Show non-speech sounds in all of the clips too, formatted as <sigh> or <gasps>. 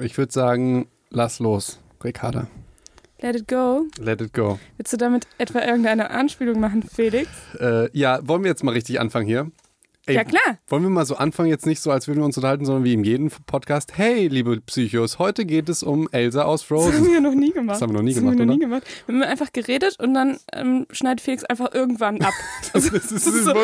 Ich würde sagen, lass los, Ricarda. Let it go. Let it go. Willst du damit etwa irgendeine Anspielung machen, Felix? Äh, ja, wollen wir jetzt mal richtig anfangen hier? Ey, ja, klar. Wollen wir mal so anfangen, jetzt nicht so, als würden wir uns unterhalten, sondern wie in jedem Podcast. Hey, liebe Psychos, heute geht es um Elsa aus Das haben Frozen. wir noch nie gemacht. Das haben wir noch nie das gemacht, haben wir noch nie gemacht. Wir haben einfach geredet und dann ähm, schneidet Felix einfach irgendwann ab. <laughs> Das ist, Das ist so,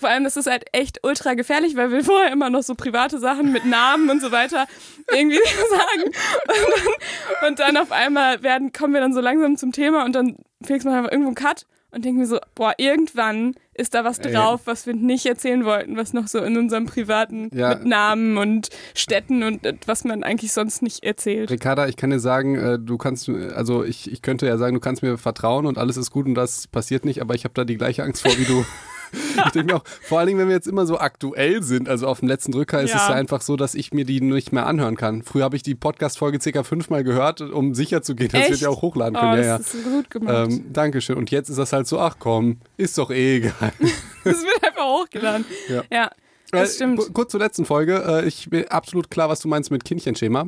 vor allem, das ist halt echt ultra gefährlich, weil wir vorher immer noch so private Sachen mit Namen und so weiter irgendwie <laughs> sagen. Und dann, und dann auf einmal werden, kommen wir dann so langsam zum Thema und dann Felix macht einfach irgendwo einen Cut und denken wir so, boah, irgendwann ist da was Ey. drauf, was wir nicht erzählen wollten, was noch so in unserem privaten Ja. mit Namen und Städten und äh, was man eigentlich sonst nicht erzählt. Ricarda, ich kann dir sagen, äh, du kannst, also ich, ich könnte ja sagen, du kannst mir vertrauen und alles ist gut und das passiert nicht, aber ich habe da die gleiche Angst vor wie du. <laughs> <laughs> Ich denke mir auch, vor allen Dingen, wenn wir jetzt immer so aktuell sind, also auf dem letzten Drücker, ist Ja. es ja einfach so, dass ich mir die nicht mehr anhören kann. Früher habe ich die Podcast-Folge circa fünfmal gehört, um sicher zu gehen, dass wir Echt? die auch hochladen Oh, können. ja, ja. das ist gut gemacht. Ähm, Dankeschön. Und jetzt ist das halt so, ach komm, ist doch eh egal. <laughs> Das wird einfach hochgeladen. Ja. ja das Äh, stimmt. ku- Kurz zur letzten Folge. Äh, ich bin absolut klar, was du meinst mit Kindchenschema.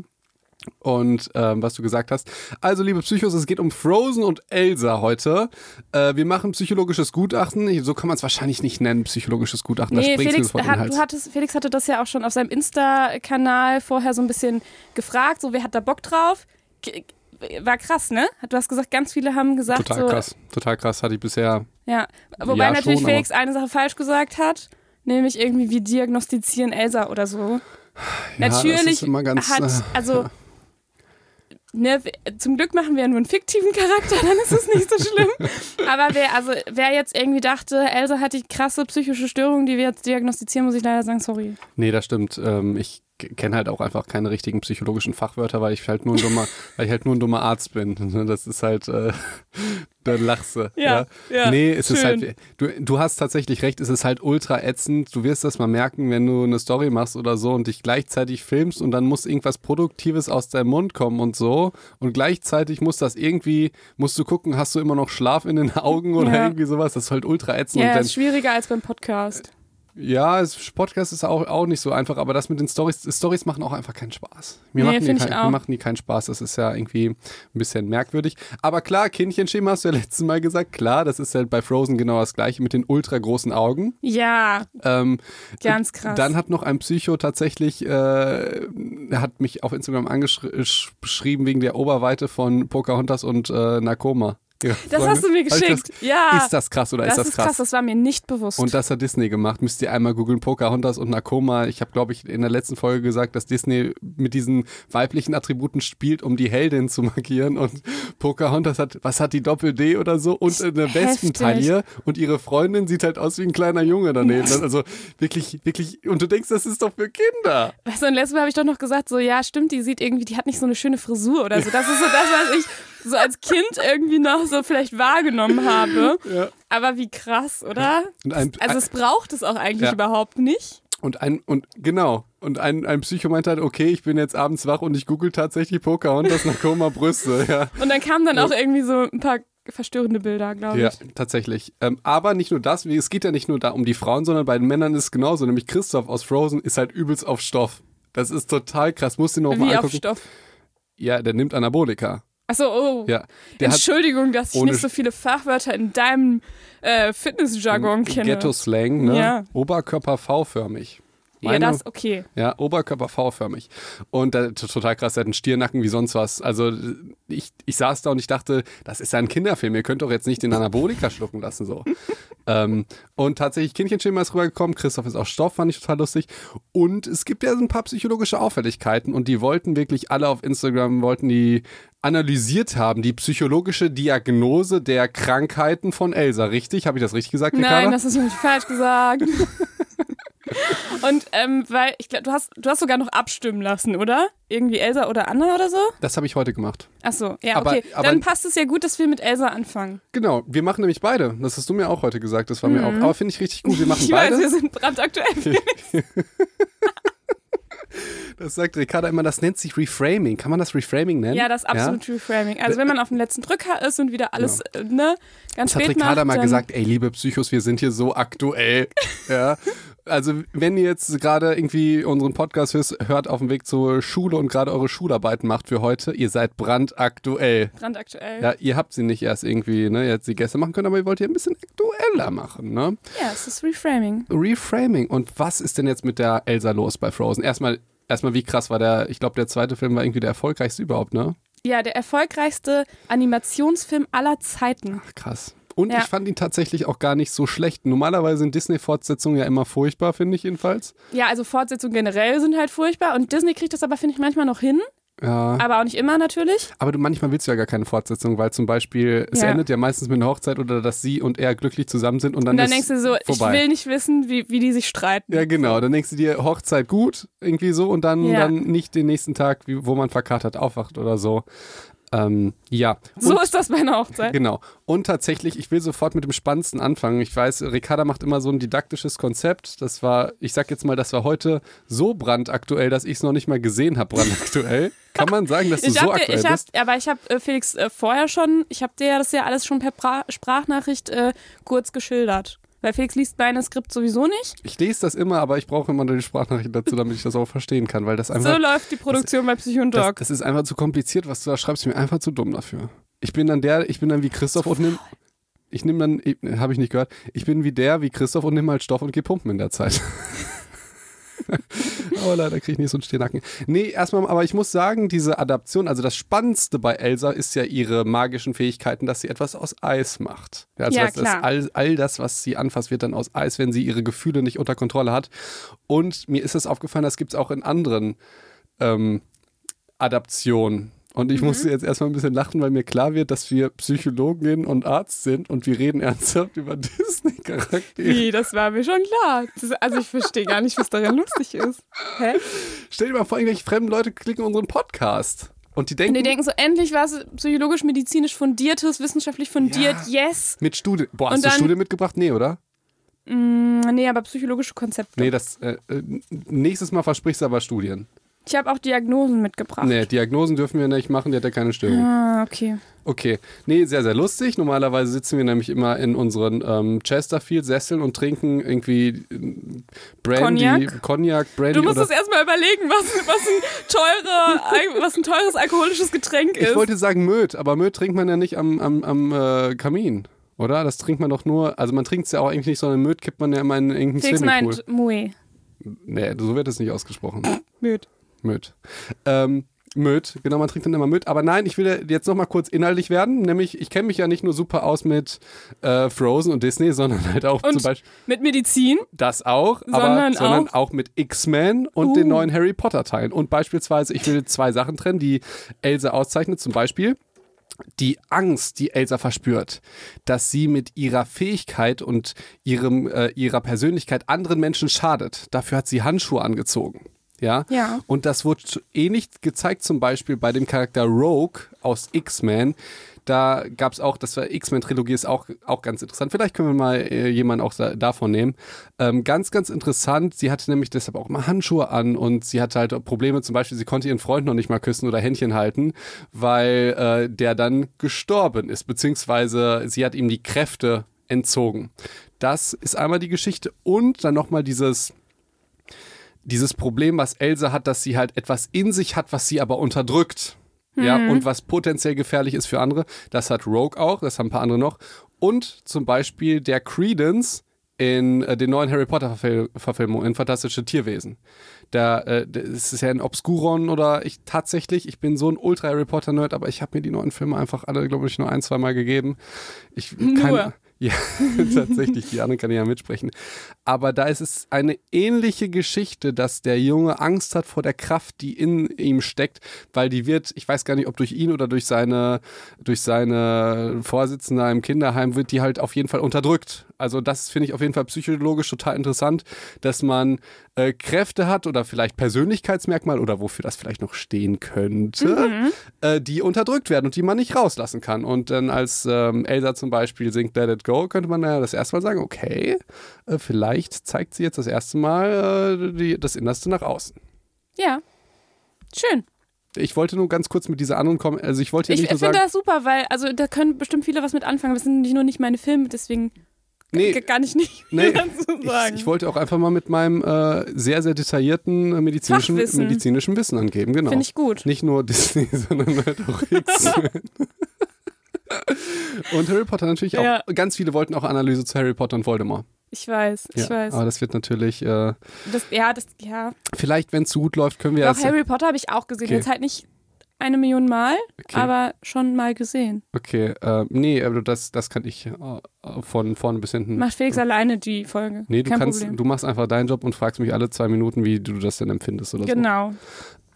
Und ähm, was du gesagt hast. Also, liebe Psychos, es geht um Frozen und Elsa heute. Äh, wir machen psychologisches Gutachten. So kann man es wahrscheinlich nicht nennen, psychologisches Gutachten. Nee, Felix, hat, hattest, Felix hatte das ja auch schon auf seinem Insta-Kanal vorher so ein bisschen gefragt, so wer hat da Bock drauf? K war krass, ne? Du hast gesagt, ganz viele haben gesagt, Total so, krass. Total krass. Hatte ich bisher. ja. Wobei Ja, natürlich schon, Felix eine Sache falsch gesagt hat, nämlich irgendwie wir diagnostizieren Elsa oder so. Ja, das natürlich ist immer ganz, hat, äh, also <laughs> Ne, zum Glück machen wir ja nur einen fiktiven Charakter, dann ist es nicht so schlimm. Aber wer, also, wer jetzt irgendwie dachte, Elsa hat die krasse psychische Störung, die wir jetzt diagnostizieren, muss ich leider sagen, sorry. Nee, das stimmt. Ähm, ich kenne halt auch einfach keine richtigen psychologischen Fachwörter, weil ich halt nur ein dummer, <laughs> weil ich halt nur ein dummer Arzt bin. <laughs> Das ist halt, äh, da lachst du. Ja, ja, Nee, es ist schön. halt, du, du hast tatsächlich recht, es ist halt ultra ätzend. Du wirst das mal merken, wenn du eine Story machst oder so und dich gleichzeitig filmst und dann muss irgendwas Produktives aus deinem Mund kommen und so. Und gleichzeitig muss das irgendwie, musst du gucken, hast du immer noch Schlaf in den <laughs> Augen oder Ja. irgendwie sowas. Das ist halt ultra ätzend. Ja, und dann, ist schwieriger als beim Podcast. Ja, es, Podcast ist auch, auch nicht so einfach, aber das mit den Stories, Stories machen auch einfach keinen Spaß. Mir, Nee, machen, die kein, mir machen die keinen Spaß. Das ist ja irgendwie ein bisschen merkwürdig. Aber klar, Kindchenschema hast du ja <laughs> letztes Mal gesagt. Klar, das ist halt bei Frozen genau das gleiche mit den ultra großen Augen. Ja, Ähm, ganz krass. dann hat noch ein Psycho tatsächlich, äh, er hat mich auf Instagram angeschrieben wegen der Oberweite von Pocahontas und äh, Nakoma. Ja, <laughs> das Freunde, hast du mir geschickt. Das, ja, Ist das krass oder das ist das ist krass, das war mir nicht bewusst. und das hat Disney gemacht. Müsst ihr einmal googeln, Pocahontas und Nakoma. Ich habe, glaube ich, in der letzten Folge gesagt, dass Disney mit diesen weiblichen Attributen spielt, um die Heldin zu markieren. Und Pocahontas hat, was hat die Doppel-D oder so? Und eine. Wespentaille. Und ihre Freundin sieht halt aus wie ein kleiner Junge daneben. Also wirklich, wirklich, und du denkst, das ist doch für Kinder. Weißt du, und letztes Mal habe ich doch noch gesagt, so, ja, stimmt, die sieht irgendwie, die hat nicht so eine schöne Frisur oder so. Das ist so das, was ich so als Kind irgendwie noch so vielleicht wahrgenommen habe. Ja. Aber wie krass, oder? Und ein, Also es braucht es auch eigentlich Ja. überhaupt nicht. Und ein, und genau. Und ein, ein Psycho meinte halt, okay, ich bin jetzt abends wach und ich google tatsächlich Pocahontas Nakoma Brüste. <laughs> Ja. Und dann kamen dann auch irgendwie so ein paar verstörende Bilder, glaube Ja, ich. tatsächlich. Ähm, aber nicht nur das, es geht ja nicht nur da um die Frauen, sondern bei den Männern ist es genauso. Nämlich Christoph aus Frozen ist halt übelst auf Stoff. Das ist total krass. Musst du dir noch mal Wie auf angucken. Stoff. Ja, der nimmt Anabolika. Achso, oh. Ja, Entschuldigung, dass ich nicht so viele Fachwörter in deinem äh, Fitnessjargon kenne. Ghetto-Slang, ne? Ja. Oberkörper V-förmig. Ja, Meine- das okay. Ja, Oberkörper V-förmig. Und t- total krass, der hat einen Stiernacken wie sonst was. Also ich, ich saß da und ich dachte, das ist ja ein Kinderfilm, ihr könnt doch jetzt nicht den Anabolika <laughs> schlucken lassen so. ähm, und tatsächlich, Kindchenschema ist rübergekommen, Christoph ist auch Stoff, fand ich total lustig. Und es gibt ja so ein paar psychologische Auffälligkeiten und die wollten wirklich alle auf Instagram, wollten die analysiert haben, die psychologische Diagnose der Krankheiten von Elsa. Richtig? Habe ich das richtig gesagt, Ricarda? Nein, das du nicht falsch gesagt. <laughs> <laughs> Und ähm, weil ich glaube, du hast, du hast sogar noch abstimmen lassen, oder? Irgendwie Elsa oder Anna oder so? das habe ich heute gemacht. Achso, ja, Aber- okay. aber- Dann passt es ja gut, dass wir mit Elsa anfangen. Genau, wir machen nämlich beide. Das hast du mir auch heute gesagt. Das war mir auch. Aber finde ich richtig gut. Wir machen Mhm. <laughs> Ich beide. weiß, wir sind brandaktuell. <laughs> Das sagt Ricarda immer, das nennt sich Reframing. Kann man das Reframing nennen? Ja, das ist absolut Reframing. Also wenn man auf dem letzten Drücker ist und wieder alles, äh, ne, ganz Das hat spät Ricarda macht, mal gesagt, ey, liebe Psychos, wir sind hier so aktuell. ja. Also, wenn ihr jetzt gerade irgendwie unseren Podcast hört auf dem Weg zur Schule und gerade eure Schularbeiten macht für heute, ihr seid brandaktuell. Brandaktuell. Ja, ihr habt sie nicht erst irgendwie, ne, jetzt die Gäste machen können, aber ihr wollt ihr ein bisschen aktueller machen, ne? Ja, es ist Reframing. Reframing. Und was ist denn jetzt mit der Elsa los bei Frozen? Erstmal, erstmal wie krass war der, ich glaube, der zweite Film war irgendwie der erfolgreichste überhaupt, ne? Ja, der erfolgreichste Animationsfilm aller Zeiten. Ach, krass. Und Ja. ich fand ihn tatsächlich auch gar nicht so schlecht. Normalerweise sind Disney-Fortsetzungen ja immer furchtbar, finde ich jedenfalls. Ja, also Fortsetzungen generell sind halt furchtbar und Disney kriegt das aber, finde ich, manchmal noch hin. Ja. Aber auch nicht immer natürlich. Aber du, manchmal willst du ja gar keine Fortsetzung, weil zum Beispiel, es Ja. endet ja meistens mit einer Hochzeit oder dass sie und er glücklich zusammen sind und dann, Und dann denkst du so, vorbei. ich will nicht wissen, wie, wie die sich streiten. Ja, genau. Dann denkst du dir, Hochzeit gut, irgendwie so, und dann, Ja. dann nicht den nächsten Tag, wie, wo man verkatert aufwacht oder so. Ähm, ja. So Und- ist das bei einer Hochzeit. Genau. Und tatsächlich, ich will sofort mit dem Spannendsten anfangen. Ich weiß, Ricarda macht immer so ein didaktisches Konzept. Das war, ich sag jetzt mal, das war heute so brandaktuell, dass ich es noch nicht mal gesehen habe, brandaktuell. Kann man sagen, dass du so dir- aktuell hab, bist? aber ich habe äh, Felix äh, vorher schon, ich habe dir das ja alles schon per pra Sprachnachricht äh, kurz geschildert. Weil Felix liest meine Skript sowieso nicht. Ich lese das immer, aber ich brauche immer die Sprachnachricht dazu, damit ich das auch verstehen kann, weil das einfach. so läuft die Produktion bei Psycho und das, Dog. das ist einfach zu kompliziert, was du da schreibst. Ich bin einfach zu dumm dafür. Ich bin dann der, ich bin dann wie Christoph und nimm. Ich nehme dann, habe ich nicht gehört, ich bin wie der, wie Christoph und nimm halt Stoff und geh pumpen in der Zeit. <laughs> aber leider kriege ich nicht so einen Stehnacken. Nee, erstmal, aber ich muss sagen, diese Adaption, also das Spannendste bei Elsa ist ja ihre magischen Fähigkeiten, dass sie etwas aus Eis macht. Ja, also Ja, das, klar. all, all das, was sie anfasst, wird dann aus Eis, wenn sie ihre Gefühle nicht unter Kontrolle hat. Und mir ist es aufgefallen, das gibt es auch in anderen ähm, Adaptionen. Und ich musste jetzt erstmal ein bisschen lachen, weil mir klar wird, dass wir Psychologin und Arzt sind und wir reden ernsthaft über <laughs> Disney-Charaktere. Wie, das war mir schon klar. Das, also ich verstehe gar nicht, was daran lustig ist. Hä? Stell dir mal vor, irgendwelche fremden Leute klicken unseren Podcast. Und die denken, Und die denken so, endlich was psychologisch-medizinisch fundiertes, wissenschaftlich fundiert, yes. mit Studien. Boah, hast Und du Studien mitgebracht? Nee, oder? Mm, nee, aber psychologische Konzepte. Nee, das äh, äh, nächstes Mal versprichst du aber Studien. Ich habe auch Diagnosen mitgebracht. Nee, Diagnosen dürfen wir nicht machen, die hat ja keine Störung. Ah, okay. Okay. Nee, sehr, sehr lustig. Normalerweise sitzen wir nämlich immer in unseren ähm, Chesterfield-Sesseln und trinken irgendwie äh, Brandy, Cognac? Cognac, Brandy Du musst es erstmal überlegen, was, was, ein teure, was ein teures alkoholisches Getränk ist. Ich wollte sagen Möd, aber Möd trinkt man ja nicht am, am, am äh, Kamin, oder? Das trinkt man doch nur, also man trinkt es ja auch eigentlich nicht, sondern Möd kippt man ja immer in irgendeinen Swimmingpool. meint Mue. Nee, so wird es nicht ausgesprochen. Müd. Möd. Ähm, Möd, genau, man trinkt dann immer Möd. Aber nein, ich will jetzt nochmal kurz inhaltlich werden. Nämlich, ich kenne mich ja nicht nur super aus mit äh, Frozen und Disney, sondern halt auch Und zum Beispiel mit Medizin. das auch, aber Sondern sondern auch- auch, mit X-Men und Uh. den neuen Harry Potter Teilen. Und beispielsweise, ich will zwei Sachen trennen, die Elsa auszeichnet. Zum Beispiel die Angst, die Elsa verspürt, dass sie mit ihrer Fähigkeit und ihrem, äh, ihrer Persönlichkeit anderen Menschen schadet. Dafür hat sie Handschuhe angezogen. Ja? Ja. Und das wurde ähnlich gezeigt, zum Beispiel bei dem Charakter Rogue aus X-Men. Da gab es auch, das war X-Men-Trilogie, ist auch, auch ganz interessant. Vielleicht können wir mal äh, jemanden auch da, davon nehmen. Ähm, ganz, ganz interessant. Sie hatte nämlich deshalb auch immer Handschuhe an und sie hatte halt Probleme, zum Beispiel, sie konnte ihren Freund noch nicht mal küssen oder Händchen halten, weil äh, der dann gestorben ist, beziehungsweise sie hat ihm die Kräfte entzogen. Das ist einmal die Geschichte und dann nochmal dieses dieses Problem, was Elsa hat, dass sie halt etwas in sich hat, was sie aber unterdrückt. Ja, und was potenziell gefährlich ist für andere. Das hat Rogue auch, das haben ein paar andere noch. Und zum Beispiel der Credence in äh, den neuen Harry Potter-Verfilmungen in Fantastische Tierwesen. Da äh, das ist ja ein Obscuron oder ich tatsächlich, ich bin so ein Ultra-Harry Potter-Nerd, aber ich habe mir die neuen Filme einfach alle, glaube ich, nur ein, zwei Mal gegeben. Ich, <laughs> Nur? Ja, <laughs> tatsächlich, die anderen kann ich ja mitsprechen. Aber da ist es eine ähnliche Geschichte, dass der Junge Angst hat vor der Kraft, die in ihm steckt, weil die wird, ich weiß gar nicht, ob durch ihn oder durch seine, durch seine Vorsitzende im Kinderheim, wird die halt auf jeden Fall unterdrückt. Also das finde ich auf jeden Fall psychologisch total interessant, dass man äh, Kräfte hat oder vielleicht Persönlichkeitsmerkmal oder wofür das vielleicht noch stehen könnte, äh, die unterdrückt werden und die man nicht rauslassen kann. Und dann als ähm, Elsa zum Beispiel singt Let It Go, könnte man ja das erste Mal sagen, okay, äh, vielleicht zeigt sie jetzt das erste Mal äh, die, das Innerste nach außen. Ja. Schön. Ich wollte nur ganz kurz mit dieser anderen kommen, also ich wollte ja Ich nicht nur finde sagen, das super, weil, also da können bestimmt viele was mit anfangen. Das sind nicht nur nicht meine Filme, deswegen Nee. Kann ich nicht Nee, dazu sagen. Ich, ich wollte auch einfach mal mit meinem äh, sehr, sehr detaillierten äh, medizinischen, Fachwissen. medizinischen Wissen angeben. Genau. Finde ich gut. Nicht nur <laughs> Disney, sondern halt auch X-Men. <laughs> und Harry Potter natürlich auch. Ja. Ganz viele wollten auch Analyse zu Harry Potter und Voldemort. Ich weiß, ich ja, weiß. Aber das wird natürlich, äh, Das, ja, das, ja. vielleicht, wenn es so gut läuft, können wir Doch, das. Harry Potter habe ich auch gesehen. Okay. Jetzt halt nicht eine Million Mal, Okay. aber schon mal gesehen. Okay, äh, nee, aber das, das kann ich äh, von vorne bis hinten. Macht Felix alleine die Folge. Nee, du Kein kannst, Problem. du machst einfach deinen Job und fragst mich alle zwei Minuten, wie du das denn empfindest oder Genau.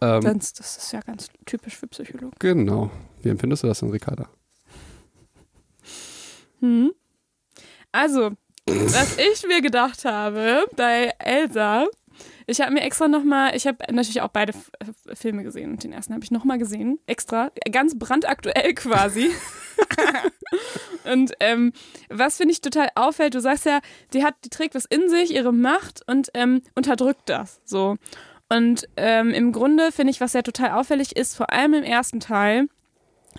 so. Ähm, Das, das ist ja ganz typisch für Psychologen. genau. Wie empfindest du das denn, Ricarda? Hm. Also, was ich mir gedacht habe bei Elsa, ich habe mir extra nochmal, ich habe natürlich auch beide F Filme gesehen und den ersten habe ich nochmal gesehen, extra, ganz brandaktuell <laughs> quasi. <laughs> und ähm, was finde ich total auffällt, du sagst ja, die hat, die trägt was in sich, ihre Macht und ähm, unterdrückt das so. Und ähm, im Grunde finde ich, was ja total auffällig ist, vor allem im ersten Teil,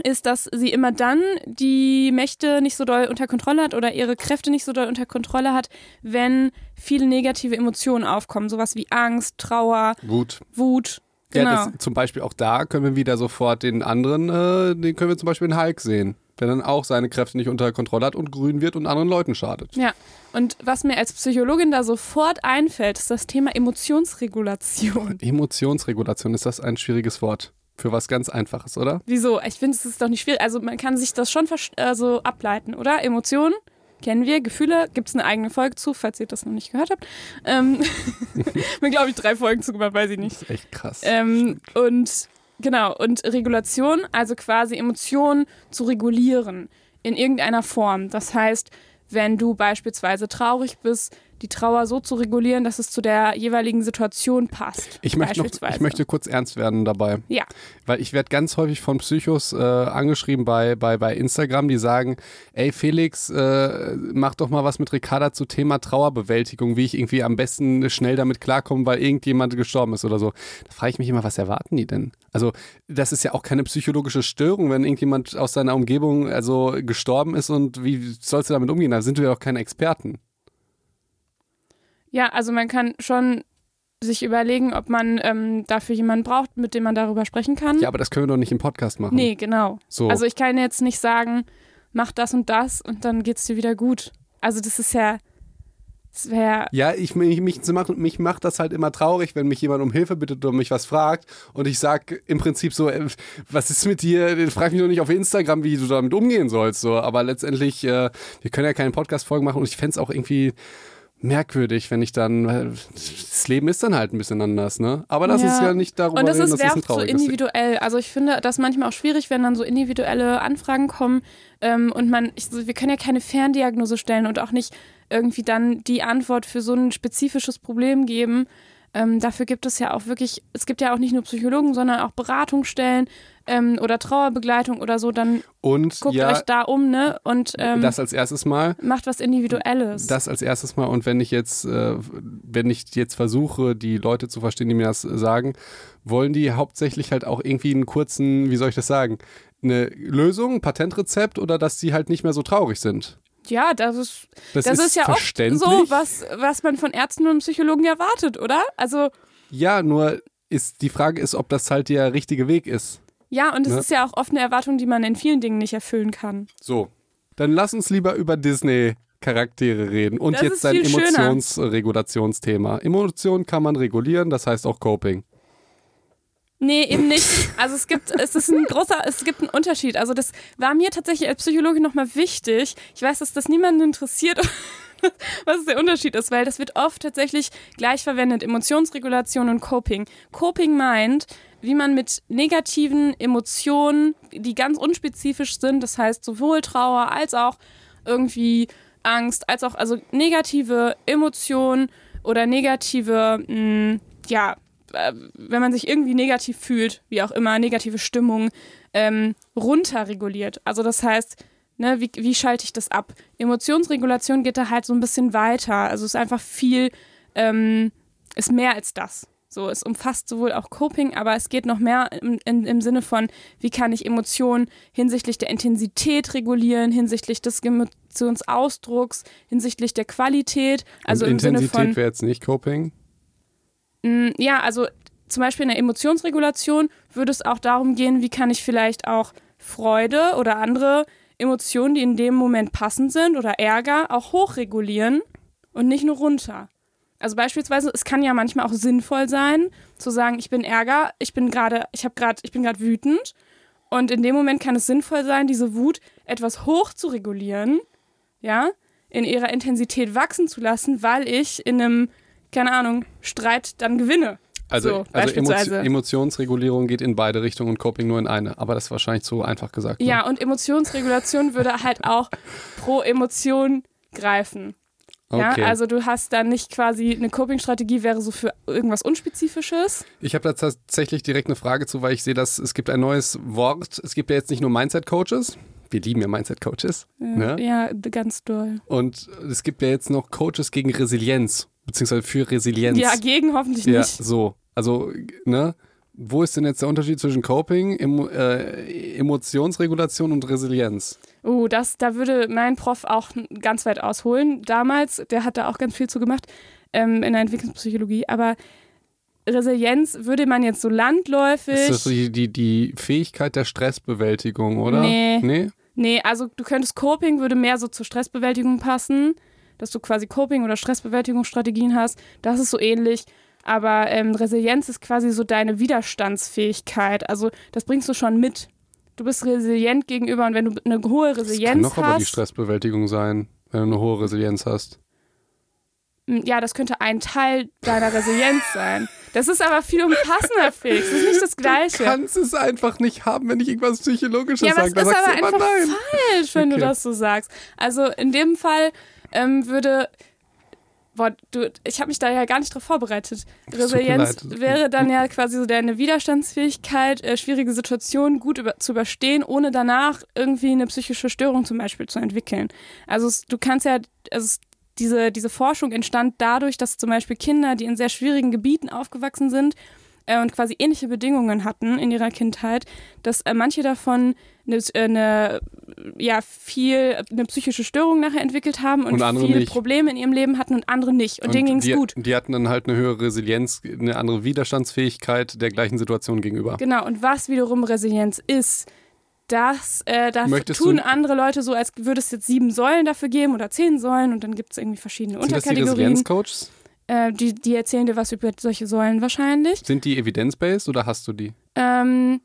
ist, dass sie immer dann die Mächte nicht so doll unter Kontrolle hat oder ihre Kräfte nicht so doll unter Kontrolle hat, wenn viele negative Emotionen aufkommen. Sowas wie Angst, Trauer, Wut. Wut. Genau. Ja, das, zum Beispiel auch da können wir wieder sofort den anderen, äh, den können wir zum Beispiel in Hulk sehen, der dann auch seine Kräfte nicht unter Kontrolle hat und grün wird und anderen Leuten schadet. Ja, und was mir als Psychologin da sofort einfällt, ist das Thema Emotionsregulation. Emotionsregulation, ist das ein schwieriges Wort? Für was ganz Einfaches, oder? Wieso? Ich finde, es ist doch nicht schwierig. Also man kann sich das schon vers- äh, so ableiten, oder? Emotionen kennen wir, Gefühle, gibt es eine eigene Folge zu, falls ihr das noch nicht gehört habt. Ähm, <laughs> mir glaube ich drei Folgen zugemacht, weiß ich nicht. Das ist echt krass. Ähm, und genau, und Regulation, also quasi Emotionen zu regulieren in irgendeiner Form. Das heißt, wenn du beispielsweise traurig bist, die Trauer so zu regulieren, dass es zu der jeweiligen Situation passt. Ich möchte, noch, ich möchte kurz ernst werden dabei. Ja. Weil ich werde ganz häufig von Psychos äh, angeschrieben bei, bei, bei Instagram, die sagen, ey Felix, äh, mach doch mal was mit Ricarda zu Thema Trauerbewältigung, wie ich irgendwie am besten schnell damit klarkomme, weil irgendjemand gestorben ist oder so. Da frage ich mich immer, was erwarten die denn? Also das ist ja auch keine psychologische Störung, wenn irgendjemand aus deiner Umgebung also gestorben ist und wie sollst du damit umgehen? Da sind wir doch keine Experten. Ja, also man kann schon sich überlegen, ob man ähm, dafür jemanden braucht, mit dem man darüber sprechen kann. Ja, aber das können wir doch nicht im Podcast machen. nee, genau. So. Also ich kann jetzt nicht sagen, mach das und das und dann geht's dir wieder gut. Also das ist ja, das wäre Ja, ich, mich, mich, macht, mich macht das halt immer traurig, wenn mich jemand um Hilfe bittet oder mich was fragt und ich sag im Prinzip so, äh, was ist mit dir? Frag mich doch nicht auf Instagram, wie du damit umgehen sollst. So. Aber letztendlich, äh, wir können ja keine Podcast-Folgen machen und ich fände es auch irgendwie merkwürdig, wenn ich dann, das Leben ist dann halt ein bisschen anders, ne? Aber das Ja. ist ja nicht darüber Und das reden, ist das so individuell. Also ich finde das manchmal auch schwierig, wenn dann so individuelle Anfragen kommen ähm, und man, ich, so, wir können ja keine Ferndiagnose stellen und auch nicht irgendwie dann die Antwort für so ein spezifisches Problem geben. Ähm, dafür gibt es ja auch wirklich, es gibt ja auch nicht nur Psychologen, sondern auch Beratungsstellen ähm, oder Trauerbegleitung oder so. Dann Und guckt ja, euch da um, ne? Und ähm, das als erstes Mal. macht was Individuelles. Das als erstes Mal und wenn ich jetzt, äh, wenn ich jetzt versuche, die Leute zu verstehen, die mir das sagen, wollen die hauptsächlich halt auch irgendwie einen kurzen, wie soll ich das sagen, eine Lösung, ein Patentrezept oder dass sie halt nicht mehr so traurig sind. Ja, das ist, Das, das ist, ja oft verständlich. so, was, was man von Ärzten und Psychologen erwartet, oder? Also Ja, nur ist die Frage ist, ob das halt der richtige Weg ist. Ja, und es Ne? ist ja auch oft eine Erwartung, die man in vielen Dingen nicht erfüllen kann. So, dann lass uns lieber über Disney Charaktere reden und Das jetzt ist dein. Emotionsregulationsthema. Emotionen kann man regulieren, das heißt auch Coping. Nee, eben nicht. Also es gibt, es ist ein großer, es gibt einen Unterschied. Also das war mir tatsächlich als Psychologin nochmal wichtig. Ich weiß, dass das niemanden interessiert, <laughs> was der Unterschied ist, weil das wird oft tatsächlich gleich verwendet. Emotionsregulation und Coping. Coping meint, wie man mit negativen Emotionen, die ganz unspezifisch sind, das heißt sowohl Trauer als auch irgendwie Angst, als auch also negative Emotionen oder negative, mh, ja, äh, wenn man sich irgendwie negativ fühlt, wie auch immer, negative Stimmung, ähm, runterreguliert. Also das heißt, ne, wie, wie schalte ich das ab? Emotionsregulation geht da halt so ein bisschen weiter. Also es ist einfach viel, ähm, ist mehr als das. So, es umfasst sowohl auch Coping, aber es geht noch mehr im, in, im Sinne von, wie kann ich Emotionen hinsichtlich der Intensität regulieren, hinsichtlich des Emotionsausdrucks, hinsichtlich der Qualität. Also Und im Intensität wäre jetzt nicht Coping. Mm, Ja, also zum Beispiel in der Emotionsregulation würde es auch darum gehen, wie kann ich vielleicht auch Freude oder andere Emotionen, die in dem Moment passend sind oder Ärger, auch hochregulieren und nicht nur runter. Also beispielsweise, es kann ja manchmal auch sinnvoll sein, zu sagen, ich bin Ärger, ich bin gerade, ich habe gerade, ich bin gerade wütend. Und in dem Moment kann es sinnvoll sein, diese Wut etwas hoch zu regulieren, ja, in ihrer Intensität wachsen zu lassen, weil ich in einem, keine Ahnung, Streit dann gewinne. Also, So, also beispielsweise. Emotio Emotionsregulierung geht in beide Richtungen und Coping nur in eine. Aber das ist wahrscheinlich zu einfach gesagt. Ne? Ja, und Emotionsregulation würde halt auch pro Emotion greifen. Ja, Okay. also du hast dann nicht quasi eine Coping-Strategie wäre so für irgendwas Unspezifisches. Ich habe da tatsächlich direkt eine Frage zu, weil ich sehe, dass es gibt ein neues Wort. Es gibt ja jetzt nicht nur Mindset-Coaches. Wir lieben ja Mindset-Coaches. Ne? Ja, ganz doll. Und es gibt ja jetzt noch Coaches gegen Resilienz, beziehungsweise für Resilienz. Ja, gegen hoffentlich Ja, nicht. so. Also, ne? Wo ist denn jetzt der Unterschied zwischen Coping, Emo äh, Emotionsregulation und Resilienz? Oh, das, da würde mein Prof auch ganz weit ausholen. Damals, der hat da auch ganz viel zu gemacht ähm, in der Entwicklungspsychologie. Aber Resilienz würde man jetzt so landläufig. Ist das die, die, die Fähigkeit der Stressbewältigung, oder? Nee. Nee? Nee, also du könntest Coping würde mehr so zur Stressbewältigung passen, dass du quasi Coping- oder Stressbewältigungsstrategien hast. Das ist so ähnlich. Aber ähm, Resilienz ist quasi so deine Widerstandsfähigkeit. Also das bringst du schon mit. Du bist resilient gegenüber und wenn du eine hohe Das kann Resilienz doch aber die hast, Stressbewältigung sein, wenn du eine hohe Resilienz hast. m, ja, das könnte ein Teil deiner Resilienz sein. Das ist aber viel umfassender, Felix. Das ist nicht das <laughs> Gleiche. Du kannst es einfach nicht haben, wenn ich irgendwas Psychologisches Ja, aber es sage. Da ist aber einfach nein. falsch, wenn Okay. du das so sagst. Also in dem Fall ähm, würde. Boah, du, ich habe mich da ja gar nicht drauf vorbereitet. Resilienz wäre dann ja quasi so deine Widerstandsfähigkeit, äh, schwierige Situationen gut über, zu überstehen, ohne danach irgendwie eine psychische Störung zum Beispiel zu entwickeln. Also es, du kannst ja, also es, diese, diese Forschung entstand dadurch, dass zum Beispiel Kinder, die in sehr schwierigen Gebieten aufgewachsen sind äh, und quasi ähnliche Bedingungen hatten in ihrer Kindheit, dass äh, manche davon eine, äh, eine ja viel eine psychische Störung nachher entwickelt haben und, Und viele nicht. Probleme in ihrem Leben hatten und andere nicht. Und, denen ging es gut. Die hatten dann halt eine höhere Resilienz, eine andere Widerstandsfähigkeit der gleichen Situation gegenüber. Genau, und was wiederum Resilienz ist, das, äh, da Möchtest tun du- andere Leute so, als würde es jetzt sieben Säulen dafür geben oder zehn Säulen und dann gibt es irgendwie verschiedene Sind das die Unterkategorien. Resilienzcoaches? Äh, die, die erzählen dir was über solche Säulen wahrscheinlich. Sind die evidence-based oder hast du die? Ähm,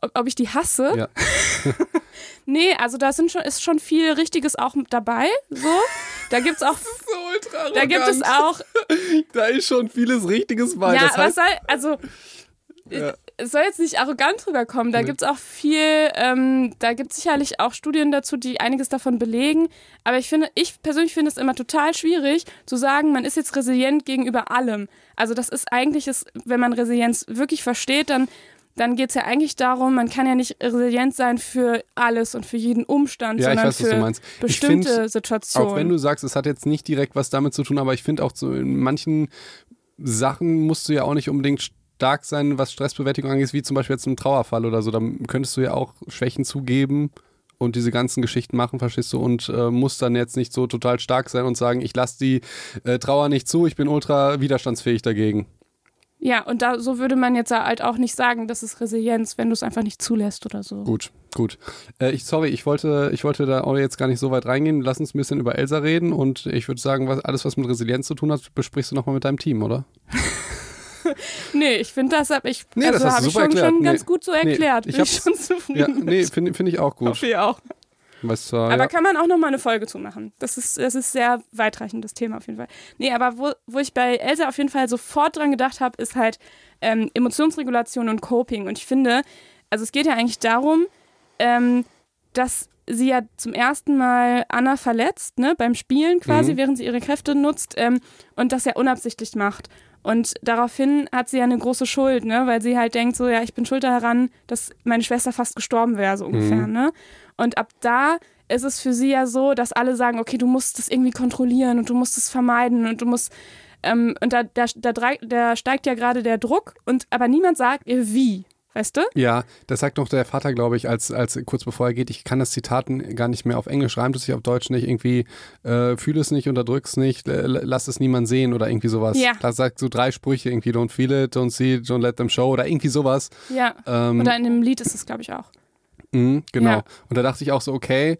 ob, ob ich die hasse? Ja. <laughs> <laughs> Nee, also da sind schon, ist schon viel Richtiges auch mit dabei. So. Da gibt's auch, <laughs> So ultra da gibt es auch, Da ist schon vieles Richtiges bei. ja, das was heißt, soll, also Ja. Es soll jetzt nicht arrogant rüberkommen. Da Nee. gibt's auch viel, ähm, da gibt's sicherlich auch Studien dazu, die einiges davon belegen. Aber ich finde, ich persönlich finde es immer total schwierig zu sagen, man ist jetzt resilient gegenüber allem. Also das ist eigentlich, ist, wenn man Resilienz wirklich versteht, dann dann geht es ja eigentlich darum, man kann ja nicht resilient sein für alles und für jeden Umstand, ja, ich sondern weiß, was für bestimmte finde, Situationen. auch wenn du sagst, es hat jetzt nicht direkt was damit zu tun, aber ich finde auch so in manchen Sachen musst du ja auch nicht unbedingt stark sein, was Stressbewältigung angeht, wie zum Beispiel jetzt im Trauerfall oder so. Da könntest du ja auch Schwächen zugeben und diese ganzen Geschichten machen, verstehst du, und äh, musst dann jetzt nicht so total stark sein und sagen, ich lasse die äh, Trauer nicht zu, ich bin ultra widerstandsfähig dagegen. ja, und da so würde man jetzt halt auch nicht sagen, das ist Resilienz, wenn du es einfach nicht zulässt oder so. Gut, gut. Äh, ich, sorry, ich wollte, ich wollte da auch jetzt gar nicht so weit reingehen. Lass uns ein bisschen über Elsa reden und ich würde sagen, was, alles, was mit Resilienz zu tun hat, besprichst du nochmal mit deinem Team, oder? <laughs> Nee, ich finde das hab ich, Nee, das also habe ich schon, erklärt. schon Nee. ganz gut so erklärt. ich Bin ich schon zufrieden. Ja, nee, finde find ich auch gut. Hoffe ihr auch. Weißt du, ja. Aber kann man auch noch mal eine Folge zu machen. Das ist, das ist sehr weitreichend, das Thema auf jeden Fall. Nee, aber wo, wo ich bei Elsa auf jeden Fall sofort dran gedacht habe, ist halt ähm, Emotionsregulation und Coping. Und ich finde, also es geht ja eigentlich darum, ähm, dass sie ja zum ersten Mal Anna verletzt, ne, beim Spielen quasi, Mhm. während sie ihre Kräfte nutzt ähm, und das ja unabsichtlich macht. Und daraufhin hat sie ja eine große Schuld, ne, weil sie halt denkt, so, ja, ich bin schuld daran, dass meine Schwester fast gestorben wäre, so ungefähr, Mhm. ne. Und ab da ist es für sie ja so, dass alle sagen, okay, du musst das irgendwie kontrollieren und du musst es vermeiden und du musst Ähm, und da, da, da, da steigt ja gerade der Druck, und aber niemand sagt ihr wie. Weißt du? Ja, das sagt noch der Vater, glaube ich, als, als kurz bevor er geht, ich kann das Zitaten gar nicht mehr auf Englisch, reimt es sich auf Deutsch nicht, irgendwie äh, fühl es nicht, unterdrück's nicht, l- l- lass es niemand sehen oder irgendwie sowas. Ja. Da sagt so drei Sprüche, irgendwie don't feel it, don't see it, don't let them show oder irgendwie sowas. Ja. Ähm, Oder in dem Lied ist es, glaube ich, auch. Mhm, genau. Ja. Und da dachte ich auch so, okay,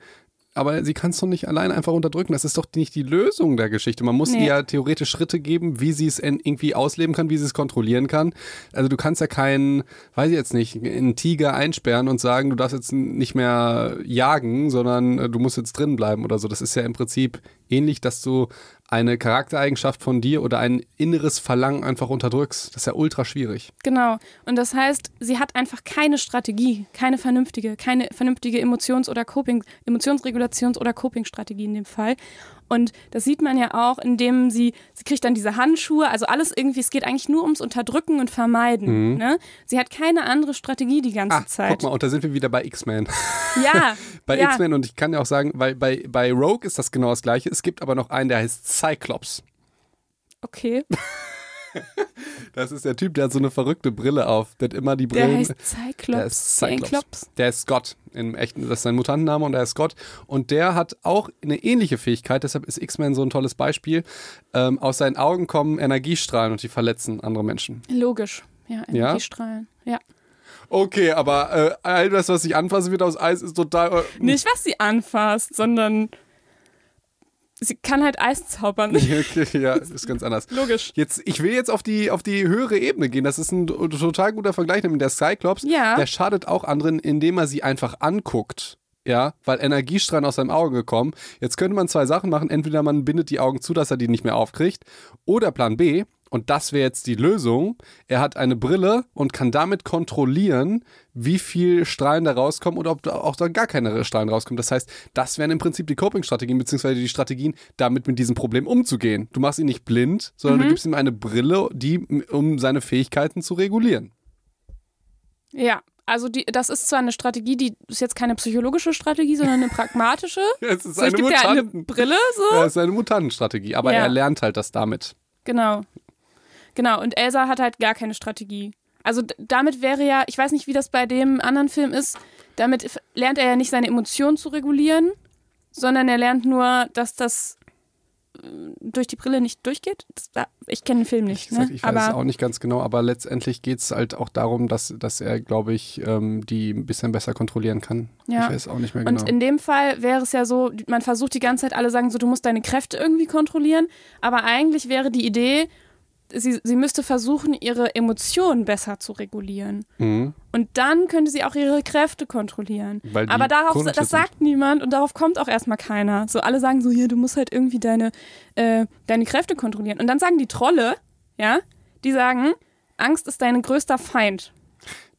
aber sie kann es doch nicht allein einfach unterdrücken. Das ist doch nicht die Lösung der Geschichte. Man muss Nee. ihr ja theoretisch Schritte geben, wie sie es en- irgendwie ausleben kann, wie sie es kontrollieren kann. Also du kannst ja keinen, weiß ich jetzt nicht, einen Tiger einsperren und sagen, du darfst jetzt nicht mehr jagen, sondern äh, du musst jetzt drin bleiben oder so. Das ist ja im Prinzip ähnlich, dass du eine Charaktereigenschaft von dir oder ein inneres Verlangen einfach unterdrückst. Das ist ja ultra schwierig. Genau. Und das heißt, sie hat einfach keine Strategie, keine vernünftige, keine vernünftige Emotions- oder Coping, Emotionsregulations- oder Coping-Strategie in dem Fall. Und das sieht man ja auch, indem sie, sie kriegt dann diese Handschuhe, also alles irgendwie, es geht eigentlich nur ums Unterdrücken und Vermeiden. Ne? Sie hat keine andere Strategie die ganze Ah, Zeit. guck mal, und da sind wir wieder bei X-Men. <laughs> Ja, <laughs> Bei ja. X-Men und ich kann ja auch sagen, weil bei, bei Rogue ist das genau das gleiche. Es gibt aber noch einen, der heißt Cyclops. Okay, <laughs> <laughs> Das ist der Typ, der hat so eine verrückte Brille auf. Der hat immer die der Brillen. heißt Cyclops. der ist Cyclops. Der ist Scott. Im echten, das ist sein Mutantenname und er ist Scott. Und der hat auch eine ähnliche Fähigkeit, deshalb ist X-Men so ein tolles Beispiel. Ähm, aus seinen Augen kommen Energiestrahlen und die verletzen andere Menschen. Logisch. Ja, Energiestrahlen. Ja. Okay, aber äh, all das, was ich anfasse, wird aus Eis, ist total. Äh, Nicht, was sie anfasst, sondern sie kann halt Eis zaubern. <laughs> okay, ja, ist ganz anders. Logisch. Jetzt, ich will jetzt auf die, auf die höhere Ebene gehen. Das ist ein total guter Vergleich, nämlich der Cyclops. Ja. Der schadet auch anderen, indem er sie einfach anguckt. Ja, weil Energiestrahlen aus seinem Auge kommen. Jetzt könnte man zwei Sachen machen. Entweder man bindet die Augen zu, dass er die nicht mehr aufkriegt. Oder Plan B, und das wäre jetzt die Lösung. Er hat eine Brille und kann damit kontrollieren, wie viel Strahlen da rauskommen oder ob da auch da gar keine Strahlen rauskommen. Das heißt, das wären im Prinzip die Coping-Strategien, beziehungsweise die Strategien, damit mit diesem Problem umzugehen. Du machst ihn nicht blind, sondern du gibst ihm eine Brille, die, um seine Fähigkeiten zu regulieren. Ja, also die, das ist zwar eine Strategie, die ist jetzt keine psychologische Strategie, sondern eine pragmatische. <laughs> Es ist So, eine gibt ja eine Mutanten. Brille, so. Ja, es ist eine Mutantenstrategie, aber Ja. er lernt halt das damit. Genau. Genau, und Elsa hat halt gar keine Strategie. Also damit wäre ja, ich weiß nicht, wie das bei dem anderen Film ist, damit lernt er ja nicht seine Emotionen zu regulieren, sondern er lernt nur, dass das äh, durch die Brille nicht durchgeht. Das, da- ich kenne den Film nicht, ne? ich weiß es aber auch nicht ganz genau, aber letztendlich geht es halt auch darum, dass, dass er, glaube ich, ähm, die ein bisschen besser kontrollieren kann. Ja. Ich weiß auch nicht mehr genau. Und in dem Fall wäre es ja so, man versucht die ganze Zeit, alle sagen so, du musst deine Kräfte irgendwie kontrollieren, aber eigentlich wäre die Idee, sie, sie müsste versuchen, ihre Emotionen besser zu regulieren. mhm. Und dann könnte sie auch ihre Kräfte kontrollieren. Aber darauf, Grundschützen- das sagt niemand und darauf kommt auch erstmal keiner. So alle sagen so, hier, du musst halt irgendwie deine, äh, deine Kräfte kontrollieren. Und dann sagen die Trolle, ja, die sagen, Angst ist dein größter Feind.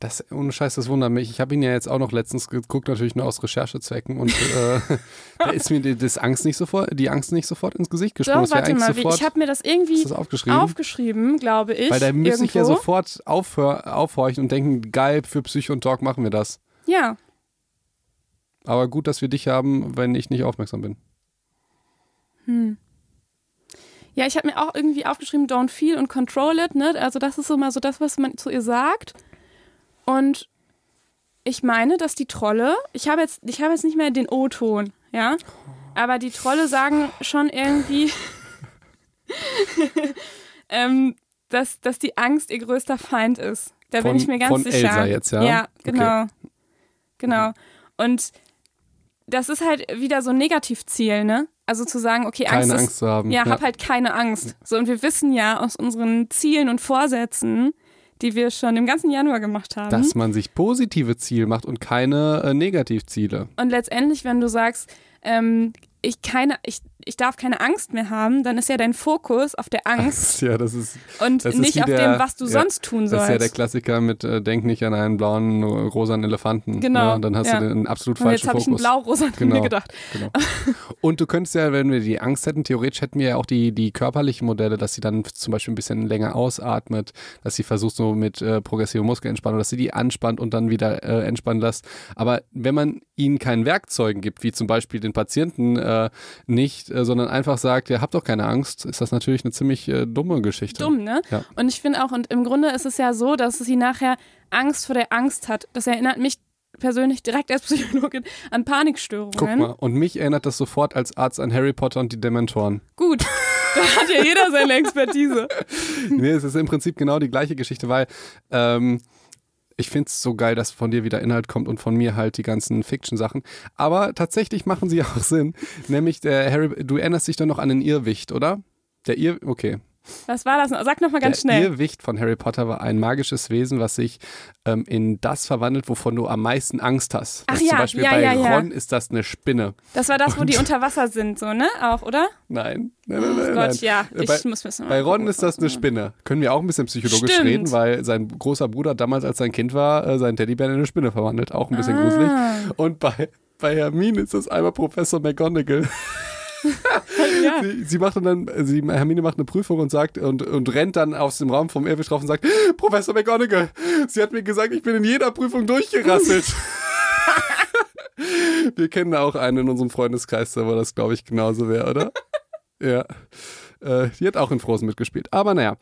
Das, ohne Scheiß, das wundert mich. Ich habe ihn ja jetzt auch noch letztens geguckt, natürlich nur aus Recherchezwecken und äh, <laughs> da ist mir die, das Angst nicht sofort, die Angst nicht sofort ins Gesicht gesprungen. Wäre warte mal, sofort, ich habe mir das irgendwie das aufgeschrieben? aufgeschrieben, glaube ich. Weil da müsste ich ja irgendwo. sofort aufhör, aufhorchen und denken, geil, für Psycho und Talk machen wir das. Ja, Aber gut, dass wir dich haben, wenn ich nicht aufmerksam bin. ja, ich habe mir auch irgendwie aufgeschrieben, don't feel und control it, ne? Also das ist so mal so das, was man zu ihr sagt. Und ich meine, dass die Trolle, ich habe jetzt, ich habe jetzt nicht mehr den O-Ton, ja, aber die Trolle sagen schon irgendwie, <laughs> ähm, dass, dass die Angst ihr größter Feind ist. Da bin Von- ich mir ganz von sicher. Elsa jetzt, ja? Ja, Okay. genau. Genau. Und das ist halt wieder so ein Negativziel, ne? Also zu sagen, okay, Keine Angst ist, Angst zu haben. ja, hab halt keine Angst. So, und wir wissen ja aus unseren Zielen und Vorsätzen, die wir schon im ganzen Januar gemacht haben. Dass man sich positive Ziele macht und keine äh, Negativziele. und letztendlich, wenn du sagst, ähm, ich, keine, ich, ich darf keine Angst mehr haben, dann ist ja dein Fokus auf der Angst Ja, das ist, und das ist nicht wie auf der- dem, was du ja, sonst tun das sollst. ist ja der Klassiker mit äh, Denk nicht an einen blauen, rosanen Elefanten. Genau, Ne? Dann hast ja. du den absolut und falschen jetzt habe ich einen Fokus. blau-rosa Genau. mir gedacht. Genau. Und du könntest ja, wenn wir die Angst hätten, theoretisch hätten wir ja auch die, die körperlichen Modelle, dass sie dann zum Beispiel ein bisschen länger ausatmet, dass sie versucht so mit äh, progressiver Muskelentspannung, dass sie die anspannt und dann wieder äh, entspannen lässt. Aber wenn man ihnen kein Werkzeugen gibt, wie zum Beispiel den Patienten äh, nicht äh, sondern einfach sagt, ihr habt doch keine Angst, ist das natürlich eine ziemlich äh, dumme Geschichte. Dumm, ne? Ja. Und ich finde auch, und im Grunde ist es ja so, dass sie nachher Angst vor der Angst hat. Das erinnert mich persönlich direkt als Psychologin an Panikstörungen. Guck mal, und mich erinnert das sofort als Arzt an Harry Potter und die Dementoren. Gut, <laughs> da hat ja jeder seine Expertise. nee, es ist im Prinzip genau die gleiche Geschichte, weil ähm, ich finde es so geil, dass von dir wieder Inhalt kommt und von mir halt die ganzen Fiction-Sachen. Aber tatsächlich machen sie <laughs> auch Sinn. Nämlich der Harry, du erinnerst dich doch noch an den Irrwicht, oder? Der Irr, okay. Was war das? Sag nochmal ganz der schnell. Irrwicht von Harry Potter war ein magisches Wesen, was sich ähm, in das verwandelt, wovon du am meisten Angst hast. Ach Das zum ja, Beispiel ja, bei ja, ja. Ron ist das eine Spinne. Das war das, wo die unter Wasser sind, so, ne? Auch, oder? Nein. Nein, nein, nein, Gott, nein. ja. Äh, Ich bei, muss wissen. bei Ron ist das eine Spinne. Können wir auch ein bisschen psychologisch Stimmt. reden, weil sein großer Bruder damals, als sein Kind war, äh, seinen Teddybär in eine Spinne verwandelt. Auch ein bisschen Ah. gruselig. Und bei, bei Hermine ist das einmal Professor McGonagall. <laughs> Ja. Sie, sie macht dann, sie, Hermine macht eine Prüfung und sagt und, und rennt dann aus dem Raum vom Irrwicht drauf und sagt, Professor McGonagall, sie hat mir gesagt, ich bin in jeder Prüfung durchgerasselt. <laughs> Wir kennen auch einen in unserem Freundeskreis, wo das, glaube ich, genauso wäre, oder? <laughs> ja. Äh, die hat auch in Frozen mitgespielt. Aber naja.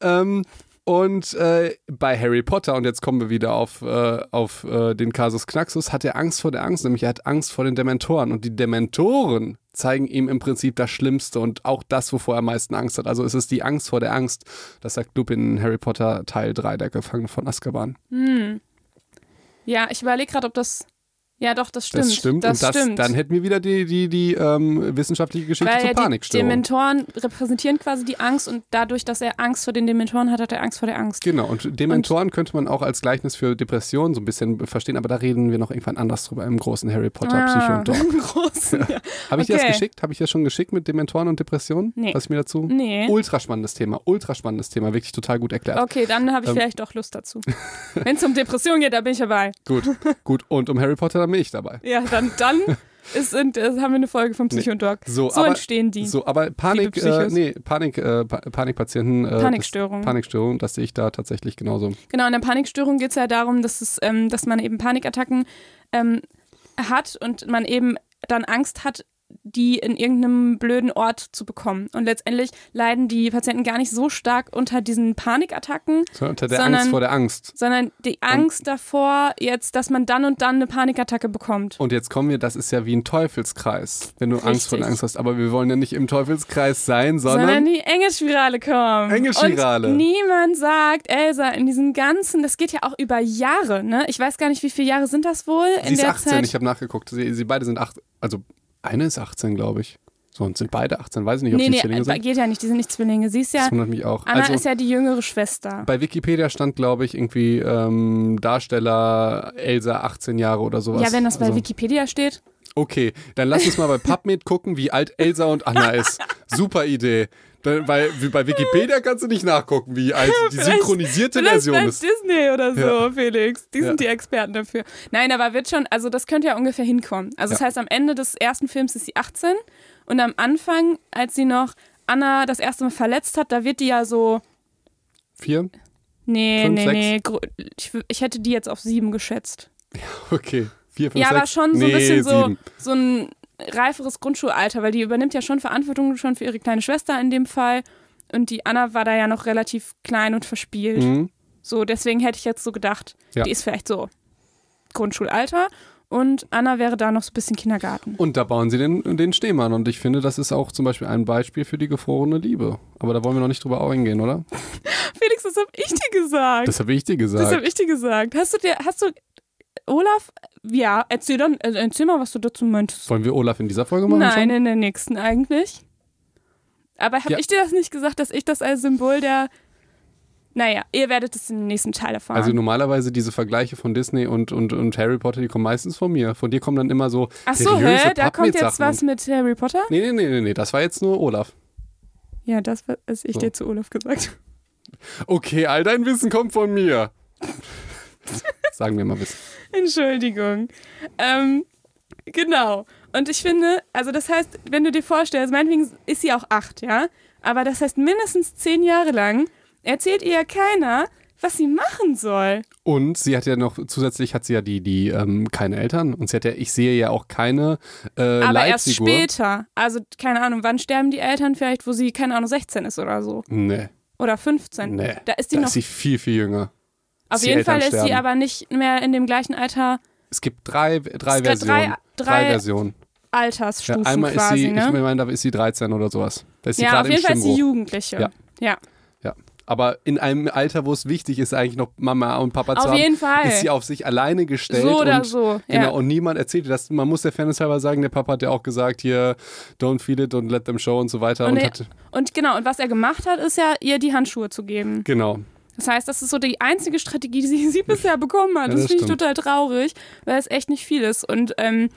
Ähm, und äh, bei Harry Potter, und jetzt kommen wir wieder auf, äh, auf äh, den Kasus Knaxus, hat er Angst vor der Angst, nämlich er hat Angst vor den Dementoren. Und die Dementoren zeigen ihm im Prinzip das Schlimmste und auch das, wovor er am meisten Angst hat. Also es ist die Angst vor der Angst. Das sagt Lupin in Harry Potter Teil 3, der Gefangene von Azkaban. Hm. Ja, ich überlege gerade, ob das. Ja, doch, das stimmt. Das stimmt. Das und das, stimmt. dann hätten wir wieder die, die, die ähm, wissenschaftliche Geschichte Weil zur ja die Panikstörung. Dementoren repräsentieren quasi die Angst und dadurch, dass er Angst vor den Dementoren hat, hat er Angst vor der Angst. Genau, und Dementoren könnte man auch als Gleichnis für Depressionen so ein bisschen verstehen, aber da reden wir noch irgendwann anders drüber im großen Harry Potter Psycho und Dog. <laughs> Groß. Ja. <laughs> Habe ich dir das Ah. Okay. geschickt? Habe ich dir schon geschickt mit Dementoren und Depressionen? Nee. Was ich mir dazu? Nee. Ultra spannendes Thema, ultra spannendes Thema, wirklich total gut erklärt. Okay, dann habe ich Ähm. vielleicht doch Lust dazu. Wenn es um Depression geht, da bin ich dabei. Gut, gut. Und um Harry Potter, ich dabei. Ja, dann, dann <laughs> ist, sind, äh, haben wir eine Folge vom Psycho und Doc. So, So aber, entstehen die. So, aber Panik, äh, nee, Panik, äh, pa Panikpatienten. Äh, Panikstörungen. Das, Panikstörungen, das sehe ich da tatsächlich genauso. Genau, in der Panikstörung geht es ja darum, dass, es, ähm, dass man eben Panikattacken ähm, hat und man eben dann Angst hat, die in irgendeinem blöden Ort zu bekommen. Und letztendlich leiden die Patienten gar nicht so stark unter diesen Panikattacken, So, unter der Sondern- Angst vor der Angst. sondern die Angst davor, jetzt, dass man dann und dann eine Panikattacke bekommt. Und jetzt kommen wir, das ist ja wie ein Teufelskreis, wenn du Angst vor der Richtig. Angst hast. Aber wir wollen ja nicht im Teufelskreis sein, Sondern, sondern, die enge Spirale kommen. Enge Spirale. Und niemand sagt, Elsa, in diesen ganzen, das geht ja auch über Jahre, ne? Ich weiß gar nicht, wie viele Jahre sind das wohl in sie ist der 18, Zeit? ich habe nachgeguckt. Sie, sie beide sind 8, also eine ist 18, glaube ich. So, und sind beide 18, weiß ich nicht, ob nee, sie nee, Zwillinge äh, sind. geht ja nicht, die sind nicht Zwillinge. Sie ist ja, Das wundert mich auch. Anna also, ist ja die jüngere Schwester. bei Wikipedia stand, glaube ich, irgendwie ähm, Darsteller Elsa 18 Jahre oder sowas. Ja, wenn das bei also, Wikipedia steht. Okay, dann lass uns mal bei PubMed gucken, wie alt Elsa und Anna ist. <laughs> Super Idee. Dann, weil bei Wikipedia kannst du nicht nachgucken, wie alt die synchronisierte Vielleicht Version bei ist. Disney oder so, Ja. Felix. Die Ja. sind die Experten dafür. Nein, aber wird schon, also das könnte ja ungefähr hinkommen. Also das Ja. heißt, am Ende des ersten Films ist sie 18 und am Anfang, als sie noch Anna das erste Mal verletzt hat, da wird die ja so, Vier? nee, Fünf, nee, sechs? nee, ich, ich hätte die jetzt auf sieben geschätzt. <laughs> Okay. Vier, fünf, ja, aber sechs? schon so ein nee, bisschen so, so ein reiferes Grundschulalter, weil die übernimmt ja schon Verantwortung schon für ihre kleine Schwester in dem Fall. Und die Anna war da ja noch relativ klein und verspielt. Mhm. So, deswegen hätte ich jetzt so gedacht, Ja. die ist vielleicht so Grundschulalter und Anna wäre da noch so ein bisschen Kindergarten. Und da bauen sie den, den Stehmann. Und ich finde, das ist auch zum Beispiel ein Beispiel für die gefrorene Liebe. Aber da wollen wir noch nicht drüber eingehen, oder? <laughs> Felix, das habe ich dir gesagt. Das habe ich dir Das gesagt. habe ich dir gesagt. Hast du dir, hast du, Olaf, ja, erzähl dann, äh, erzähl mal, was du dazu meintest. Wollen wir Olaf in dieser Folge machen? Nein, Schon? in der nächsten eigentlich. Aber habe Ja. ich dir das nicht gesagt, dass ich das als Symbol der. Naja, ihr werdet es im nächsten Teil erfahren. Also normalerweise diese Vergleiche von Disney und, und, und Harry Potter, die kommen meistens von mir. Von dir kommen dann immer so Ach so, hä? Da kommt jetzt was mit Harry Potter? Nee, nee, nee, nee, nee, das war jetzt nur Olaf. Ja, das, was ich So. dir zu Olaf gesagt <laughs> Okay, all dein Wissen kommt von mir. <laughs> Sagen wir mal Wissen. Entschuldigung. Ähm, genau. Und ich finde, also das heißt, wenn du dir vorstellst, meinetwegen ist sie auch acht, ja? Aber das heißt, mindestens zehn Jahre lang erzählt ihr keiner, was sie machen soll. Und sie hat ja noch, zusätzlich hat sie ja die, die ähm, keine Eltern und sie hat ja, ich sehe ja auch keine äh, Aber erst Leitfigur. später. Also, keine Ahnung, wann sterben die Eltern vielleicht, wo sie, keine Ahnung, 16 ist oder so. Nee, Oder 15. nee. Da ist die da noch. ist sie viel, viel jünger. Auf jeden Eltern Fall ist sie aber nicht mehr in dem gleichen Alter, Es gibt drei, drei Es gibt Versionen. drei- drei Versionen. Ja, Altersstufen einmal quasi, ist sie, ne? ich meine, da ist sie 13 oder sowas. Da ist sie ja, auf jeden Fall ist sie. Jugendliche. Ja. ja. Ja. Aber in einem Alter, wo es wichtig ist, eigentlich noch Mama und Papa zu Auf haben, jeden Fall. ist sie auf sich alleine gestellt. So oder und, so, Genau, ja. und niemand erzählt ihr das. Man muss der Fairness halber sagen, der Papa hat ja auch gesagt, hier, don't feel it, don't let them show und so weiter. Und, Und, er, hat, und genau, und was er gemacht hat, ist ja, ihr die Handschuhe zu geben. genau. Das heißt, das ist so die einzige Strategie, die sie, sie <laughs> bisher bekommen hat. Ja, das das finde ich total traurig, weil es echt nicht viel ist. Und ähm,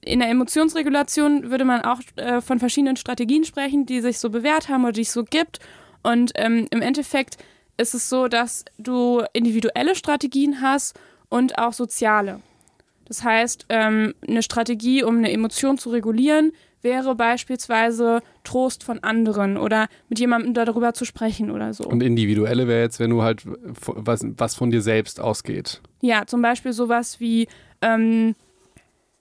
in der Emotionsregulation würde man auch äh, von verschiedenen Strategien sprechen, die sich so bewährt haben oder die es so gibt. Und ähm, im Endeffekt ist es so, dass du individuelle Strategien hast und auch soziale. Das heißt, ähm, eine Strategie, um eine Emotion zu regulieren, wäre beispielsweise Trost von anderen oder mit jemandem darüber zu sprechen oder so. Und individuelle wäre jetzt, wenn du halt was, was von dir selbst ausgeht. Ja, zum Beispiel sowas wie ähm,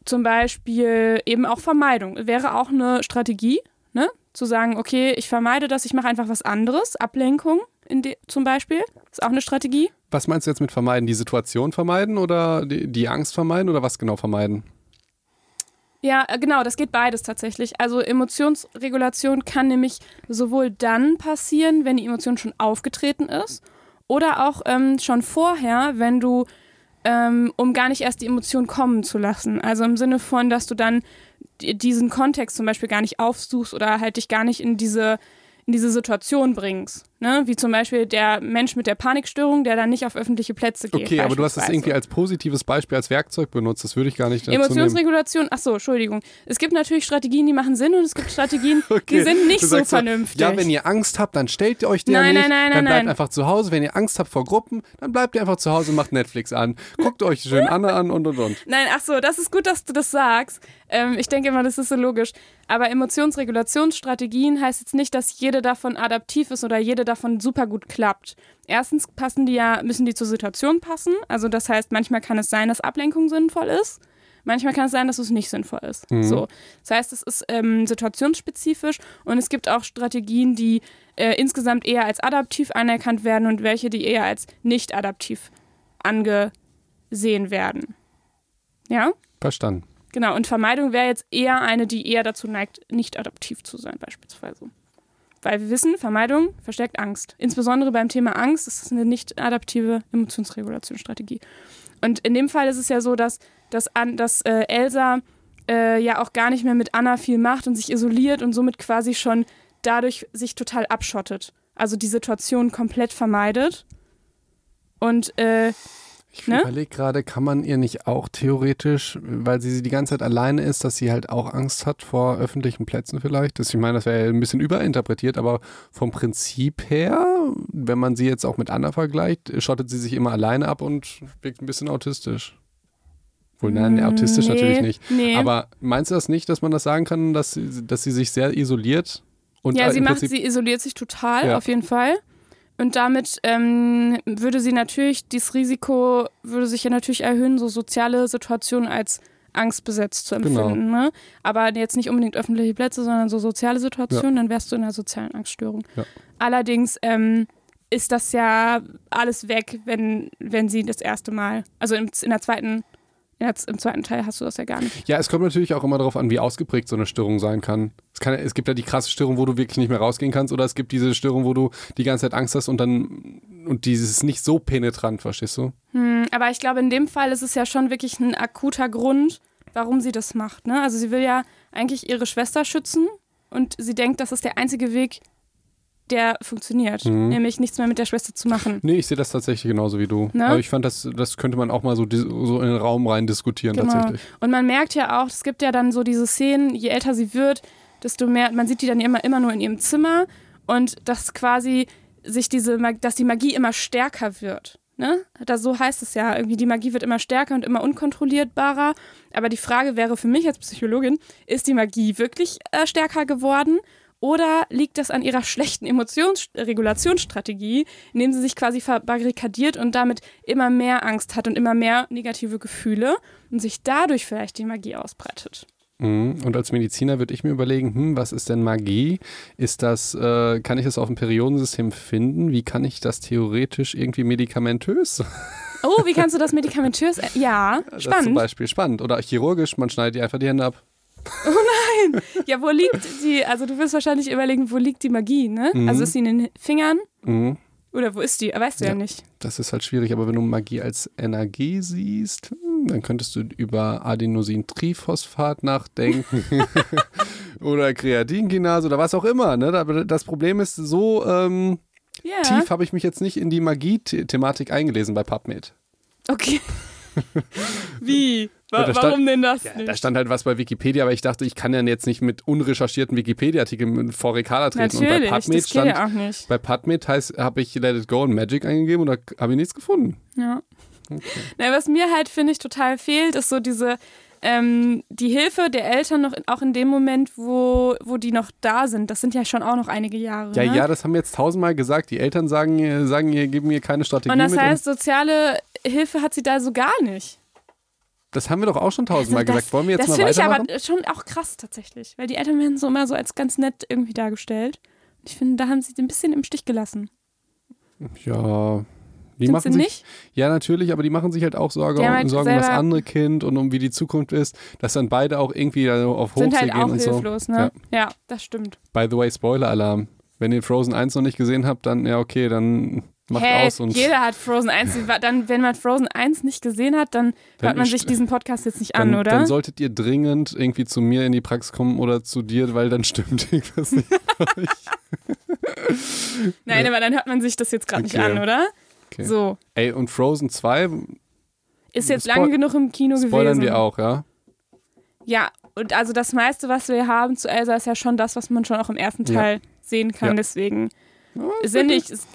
zum Beispiel eben auch Vermeidung. Wäre auch eine Strategie, ne? Zu sagen, okay, ich vermeide das, ich mache einfach was anderes. Ablenkung zum Beispiel. Ist auch eine Strategie. Was meinst du jetzt mit vermeiden? Die Situation vermeiden oder die, die Angst vermeiden oder was genau vermeiden? Ja, äh, genau, das geht beides tatsächlich. Also Emotionsregulation kann nämlich sowohl dann passieren, wenn die Emotion schon aufgetreten ist, oder auch ähm, schon vorher, wenn du, ähm, um gar nicht erst die Emotion kommen zu lassen. Also im Sinne von, dass du dann di- diesen Kontext zum Beispiel gar nicht aufsuchst oder halt dich gar nicht in diese, in diese Situation bringst. Ne? Wie zum Beispiel der Mensch mit der Panikstörung, der dann nicht auf öffentliche Plätze geht. Okay, aber du hast das irgendwie als positives Beispiel, als Werkzeug benutzt. Das würde ich gar nicht dazu nehmen. Emotionsregulation, ach so, Entschuldigung. Es gibt natürlich Strategien, die machen Sinn und es gibt Strategien, <laughs> die Okay, sind nicht so vernünftig. Ja, wenn ihr Angst habt, dann stellt ihr euch der Nein, nicht. nein, nein, dann bleibt nein. einfach zu Hause. Wenn ihr Angst habt vor Gruppen, dann bleibt ihr einfach zu Hause und macht Netflix an. Guckt euch schön <laughs> Anne an und und und. Nein, ach so, das ist gut, dass du das sagst. Ähm, ich denke immer, das ist so logisch. Aber Emotionsregulationsstrategien heißt jetzt nicht, dass jede davon adaptiv ist oder jede davon super gut klappt. Erstens passen die ja, müssen die zur Situation passen. Also das heißt, manchmal kann es sein, dass Ablenkung sinnvoll ist. Manchmal kann es sein, dass es nicht sinnvoll ist. Mhm. So. Das heißt, es ist ähm, situationsspezifisch und es gibt auch Strategien, die äh, insgesamt eher als adaptiv anerkannt werden und welche, die eher als nicht adaptiv angesehen werden. Ja? Verstanden. Genau, und Vermeidung wäre jetzt eher eine, die eher dazu neigt, nicht adaptiv zu sein, beispielsweise. Weil wir wissen, Vermeidung verstärkt Angst. Insbesondere beim Thema Angst ist es eine nicht adaptive Emotionsregulationsstrategie. Und in dem Fall ist es ja so, dass, dass, An, dass äh, Elsa äh, ja auch gar nicht mehr mit Anna viel macht und sich isoliert und somit quasi schon dadurch sich total abschottet. Also die Situation komplett vermeidet. Und äh, Ich Ne? überlege gerade, kann man ihr nicht auch theoretisch, weil sie die ganze Zeit alleine ist, dass sie halt auch Angst hat vor öffentlichen Plätzen vielleicht? Das, ich meine, das wäre ja ein bisschen überinterpretiert, aber vom Prinzip her, wenn man sie jetzt auch mit Anna vergleicht, schottet sie sich immer alleine ab und wirkt ein bisschen autistisch. Wohl, nein, autistisch nee, natürlich nicht. Nee. Aber meinst du das nicht, dass man das sagen kann, dass sie, dass sie sich sehr isoliert? Und ja, äh, sie macht, sie isoliert sich total, Ja. auf jeden Fall. Und damit ähm, würde sie natürlich, dieses Risiko würde sich ja natürlich erhöhen, so soziale Situationen als angstbesetzt zu Genau. empfinden. Ne? Aber jetzt nicht unbedingt öffentliche Plätze, sondern so soziale Situationen, dann wärst du in einer sozialen Angststörung. Ja. Allerdings ähm, ist das ja alles weg, wenn, wenn sie das erste Mal, also im, in der zweiten, jetzt im zweiten Teil hast du das ja gar nicht. Ja, es kommt natürlich auch immer darauf an, wie ausgeprägt so eine Störung sein kann. Es, kann. es gibt ja die krasse Störung, wo du wirklich nicht mehr rausgehen kannst, oder es gibt diese Störung, wo du die ganze Zeit Angst hast und dann und dieses nicht so penetrant, verstehst du? Hm, aber ich glaube, in dem Fall ist es ja schon wirklich ein akuter Grund, warum sie das macht. Ne? Also sie will ja eigentlich ihre Schwester schützen und sie denkt, das ist der einzige Weg, der funktioniert. Mhm. Nämlich nichts mehr mit der Schwester zu machen. Nee, ich sehe das tatsächlich genauso wie du. Ne? Aber ich fand, das, das könnte man auch mal so, so in den Raum rein diskutieren Genau. tatsächlich. Und man merkt ja auch, es gibt ja dann so diese Szenen, je älter sie wird, desto mehr, man sieht die dann immer, immer nur in ihrem Zimmer und dass quasi sich diese, dass die Magie immer stärker wird. Ne? Da, so heißt es ja, irgendwie die Magie wird immer stärker und immer unkontrollierbarer. Aber die Frage wäre für mich als Psychologin, ist die Magie wirklich äh, stärker geworden? Oder liegt das an ihrer schlechten Emotionsregulationsstrategie, indem sie sich quasi verbarrikadiert und damit immer mehr Angst hat und immer mehr negative Gefühle und sich dadurch vielleicht die Magie ausbreitet? Mhm. Und als Mediziner würde ich mir überlegen, hm, was ist denn Magie? Ist das, äh, kann ich das auf dem Periodensystem finden? Wie kann ich das theoretisch irgendwie medikamentös? Oh, wie kannst du das medikamentös? Äh, ja, Das spannend. zum Beispiel spannend. Oder chirurgisch, man schneidet dir einfach die Hände ab. Oh nein! Ja, wo liegt die, also du wirst wahrscheinlich überlegen, wo liegt die Magie, ne? Mhm. Also ist sie in den Fingern? Mhm. Oder wo ist die? Weißt du ja, Ja. nicht. Das ist halt schwierig, aber wenn du Magie als Energie siehst, hm, dann könntest du über Adenosintriphosphat nachdenken. <laughs> oder Kreatinkinase oder was auch immer. Ne? Aber Das Problem ist, so ähm, Ja. tief habe ich mich jetzt nicht in die Magie-Thematik eingelesen bei PubMed. Okay. <laughs> Wie? Wa Ja, da stand- warum denn das Ja, nicht? da stand halt was bei Wikipedia, aber ich dachte, ich kann ja jetzt nicht mit unrecherchierten Wikipedia-Artikeln vor Rekala treten. Natürlich, und bei geht stand, ja auch nicht. bei PubMed heißt, habe ich Let It Go und Magic eingegeben und da habe ich nichts gefunden. Ja. Na, was mir halt, finde ich, total fehlt, ist so diese, ähm, die Hilfe der Eltern noch in, auch in dem Moment, wo, wo die noch da sind. Das sind ja schon auch noch einige Jahre. Ja, ne? ja, das haben wir jetzt tausendmal gesagt. Die Eltern sagen, äh, sagen ihr, geben mir keine Strategie Und das heißt, soziale Hilfe hat sie da so gar nicht. Das haben wir doch auch schon tausendmal Also das gesagt. Wollen wir jetzt das mal finde ich weitermachen? aber schon auch krass tatsächlich, weil die Eltern werden so immer so als ganz nett irgendwie dargestellt. Ich finde, da haben sie ein bisschen im Stich gelassen. ja, die Sind machen sie sich, nicht? Ja, natürlich, aber die machen sich halt auch Sorge, um, halt Sorgen um das andere Kind und um wie die Zukunft ist, dass dann beide auch irgendwie auf Hochsee halt gehen auch und so. hilflos, ne? Ja. das stimmt. By the way, Spoiler-Alarm. Wenn ihr Frozen 1 noch nicht gesehen habt, dann ja okay, dann macht hey, aus und jeder hat Frozen 1. Die war- Dann, wenn man Frozen 1 nicht gesehen hat, dann hört man ich- sich diesen Podcast jetzt nicht dann, an, oder? dann solltet ihr dringend irgendwie zu mir in die Praxis kommen oder zu dir, weil dann stimmt <laughs> irgendwas nicht. <laughs> Nein, aber dann hört man sich das jetzt gerade nicht Okay. an, oder? Okay. So. Ey, und Frozen 2 Ist jetzt Spoil- lange genug im Kino spoilern gewesen. wir auch, ja? Ja, und also das meiste, was wir haben zu Elsa, ist ja schon das, was man schon auch im ersten Ja. Teil sehen kann. Ja. Deswegen es sind nicht. Es,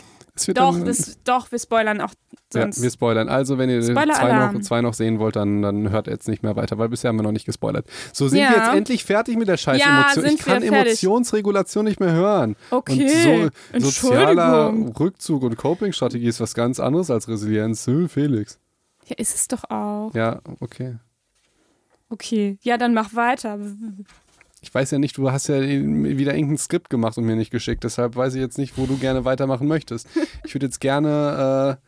doch, dann, das, doch, wir spoilern auch ja, sonst. wir spoilern. Also, wenn ihr zwei noch, zwei noch sehen wollt, dann, dann hört jetzt nicht mehr weiter, weil bisher haben wir noch nicht gespoilert. So sind Ja. wir jetzt endlich fertig mit der scheiß Ja, Emotion. Ich wir kann fertig. Emotionsregulation nicht mehr hören. okay. Und so, sozialer. Rückzug und Coping-Strategie ist was ganz anderes als Resilienz. Äh, Felix. Ja, ist es doch auch. Ja, okay. Okay. Ja, dann mach weiter. Ich weiß ja nicht, du hast ja wieder irgendein Skript gemacht und mir nicht geschickt. Deshalb weiß ich jetzt nicht, wo du gerne weitermachen möchtest. <laughs> Ich würde jetzt gerne.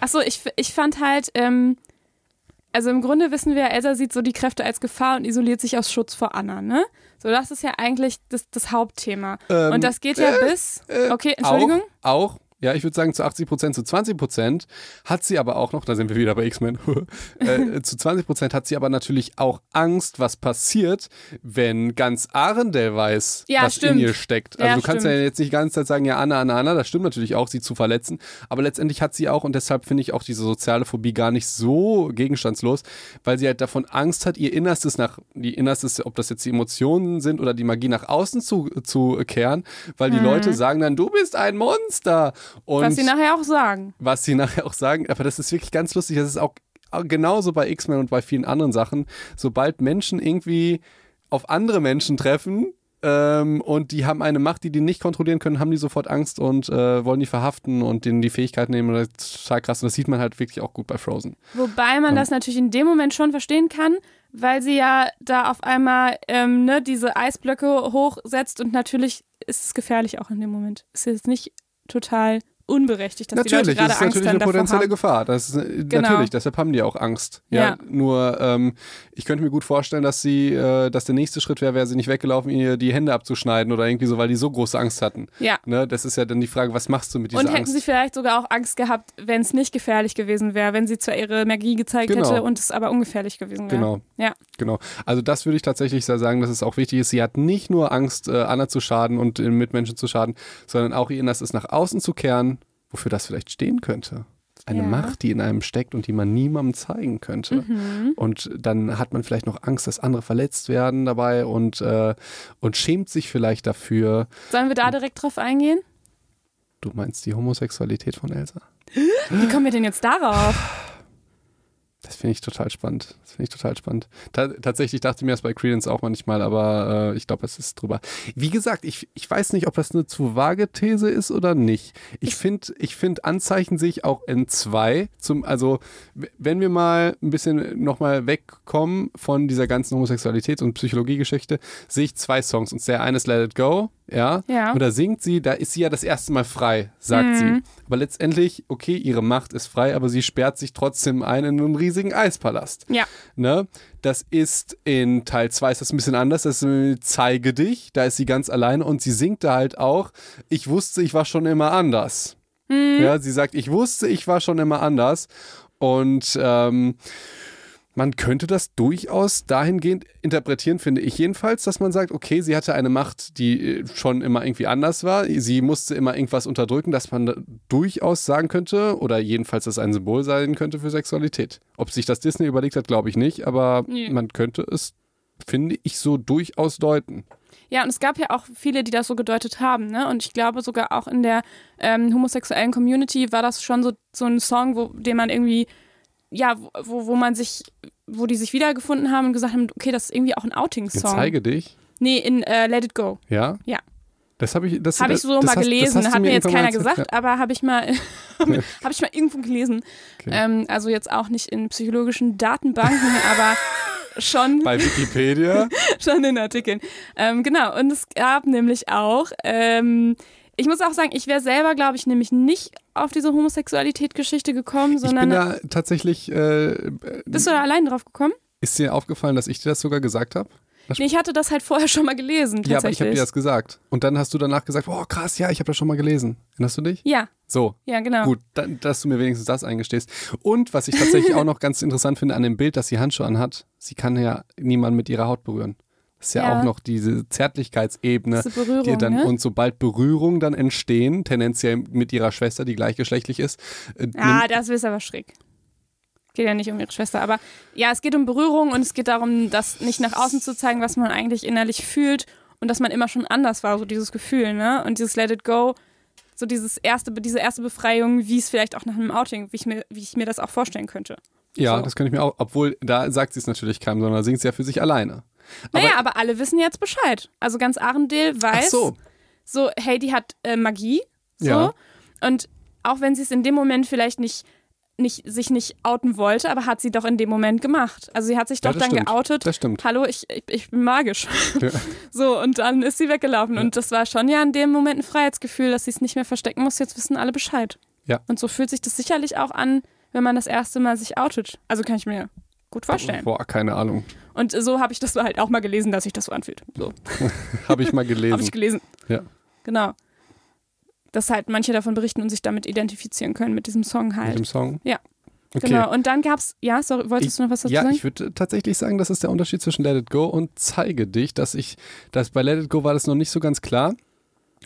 Achso, ich, ich fand halt, ähm, also im Grunde wissen wir, Elsa sieht so die Kräfte als Gefahr und isoliert sich aus Schutz vor Anna, ne? So, das ist ja eigentlich das, das Hauptthema. Äh, ähm, und das geht ja bis. äh, Okay, Entschuldigung. Auch, auch, ja, ich würde sagen zu 80 Prozent, zu 20 Prozent hat sie aber auch noch, da sind wir wieder bei X-Men, <laughs> äh, zu 20 Prozent hat sie aber natürlich auch Angst, was passiert, wenn ganz Arendelle weiß, Ja, was stimmt. in ihr steckt. Also Ja, du kannst ja stimmt. jetzt nicht die ganze Zeit sagen, ja, Anna, Anna, Anna, das stimmt natürlich auch, sie zu verletzen, aber letztendlich hat sie auch, und deshalb finde ich auch diese soziale Phobie gar nicht so gegenstandslos, weil sie halt davon Angst hat, ihr Innerstes nach, die Innerstes, ob das jetzt die Emotionen sind oder die Magie nach außen zu, zu kehren, weil die Leute sagen dann, du bist ein Monster. Und. Was sie nachher auch sagen. was sie nachher auch sagen, aber das ist wirklich ganz lustig. Das ist auch genauso bei X-Men und bei vielen anderen Sachen. Sobald Menschen irgendwie auf andere Menschen treffen ähm, und die haben eine Macht, die die nicht kontrollieren können, haben die sofort Angst und äh, wollen die verhaften und denen die Fähigkeit nehmen. Das ist total krass. Und das sieht man halt wirklich auch gut bei Frozen. Wobei man das natürlich in dem Moment schon verstehen kann, weil sie ja da auf einmal ähm, ne, diese Eisblöcke hochsetzt und natürlich ist es gefährlich auch in dem Moment. Ist jetzt nicht total unberechtigt, dass die Leute natürlich, gerade das ist Angst natürlich dann eine potenzielle haben. Gefahr. Das ist, äh, Genau. Natürlich, deshalb haben die auch Angst. Ja, Ja. Nur, ähm, ich könnte mir gut vorstellen, dass sie, äh, dass der nächste Schritt wäre, wäre sie nicht weggelaufen, ihr die Hände abzuschneiden oder irgendwie so, weil die so große Angst hatten. Ja. Ne? Das ist ja dann die Frage, was machst du mit dieser Und hätten Angst? sie vielleicht sogar auch Angst gehabt, wenn es nicht gefährlich gewesen wäre, wenn sie zwar ihre Magie gezeigt Genau. hätte und es aber ungefährlich gewesen wäre. Genau. Ja. Genau. Also das würde ich tatsächlich sagen, dass es auch wichtig ist. Sie hat nicht nur Angst, äh, Anna zu schaden und den Mitmenschen zu schaden, sondern auch ihr Innerstes nach außen zu kehren, wofür das vielleicht stehen könnte. Eine Ja. Macht, die in einem steckt und die man niemandem zeigen könnte. Mhm. Und dann hat man vielleicht noch Angst, dass andere verletzt werden dabei und, äh, und schämt sich vielleicht dafür. Sollen wir da direkt drauf eingehen? Du meinst die Homosexualität von Elsa? Wie kommen wir denn jetzt darauf? Das finde ich total spannend. Das finde ich total spannend. Ta tatsächlich dachte ich mir das bei Credence auch manchmal, aber äh, ich glaube, es ist drüber. Wie gesagt, ich, ich weiß nicht, ob das eine zu vage These ist oder nicht. Ich finde, ich finde Anzeichen sehe ich auch in zwei. Zum, also, wenn wir mal ein bisschen nochmal wegkommen von dieser ganzen Homosexualität- und Psychologiegeschichte, sehe ich zwei Songs. Und der eine ist Let It Go, ja. Ja. Und da singt sie, da ist sie ja das erste Mal frei, sagt Mhm. sie. Aber letztendlich, okay, ihre Macht ist frei, aber sie sperrt sich trotzdem ein in einem riesigen Eispalast. Ja. Ne? Das ist in Teil 2 ist das ein bisschen anders. Das ist Zeige dich, da ist sie ganz alleine und sie singt da halt auch, ich wusste, ich war schon immer anders. Ja, sie sagt, ich wusste, ich war schon immer anders. Und ähm, man könnte das durchaus dahingehend interpretieren, finde ich jedenfalls, dass man sagt, okay, sie hatte eine Macht, die äh, schon immer irgendwie anders war. Sie musste immer irgendwas unterdrücken, dass man durchaus sagen könnte, oder jedenfalls das ein Symbol sein könnte für Sexualität. Ob sich das Disney überlegt hat, glaube ich nicht, aber Nee. man könnte es, finde ich, so durchaus deuten. Ja, und es gab ja auch viele, die das so gedeutet haben, ne? Und ich glaube sogar auch in der ähm, homosexuellen Community war das schon so, so ein Song, wo, den man irgendwie, ja, wo, wo man sich, wo die sich wiedergefunden haben und gesagt haben, okay, das ist irgendwie auch ein Outing-Song. zeige dich, Nee, in äh, Let It Go. ja? Ja. Das habe ich, das, Habe ich so das mal hast- das gelesen, hast du hat mir jetzt keiner gesagt, aber habe ich mal <laughs> habe ich mal irgendwo gelesen. Okay. Ähm, also jetzt auch nicht in psychologischen Datenbanken, <laughs> aber schon Ja. Bei Wikipedia. <laughs> schon in Artikeln. Ähm, genau, und es gab nämlich auch, ähm, ich muss auch sagen, ich wäre selber, glaube ich, nämlich nicht auf diese Homosexualität-Geschichte gekommen, Ich bin sondern da tatsächlich, äh, bist du da allein drauf gekommen? ist dir aufgefallen, dass ich dir das sogar gesagt habe? Nee, ich hatte das halt vorher schon mal gelesen, Ja, aber ich habe dir das gesagt. Und dann hast du danach gesagt, oh krass, ja, ich habe das schon mal gelesen. Erinnerst du dich? ja, So, ja, genau. gut, dann, dass du mir wenigstens das eingestehst. Und was ich tatsächlich <laughs> auch noch ganz interessant finde an dem Bild, dass sie Handschuhe anhat, sie kann ja niemanden mit ihrer Haut berühren. Das ist ja, Ja. auch noch diese Zärtlichkeitsebene. Diese Berührung, die dann, ne? Und sobald Berührungen dann entstehen, tendenziell mit ihrer Schwester, die gleichgeschlechtlich ist, äh, Ah, das ist aber schräg. Geht ja nicht um ihre Schwester, aber ja, es geht um Berührung und es geht darum, das nicht nach außen zu zeigen, was man eigentlich innerlich fühlt und dass man immer schon anders war, so dieses Gefühl, ne? Und dieses Let It Go, so dieses erste, diese erste Befreiung, wie es vielleicht auch nach einem Outing, wie ich mir, wie ich mir das auch vorstellen könnte. ja, so. das könnte ich mir auch, obwohl da sagt sie es natürlich keinem, sondern singt sie ja für sich alleine. Aber- naja, aber alle wissen jetzt Bescheid. Also ganz Arendelle weiß, so, so, hey, die hat äh, Magie. So. Ja. Und auch wenn sie es in dem Moment vielleicht nicht, nicht, sich nicht outen wollte, aber hat sie doch in dem Moment gemacht. Also sie hat sich Ja, doch das dann stimmt. geoutet. das stimmt. Hallo, ich, ich, ich bin magisch. Ja. <laughs> So, und dann ist sie weggelaufen. Und das war schon ja in dem Moment ein Freiheitsgefühl, dass sie es nicht mehr verstecken muss. Jetzt wissen alle Bescheid. Ja. Und so fühlt sich das sicherlich auch an, wenn man das erste Mal sich outet. Also kann ich mir gut vorstellen. Boah, keine Ahnung. Und so habe ich das halt auch mal gelesen, dass sich das so anfühlt. So. <laughs> Habe ich mal <laughs> gelesen. Habe ich gelesen. Ja. Genau. Dass halt manche davon berichten und sich damit identifizieren können mit diesem Song Mit halt. dem Song? Ja. Okay. Genau. Und dann gab's, ja, sorry, wolltest du noch was dazu Ja, sagen? ich würde tatsächlich sagen, das ist der Unterschied zwischen Let It Go und Zeige dich, dass ich, dass bei Let It Go war das noch nicht so ganz klar.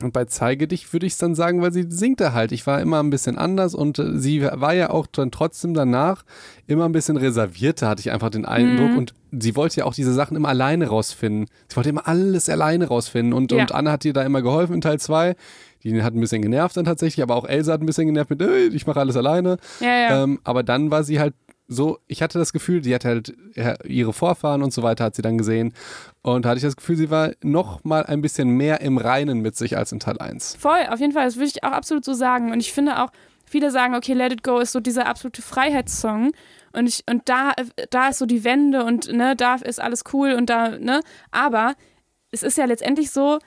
Und bei Zeige dich würde ich es dann sagen, weil sie singt da halt. Ich war immer ein bisschen anders und äh, sie war ja auch dann trotzdem danach immer ein bisschen reservierter, hatte ich einfach den Eindruck. Mhm. Und sie wollte ja auch diese Sachen immer alleine rausfinden. Sie wollte immer alles alleine rausfinden. Und, Ja. und Anna hat ihr da immer geholfen in Teil 2. Die hat ein bisschen genervt dann tatsächlich, aber auch Elsa hat ein bisschen genervt mit, "Ey, ich mache alles alleine. ja, ja. Ähm, aber dann war sie halt so, ich hatte das Gefühl, die hat halt ihre Vorfahren und so weiter hat sie dann gesehen. Und da hatte ich das Gefühl, sie war noch mal ein bisschen mehr im Reinen mit sich als in Teil 1. Voll, auf jeden Fall. Das würde ich auch absolut so sagen. Und ich finde auch, viele sagen, okay, Let It Go ist so dieser absolute Freiheitssong. Und ich, und da, da ist so die Wende und ne, da ist alles cool und da, ne? Aber es ist ja letztendlich so,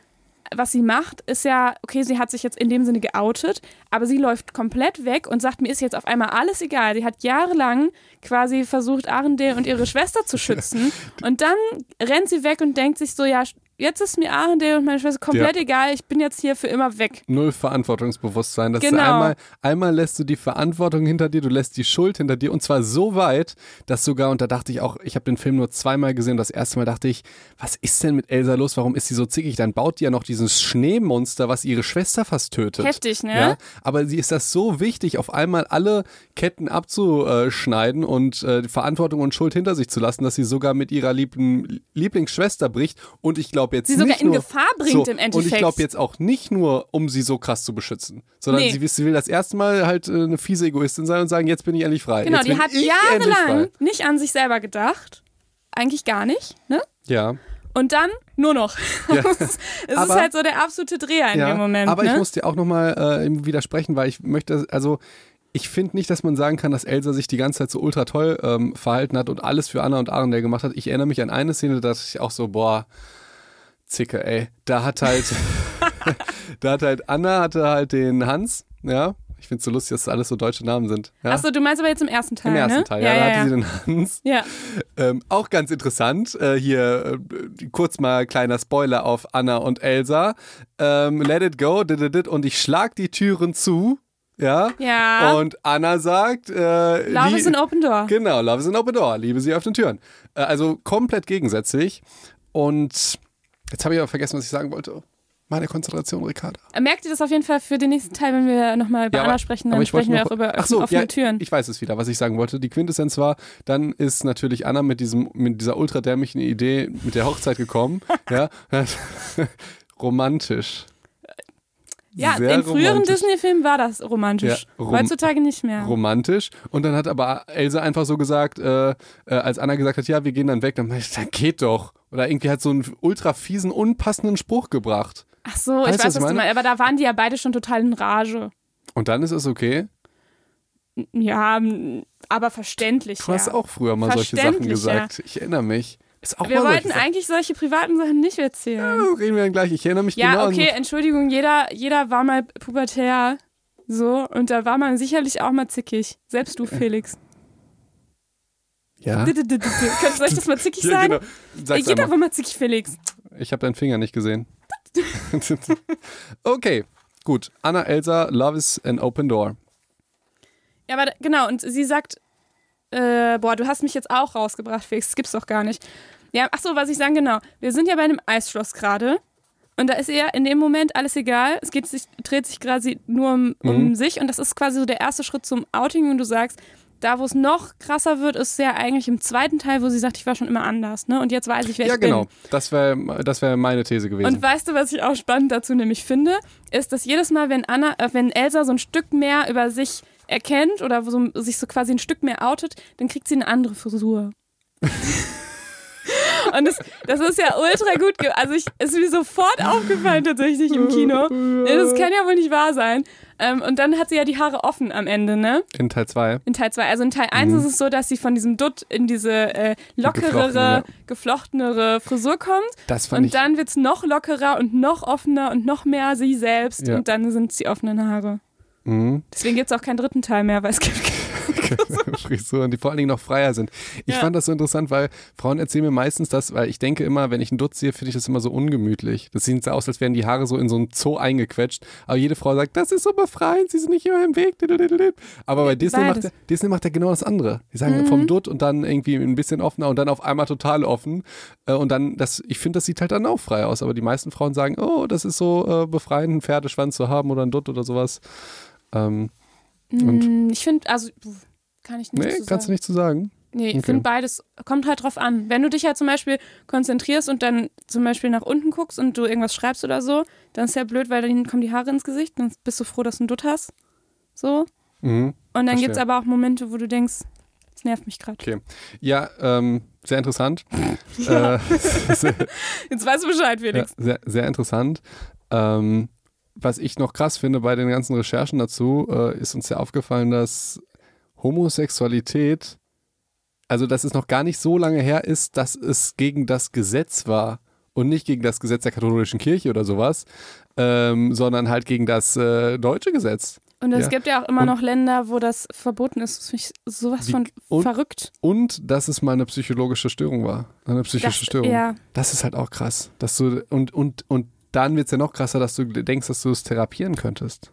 was sie macht, ist ja, okay, sie hat sich jetzt in dem Sinne geoutet, aber sie läuft komplett weg und sagt, mir ist jetzt auf einmal alles egal. Sie hat jahrelang quasi versucht, Arendelle und ihre Schwester zu schützen. <laughs> Und dann rennt sie weg und denkt sich so, ja, jetzt ist mir Arendelle und meine Schwester komplett egal, ich bin jetzt hier für immer weg. Null Verantwortungsbewusstsein. Das ist Genau. einmal, einmal lässt du die Verantwortung hinter dir, du lässt die Schuld hinter dir und zwar so weit, dass sogar, und da dachte ich auch, ich habe den Film nur zweimal gesehen, das erste Mal dachte ich, was ist denn mit Elsa los? Warum ist sie so zickig? Dann baut die ja noch dieses Schneemonster, was ihre Schwester fast tötet. Heftig, ne? Ja, aber sie ist das so wichtig, auf einmal alle Ketten abzuschneiden und äh, Verantwortung und Schuld hinter sich zu lassen, dass sie sogar mit ihrer lieben Lieblingsschwester bricht und ich glaube glaube jetzt sie sogar nicht in nur, Gefahr bringt so, im Und ich Endeffekt. glaube jetzt auch nicht nur, um sie so krass zu beschützen, sondern Nee. sie, sie will das erste Mal halt äh, eine fiese Egoistin sein und sagen, jetzt bin ich endlich frei. Genau, jetzt die hat jahrelang nicht an sich selber gedacht. Eigentlich gar nicht, ne? Ja. Und dann nur noch. Ja. <laughs> es ist Aber- halt so der absolute Dreher in ja, dem Moment. aber ne? ich muss dir auch nochmal äh, widersprechen, weil ich möchte, also ich finde nicht, dass man sagen kann, dass Elsa sich die ganze Zeit so ultra toll ähm, verhalten hat und alles für Anna und Arendelle gemacht hat. Ich erinnere mich an eine Szene, da dachte ich auch so, boah, Zicke, ey. Da hat halt, <laughs> <laughs> da hat halt Anna hatte halt den Hans, ja. Ich finde es so lustig, dass das alles so deutsche Namen sind. Ja? Achso, du meinst aber jetzt im ersten Teil, Im ersten ne? Teil, ja, ja, da ja, hatte sie den Hans. ja. Ähm, auch ganz interessant, äh, hier äh, kurz mal kleiner Spoiler auf Anna und Elsa. Ähm, let it go, dit, dit, dit, und ich schlag die Türen zu. Ja. Ja. Und Anna sagt, äh, Love is an open door. Genau, Love is an open door. Liebe sie öffnen Türen. Äh, also komplett gegensätzlich. Und jetzt habe ich aber vergessen, was ich sagen wollte. Meine Konzentration, Ricarda. Merkt ihr das auf jeden Fall für den nächsten Teil, wenn wir nochmal über Ja, Anna sprechen, dann sprechen wir auch über Ach so, offene ja, Türen. Ich weiß es wieder, was ich sagen wollte. Die Quintessenz war, dann ist natürlich Anna mit diesem, mit dieser ultradämlichen Idee mit der Hochzeit gekommen. <laughs> ja. <laughs> romantisch. Ja, Sehr in früheren. Disney-Filmen war das romantisch. Ja, rom- Heutzutage nicht mehr. Romantisch. Und dann hat aber Elsa einfach so gesagt, äh, äh, als Anna gesagt hat, ja, wir gehen dann weg, dann meinte ich, dann geht doch. Oder irgendwie hat so einen ultra fiesen, unpassenden Spruch gebracht. Ach so, Weißt ich weiß, was ich du meine? meinst. Aber da waren die ja beide schon total in Rage. Und dann ist es okay. Ja, aber verständlich. Du hast auch früher mal solche Sachen gesagt. Ich erinnere mich. Ist auch Wir wollten eigentlich solche privaten Sachen nicht erzählen. Sachen. Reden wir dann gleich. Ich erinnere mich Ja, genau okay, an Entschuldigung, jeder, jeder war mal pubertär. So, und da war man sicherlich auch mal zickig. Selbst du, Felix. Ja. Kannst du euch das mal <laughs> zickig ja sagen? genau. Sag's Jeder einmal. war mal zickig, Felix. Ich habe deinen Finger nicht gesehen. <laughs> okay, gut. Anna Elsa, Love is an open door. Ja, aber genau, und sie sagt, äh, boah, du hast mich jetzt auch rausgebracht, Felix, das gibt's doch gar nicht. Ja, ach so, was ich sagen, genau. Wir sind ja bei einem Eisschloss gerade. Und da ist ihr in dem Moment alles egal. Es geht sich, dreht sich quasi nur um, um Mhm. sich. Und das ist quasi so der erste Schritt zum Outing. Und du sagst, da wo es noch krasser wird, ist ja eigentlich im zweiten Teil, wo sie sagt, ich war schon immer anders. Ne? Und jetzt weiß ich, wer ja, ich genau. bin. Das wäre das wär meine These gewesen. Und weißt du, was ich auch spannend dazu nämlich finde, ist, dass jedes Mal, wenn Anna, äh, wenn Elsa so ein Stück mehr über sich erkennt oder so, sich so quasi ein Stück mehr outet, dann kriegt sie eine andere Frisur. <laughs> Und das, das ist ja ultra gut. Also ich, es ist mir sofort aufgefallen tatsächlich im Kino. <laughs> Das kann ja wohl nicht wahr sein. Ähm, und dann hat sie ja die Haare offen am Ende, ne? In Teil 2. In Teil 2. Also in Teil 1 ist es so, dass sie von diesem Dutt in diese äh, lockerere, geflochtene. geflochtenere Frisur kommt. Das fand Und ich. dann wird es noch lockerer und noch offener und noch mehr sie selbst. Ja. Und dann sind es die offenen Haare. Mhm. Deswegen gibt es auch keinen dritten Teil mehr, weil es gibt <laughs> Frisuren, die vor allen Dingen noch freier sind. Ich Ja. fand das so interessant, weil Frauen erzählen mir meistens das, weil ich denke immer, wenn ich einen Dutz sehe, finde ich das immer so ungemütlich. Das sieht so aus, als wären die Haare so in so einen Zoo eingequetscht. Aber jede Frau sagt, das ist so befreiend, sie sind nicht immer im Weg. Aber bei Disney macht, Beides. er, Disney macht er genau das andere. Die sagen Mhm. vom Dutt und dann irgendwie ein bisschen offener und dann auf einmal total offen. Äh, Und dann, das, ich finde, das sieht halt dann auch frei aus. Aber die meisten Frauen sagen, oh, das ist so äh, befreiend, einen Pferdeschwanz zu haben oder einen Dutt oder sowas. Ähm, Und? Mm, Ich finde, also kann ich nicht nee, zu kannst du nicht zu sagen. Nee, ich Okay. finde beides, kommt halt drauf an. Wenn du dich halt zum Beispiel konzentrierst und dann zum Beispiel nach unten guckst und du irgendwas schreibst oder so, dann ist ja blöd, weil dann kommen die Haare ins Gesicht, dann bist du froh, dass du einen Dutt hast. So. Mhm. Und dann gibt es aber auch Momente, wo du denkst, das nervt mich gerade. Okay. Ja, ähm, sehr interessant. <laughs> Ja. Äh, <laughs> Jetzt weißt du Bescheid, ja, Felix. sehr, sehr interessant. Ähm, was ich noch krass finde bei den ganzen Recherchen dazu, äh, ist uns ja aufgefallen, dass Homosexualität, also dass es noch gar nicht so lange her ist, dass es gegen das Gesetz war und nicht gegen das Gesetz der katholischen Kirche oder sowas, ähm, sondern halt gegen das äh, deutsche Gesetz. Und es Ja. gibt ja auch immer Und- noch Länder, wo das verboten ist. Das finde ich sowas von und- verrückt. Und dass es mal eine psychologische Störung war. Eine psychische Das, Störung. ja, Das ist halt auch krass. Dass du, und, und, und dann wird es ja noch krasser, dass du denkst, dass du es therapieren könntest.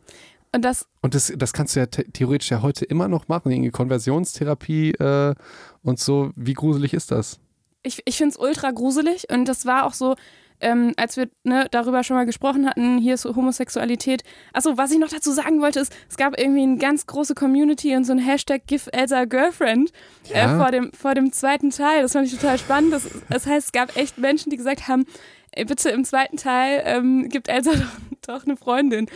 und das, Und das, das kannst du ja the theoretisch ja heute immer noch machen. Irgendwie Konversionstherapie äh, und so. Wie gruselig ist das? ich, ich finde es ultra gruselig. Und das war auch so, ähm, als wir ne, darüber schon mal gesprochen hatten, hier ist Homosexualität. Achso, was ich noch dazu sagen wollte, ist, es gab irgendwie eine ganz große Community und so ein Hashtag Give Elsa Girlfriend äh, Ja. vor, dem, vor dem zweiten Teil. Das fand ich total spannend. Das, das heißt, es gab echt Menschen, die gesagt haben, ey, bitte im zweiten Teil ähm, gibt Elsa <laughs> doch, doch eine Freundin.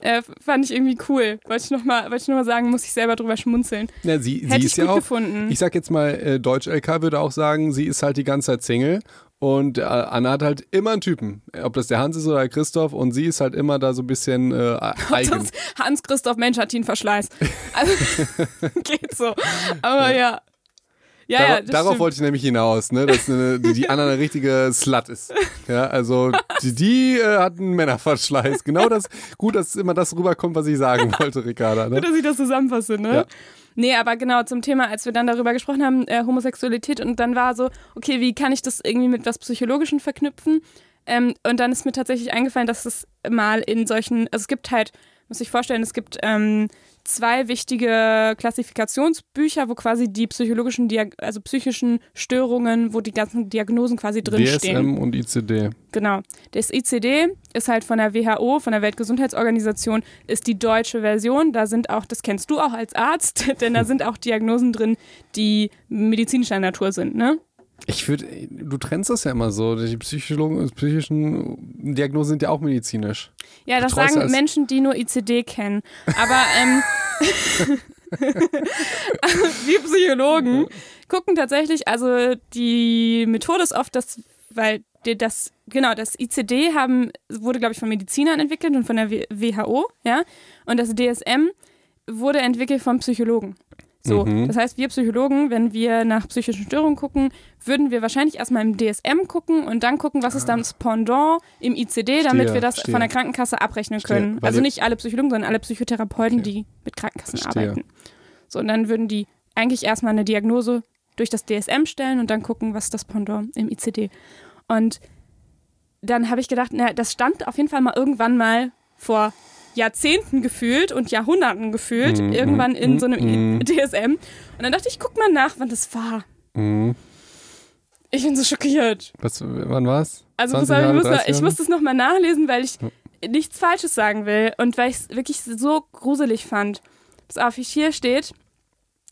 Äh, fand ich irgendwie cool. Wollte ich nochmal noch sagen, muss ich selber drüber schmunzeln. Ja, sie, Hätte sie ich ist gut ja auch, gefunden. ich sag jetzt mal, äh, Deutsch-LK würde auch sagen, sie ist halt die ganze Zeit Single und äh, Anna hat halt immer einen Typen. Ob das der Hans ist oder der Christoph und sie ist halt immer da so ein bisschen äh, <laughs> eigen. Hans-Christoph Mensch hat ihn Verschleiß. Also, <laughs> geht so. Aber ja. Ja, Dar ja, darauf stimmt. wollte ich nämlich hinaus, ne? dass eine, die, Anna eine richtige Slut ist. Ja, also die, die äh, hat einen Männerverschleiß. Genau das, gut, dass immer das rüberkommt, was ich sagen <laughs> wollte, Ricarda. Ne? Gut, dass ich das zusammenfasse, ne? Ja. Nee, aber genau zum Thema, als wir dann darüber gesprochen haben, äh, Homosexualität und dann war so, okay, wie kann ich das irgendwie mit was Psychologischen verknüpfen? Ähm, und dann ist mir tatsächlich eingefallen, dass es mal in solchen, also es gibt halt, muss ich vorstellen, es gibt ähm, zwei wichtige Klassifikationsbücher, wo quasi die psychologischen, Diag also psychischen Störungen, wo die ganzen Diagnosen quasi drinstehen. DSM und ICD. Genau. Das ICD ist halt von der WHO, von der Weltgesundheitsorganisation, ist die deutsche Version. Da sind auch, das kennst du auch als Arzt, <laughs> denn da sind auch Diagnosen drin, die medizinischer Natur sind, ne? Ich würde, du trennst das ja immer so. Die Psychologen, psychischen Diagnosen sind ja auch medizinisch. Ja, das Betreust sagen Menschen, die nur ICD kennen. Aber ähm, <laughs> <laughs> wir Psychologen gucken tatsächlich, also die Methode ist oft, dass, weil das, genau, das ICD haben, wurde, glaube ich, von Medizinern entwickelt und von der WHO, ja. Und das DSM wurde entwickelt von Psychologen. So, Mhm. das heißt, wir Psychologen, wenn wir nach psychischen Störungen gucken, würden wir wahrscheinlich erstmal im DSM gucken und dann gucken, was ist dann das Pendant im ICD, damit Ah. Verstehe, wir das verstehe. von der Krankenkasse abrechnen Verstehe, können. also nicht alle Psychologen, sondern alle Psychotherapeuten, Okay. die mit Krankenkassen arbeiten. So, und dann würden die eigentlich erstmal eine Diagnose durch das DSM stellen und dann gucken, was ist das Pendant im ICD. Und dann habe ich gedacht, na, das stand auf jeden Fall mal irgendwann mal vor Jahrzehnten gefühlt und Jahrhunderten gefühlt, Mhm, irgendwann in mhm, so einem mhm. I- DSM. Und dann dachte ich, guck mal nach, wann das war. Mhm. Ich bin so schockiert. Was, wann war's? Also 20 pass auf, ich, muss noch, 30 ich muss das nochmal nachlesen, weil ich nichts Falsches sagen will und weil ich es wirklich so gruselig fand. Pass auf, hier steht,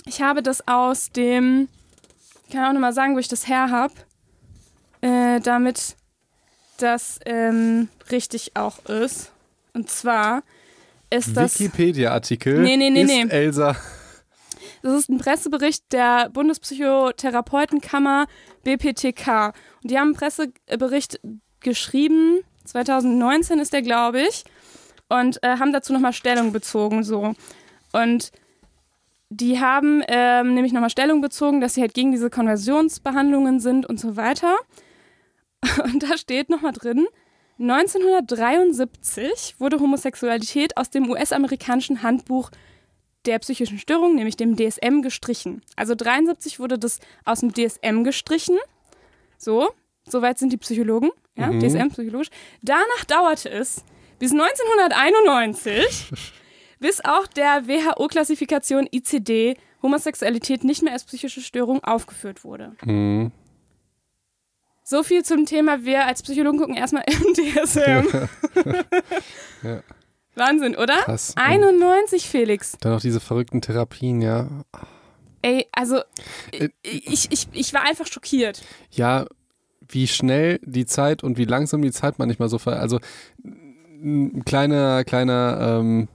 ich habe das aus dem, ich kann auch nochmal sagen, wo ich das her habe, äh, damit das ähm, richtig auch ist. Und zwar ist das... Wikipedia-Artikel Nee, nee, nee, ist nee. Elsa. Das ist ein Pressebericht der Bundespsychotherapeutenkammer BPTK. Und die haben einen Pressebericht geschrieben, 2019 ist der, glaube ich, und äh, haben dazu nochmal Stellung bezogen. So. Und die haben ähm, nämlich nochmal Stellung bezogen, dass sie halt gegen diese Konversionsbehandlungen sind und so weiter. <laughs> Und da steht nochmal drin, 1973 wurde Homosexualität aus dem US-amerikanischen Handbuch der psychischen Störung, nämlich dem DSM, gestrichen. Also 73 wurde das aus dem DSM gestrichen. So, soweit sind die Psychologen, ja, Mhm. DSM psychologisch. Danach dauerte es bis 1991, <laughs> bis auch der WHO-Klassifikation ICD Homosexualität nicht mehr als psychische Störung aufgeführt wurde. Mhm. So viel zum Thema, wir als Psychologen gucken erstmal <laughs> im DSM. <laughs> Ja. Wahnsinn, oder? Krass. 91, Felix. Dann noch diese verrückten Therapien, ja. Ey, also Äh, ich, ich, ich war einfach schockiert. Ja, wie schnell die Zeit und wie langsam die Zeit manchmal so ver... Also ein kleiner, kleiner, ähm,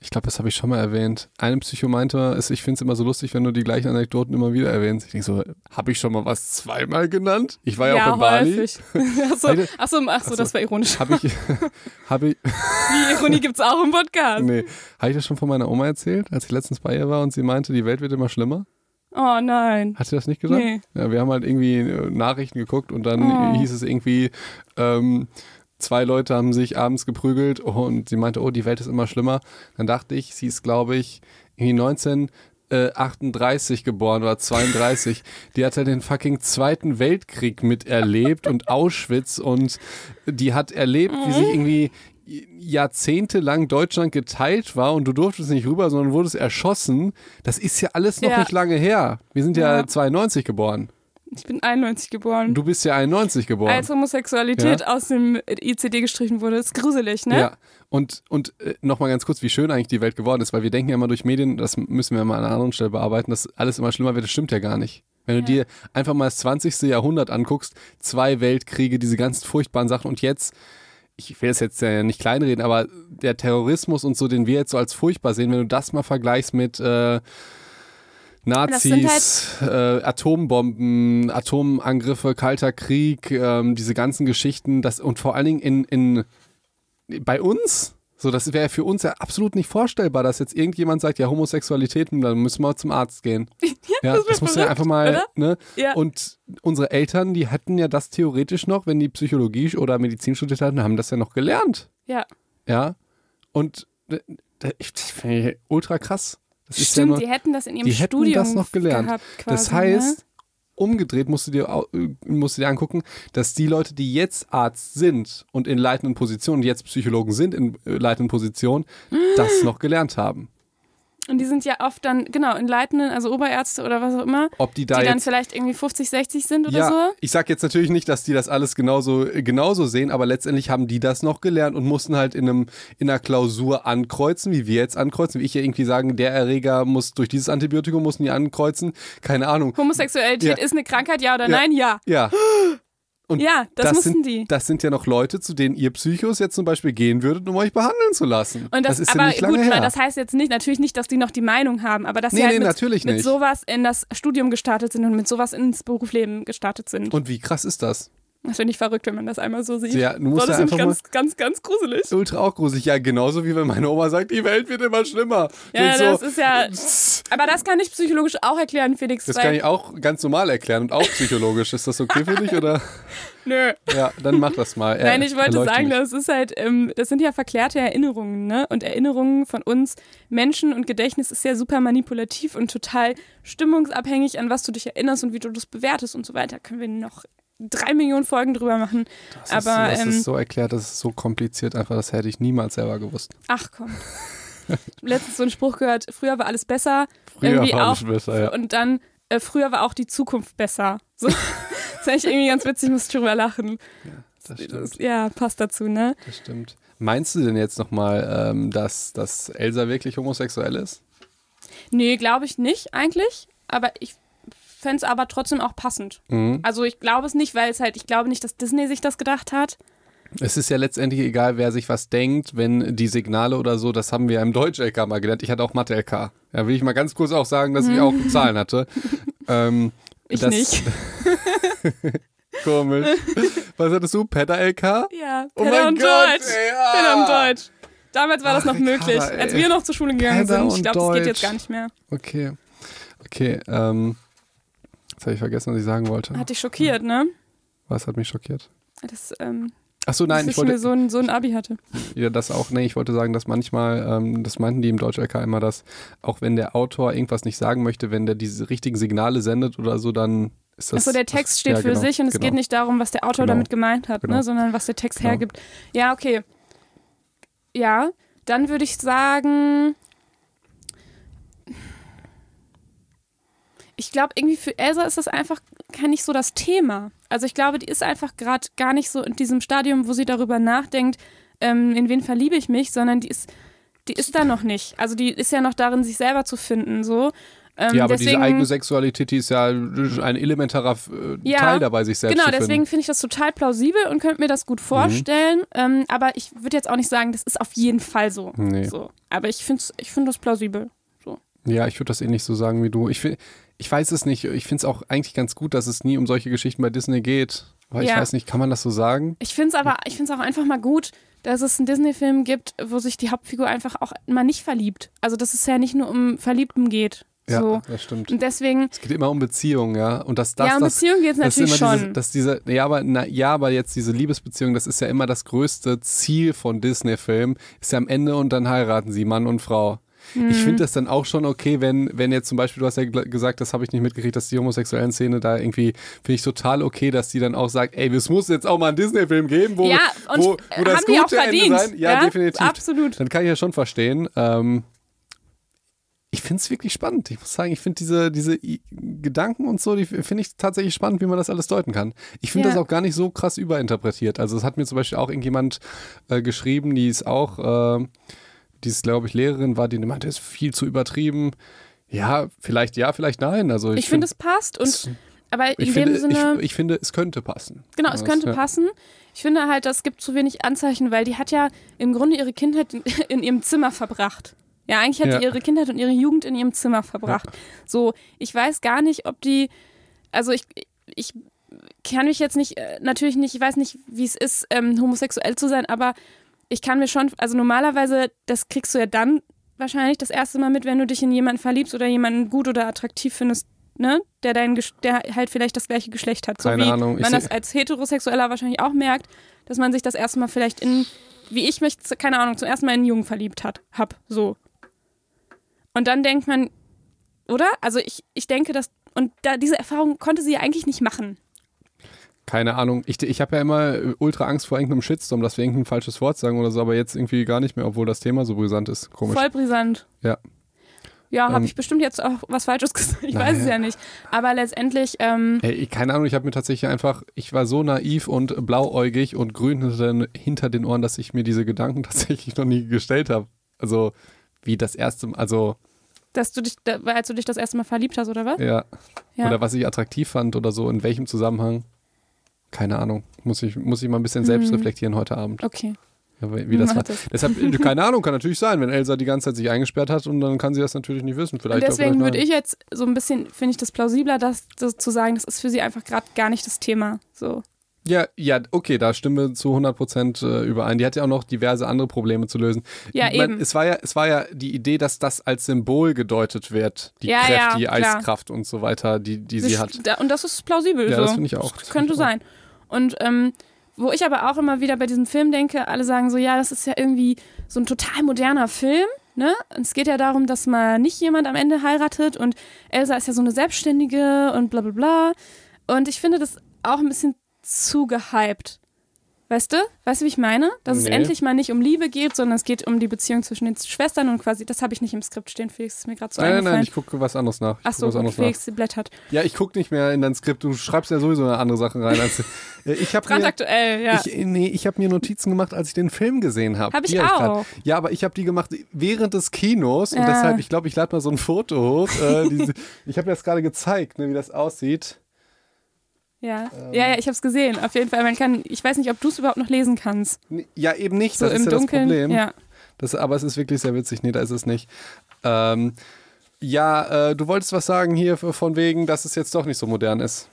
ich glaube, das habe ich schon mal erwähnt. Eine Psycho meinte, es- ich finde es immer so lustig, wenn du die gleichen Anekdoten immer wieder erwähnst. Ich denke so, habe ich schon mal was zweimal genannt? Ich war ja, auch in Bali. häufig. <laughs> Achso, Heide- achso, ach so, Ach so. das war ironisch. Habe ich, <laughs> habe ich, Die Ironie gibt's auch im Podcast. nee, habe ich das schon von meiner Oma erzählt, als ich letztens bei ihr war und sie meinte, die Welt wird immer schlimmer? Oh nein. Hat sie das nicht gesagt? Nee. Ja, wir haben halt irgendwie äh, Nachrichten geguckt und dann Oh. hieß es irgendwie, ähm, zwei Leute haben sich abends geprügelt und sie meinte, oh, die Welt ist immer schlimmer. Dann dachte ich, sie ist, glaube ich, irgendwie 1938 geboren oder 32. Die hat ja den fucking Zweiten Weltkrieg miterlebt und Auschwitz und die hat erlebt, wie sich irgendwie jahrzehntelang Deutschland geteilt war und du durftest nicht rüber, sondern wurdest erschossen. Das ist ja alles noch Ja. nicht lange her. Wir sind ja, Ja. 92 geboren. Ich bin 91 geboren. Du bist ja 91 geboren. Als Homosexualität aus dem ICD gestrichen wurde. ist gruselig, ne? Ja. Und, und äh, nochmal ganz kurz, wie schön eigentlich die Welt geworden ist, weil wir denken ja immer durch Medien, das müssen wir mal an einer anderen Stelle bearbeiten, dass alles immer schlimmer wird. Das stimmt ja gar nicht. Wenn du Ja. dir einfach mal das 20. Jahrhundert anguckst, zwei Weltkriege, diese ganzen furchtbaren Sachen und jetzt, ich will es jetzt ja nicht kleinreden, aber der Terrorismus und so, den wir jetzt so als furchtbar sehen, wenn du das mal vergleichst mit äh, Nazis, halt äh, Atombomben, Atomangriffe, Kalter Krieg, ähm, diese ganzen Geschichten, das und vor allen Dingen in, in bei uns, so das wäre für uns ja absolut nicht vorstellbar, dass jetzt irgendjemand sagt, ja Homosexualität, dann müssen wir zum Arzt gehen. <laughs> Ja, das wär das muss ja einfach mal, ne? Ja. Und unsere Eltern, die hätten ja das theoretisch noch, wenn die Psychologie oder Medizin studiert hatten, haben das ja noch gelernt. Ja, Ja. Und äh, das finde ich ultra krass. Das ist ja stimmt, nur, die hätten das in ihrem die hätten Studium das noch gelernt. gehabt. das Quasi, heißt, ne? umgedreht musst du, dir, äh, musst du dir angucken, dass die Leute, die jetzt Arzt sind und in leitenden Positionen, jetzt Psychologen sind in äh, leitenden Positionen, das noch gelernt haben. Und die sind ja oft dann, genau, in leitenden, also Oberärzte oder was auch immer, Ob die da die dann vielleicht irgendwie 50, 60 sind oder ja, so. ich sag jetzt natürlich nicht, dass die das alles genauso, genauso sehen, aber letztendlich haben die das noch gelernt und mussten halt in, einem, in einer Klausur ankreuzen, wie wir jetzt ankreuzen, wie ich ja irgendwie sagen, der Erreger muss durch dieses Antibiotikum mussten die ankreuzen, keine Ahnung. Homosexualität Ja. ist eine Krankheit, ja oder Ja. nein? Ja. Ja. <gasps> Und Ja, das, mussten sind, die. Das sind ja noch Leute, zu denen ihr Psychos jetzt zum Beispiel gehen würdet, um euch behandeln zu lassen. Und das, ist aber ja nicht lange gut, her. das heißt jetzt nicht, natürlich nicht, dass die noch die Meinung haben, aber dass Nee, sie halt nee, mit, natürlich mit sowas in das Studium gestartet sind und mit sowas ins Berufsleben gestartet sind. und wie krass ist das? Das finde ich verrückt, wenn man das einmal so sieht. Ja, du musst das ja finde ich einfach ganz, ganz, ganz gruselig. Ultra auch gruselig. Ja, genauso wie wenn meine Oma sagt, die Welt wird immer schlimmer. Ja, Ich das so, ist ja. Aber das kann ich psychologisch auch erklären, Felix. Das kann ich auch ganz normal erklären und auch psychologisch. Ist das okay für dich oder? <laughs> Nö. Ja, dann mach das mal. Nein, ich wollte sagen, mich. das ist halt, ähm, das sind ja verklärte Erinnerungen, ne? Und Erinnerungen von uns Menschen und Gedächtnis ist ja super manipulativ und total stimmungsabhängig, an was du dich erinnerst und wie du das bewertest und so weiter. Können wir noch drei Millionen Folgen drüber machen. Das ist, aber das ähm, ist so erklärt, das ist so kompliziert, einfach das hätte ich niemals selber gewusst. ach komm. Letztens so einen Spruch gehört, früher war alles besser. Früher irgendwie war auch. alles besser, ja. Und dann, äh, früher war auch die Zukunft besser. So. <laughs> das ist eigentlich irgendwie ganz witzig, muss ich drüber lachen. Das stimmt, Das, ja, passt dazu, ne? das stimmt. Meinst du denn jetzt nochmal, ähm, dass, dass Elsa wirklich homosexuell ist? Nee, glaube ich nicht eigentlich. Aber ich fände es aber trotzdem auch passend. Mhm. Also ich glaube es nicht, weil es halt, ich glaube nicht, dass Disney sich das gedacht hat. Es ist ja letztendlich egal, wer sich was denkt, wenn die Signale oder so, das haben wir ja im Deutsch-LK mal gelernt. Ich hatte auch Mathe-LK. Ja, will ich mal ganz kurz auch sagen, dass ich auch Zahlen hatte. <laughs> Ähm, Ich das- nicht. <laughs> Komisch. Was hattest du? Pedda-LK? Ja, Oh mein und Gott, Deutsch. ey, ah. Pedder und Deutsch. Damals war das Ach, noch möglich, Ricarda, ey. als wir noch zur Schule gegangen Pedder sind. Ich glaube, das geht jetzt gar nicht mehr. Okay. Okay, ähm, jetzt habe ich vergessen, was ich sagen wollte. Hat dich schockiert, ne? Was hat mich schockiert? Das, ähm, Ach so, nein, dass ich wollte mir so ein, so ein Abi hatte. ja, das auch, nee, ich wollte sagen, dass manchmal, ähm, das meinten die im Deutsch-LK immer, dass auch wenn der Autor irgendwas nicht sagen möchte, wenn der diese richtigen Signale sendet oder so, dann ist das. Achso, der Text steht ja, für genau, sich und es genau. geht nicht darum, was der Autor Genau. damit gemeint hat, Genau. ne, sondern was der Text Genau. hergibt. Ja, okay. Ja, dann würde ich sagen, ich glaube, irgendwie für Elsa ist das einfach gar nicht so das Thema. Also ich glaube, die ist einfach gerade gar nicht so in diesem Stadium, wo sie darüber nachdenkt, ähm, in wen verliebe ich mich, sondern die ist, die ist da noch nicht. Also die ist ja noch darin, sich selber zu finden, so. Ähm, Ja, aber deswegen, diese eigene Sexualität, die ist ja ein elementarer äh, Ja, Teil dabei, sich selbst Genau, zu finden. deswegen finde ich das total plausibel und könnte mir das Mhm. gut vorstellen. Ähm, aber ich würde jetzt auch nicht sagen, das ist auf jeden Fall so. Nee. so. Aber ich finde ich find das plausibel. Ja, ich würde das ähnlich so sagen wie du. Ich, find, ich weiß es nicht. Ich finde es auch eigentlich ganz gut, dass es nie um solche Geschichten bei Disney geht. Weil ich Ja. weiß nicht, kann man das so sagen? Ich finde es aber, ich finde es auch einfach mal gut, dass es einen Disney-Film gibt, wo sich die Hauptfigur einfach auch mal nicht verliebt. Also, dass es ja nicht nur um Verliebten geht. Ja, So. das stimmt. Und deswegen, Es geht immer um Beziehungen, ja. Und dass das, ja, um das, Beziehung geht es natürlich schon. Diese, dass diese, ja, aber, na, ja, aber jetzt diese Liebesbeziehung, das ist ja immer das größte Ziel von Disney-Filmen, ist ja am Ende und dann heiraten sie, Mann und Frau. Mhm. Ich finde das dann auch schon okay, wenn, wenn jetzt zum Beispiel, du hast ja gesagt, das habe ich nicht mitgekriegt, dass die homosexuellen Szene da irgendwie, finde ich total okay, dass die dann auch sagt, ey, es muss jetzt auch mal einen Disney-Film geben, wo, ja, und wo, wo das gute Ende sein. Ja, definitiv. Absolut. Dann kann ich ja schon verstehen. Ähm, ich finde es wirklich spannend. Ich muss sagen, ich finde diese, diese Gedanken und so, die finde ich tatsächlich spannend, wie man das alles deuten kann. Ich finde Ja. das auch gar nicht so krass überinterpretiert. Also es hat mir zum Beispiel auch irgendjemand äh, geschrieben, die ist auch, äh, die ist, glaube ich, Lehrerin war, die meinte, ist viel zu übertrieben. Ja, vielleicht ja, vielleicht nein. Also ich, Ich, finde, es passt und es- aber in ich dem finde, Sinne. ich, ich finde, es könnte passen. Genau, es Das, könnte ja. passen. Ich finde halt, es gibt zu wenig Anzeichen, weil die hat ja im Grunde ihre Kindheit in, <laughs> in ihrem Zimmer verbracht. Ja, eigentlich hat Ja. die ihre Kindheit und ihre Jugend in ihrem Zimmer verbracht. So, ich weiß gar nicht, ob die, also ich, ich kann mich jetzt nicht, äh, natürlich nicht, ich weiß nicht, wie es ist, ähm, homosexuell zu sein, aber ich kann mir schon, also normalerweise, das kriegst du ja dann wahrscheinlich das erste Mal mit, wenn du dich in jemanden verliebst oder jemanden gut oder attraktiv findest, ne, der dein, der halt vielleicht das gleiche Geschlecht hat. So Keine wie Ahnung, ich man das als Heterosexueller wahrscheinlich auch merkt, dass man sich das erste Mal vielleicht in, wie ich mich, keine Ahnung, zum ersten Mal in einen Jungen verliebt hat, hab, so. Und dann denkt man, oder? Also ich, ich denke, dass, und da, diese Erfahrung konnte sie ja eigentlich nicht machen. Keine Ahnung. Ich, ich habe ja immer äh, ultra Angst vor irgendeinem Shitstorm, dass wir irgendein falsches Wort sagen oder so, aber jetzt irgendwie gar nicht mehr, obwohl das Thema so brisant ist. Komisch. Voll brisant. Ja. Ja, habe Ähm, ich bestimmt jetzt auch was Falsches gesagt. Ich weiß es Naja. ja nicht. Aber letztendlich, ähm, Ey, keine Ahnung, ich habe mir tatsächlich einfach, ich war so naiv und blauäugig und grün hinter den, Ohren, dass ich mir diese Gedanken <laughs> tatsächlich noch nie gestellt habe. Also, wie das erste Mal, also, dass du dich, als du dich das erste Mal verliebt hast, oder was? ja. Ja. Oder was ich attraktiv fand oder so, in welchem Zusammenhang. Keine Ahnung. Muss ich, muss ich mal ein bisschen selbst Mhm. reflektieren heute Abend. Okay. Ja, wie das Mach war. das. Deshalb, <laughs> keine Ahnung, kann natürlich sein, wenn Elsa die ganze Zeit sich eingesperrt hat und dann kann sie das natürlich nicht wissen. Vielleicht Und deswegen würde ich jetzt so ein bisschen, finde ich das plausibler, das, das zu sagen, das ist für sie einfach gerade gar nicht das Thema. So. Ja, ja, okay, da stimmen wir zu 100 Prozent äh, überein. Die hat ja auch noch diverse andere Probleme zu lösen. Ja, Man- eben. Es war ja, es war ja die Idee, dass das als Symbol gedeutet wird. Die Ja, Kräfte, ja, die. Eiskraft und so weiter, die, die sie hat. Da, und das ist plausibel. Ja, so. das finde ich auch. Das Könnte ich auch. Und ähm, wo ich aber auch immer wieder bei diesem Film denke, alle sagen so, ja, das ist ja irgendwie so ein total moderner Film. Ne? Und es geht ja darum, dass mal nicht jemand am Ende heiratet und Elsa ist ja so eine Selbstständige und bla bla bla. Und ich finde das auch ein bisschen zu gehypt. Weißt du? Weißt du, wie ich meine? Dass es Nee. endlich mal nicht um Liebe geht, sondern es geht um die Beziehung zwischen den Schwestern und quasi, das habe ich nicht im Skript stehen, Felix, ist mir gerade so Nein, nein, eingefallen. nein, ich gucke was anderes nach. Ich Ach so, anderes nach. Felix blättert. Ja, ich gucke nicht mehr in dein Skript. Du schreibst ja sowieso eine andere Sache rein. Als, Äh, <laughs> ich habe mir, Brandaktuell, ja. ich, nee, ich hab mir Notizen gemacht, als ich den Film gesehen habe. Hab ich auch. Ja, aber ich habe die gemacht während des Kinos und Ja. deshalb, ich glaube, ich lade mal so ein Foto hoch. Äh, diese, <laughs> ich habe das gerade gezeigt, ne, wie das aussieht. Ja, Ähm. ja, ja, ich habe es gesehen. Auf jeden Fall, man kann, ich weiß nicht, ob du es überhaupt noch lesen kannst. Ja, eben nicht. So das im ist ja Dunkeln. das Problem. Ja. Das, aber es ist wirklich sehr witzig. Nee, da ist es nicht. Ähm, ja, äh, du wolltest was sagen hier von wegen, dass es jetzt doch nicht so modern ist.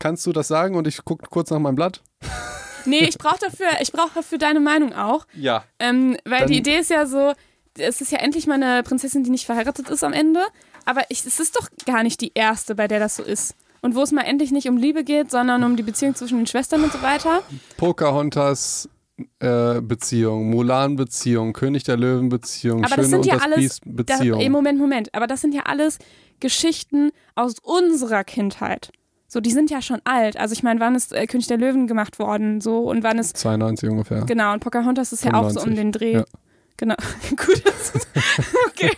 Kannst du das sagen und ich gucke kurz nach meinem Blatt? <laughs> Nee, ich brauche dafür, ich brauche dafür deine Meinung auch. Ja. Ähm, weil Dann- die Idee ist ja so, es ist ja endlich mal eine Prinzessin, die nicht verheiratet ist am Ende. Aber ich, es ist doch gar nicht die erste, bei der das so ist. Und wo es mal endlich nicht um Liebe geht, sondern um die Beziehung zwischen den Schwestern und so weiter. Pocahontas äh, Beziehung, Mulan Beziehung, König der Löwen Beziehung, Aber Schöne das sind und ja das alles. Biest Da, Moment, Moment. Aber das sind ja alles Geschichten aus unserer Kindheit. So, die sind ja schon alt. Also ich meine, wann ist äh, König der Löwen gemacht worden? So und wann ist 92 ungefähr. Genau, und Pocahontas ist ja auch so um 95, den Dreh. ja. Genau. <laughs> gut, dass, <laughs> okay.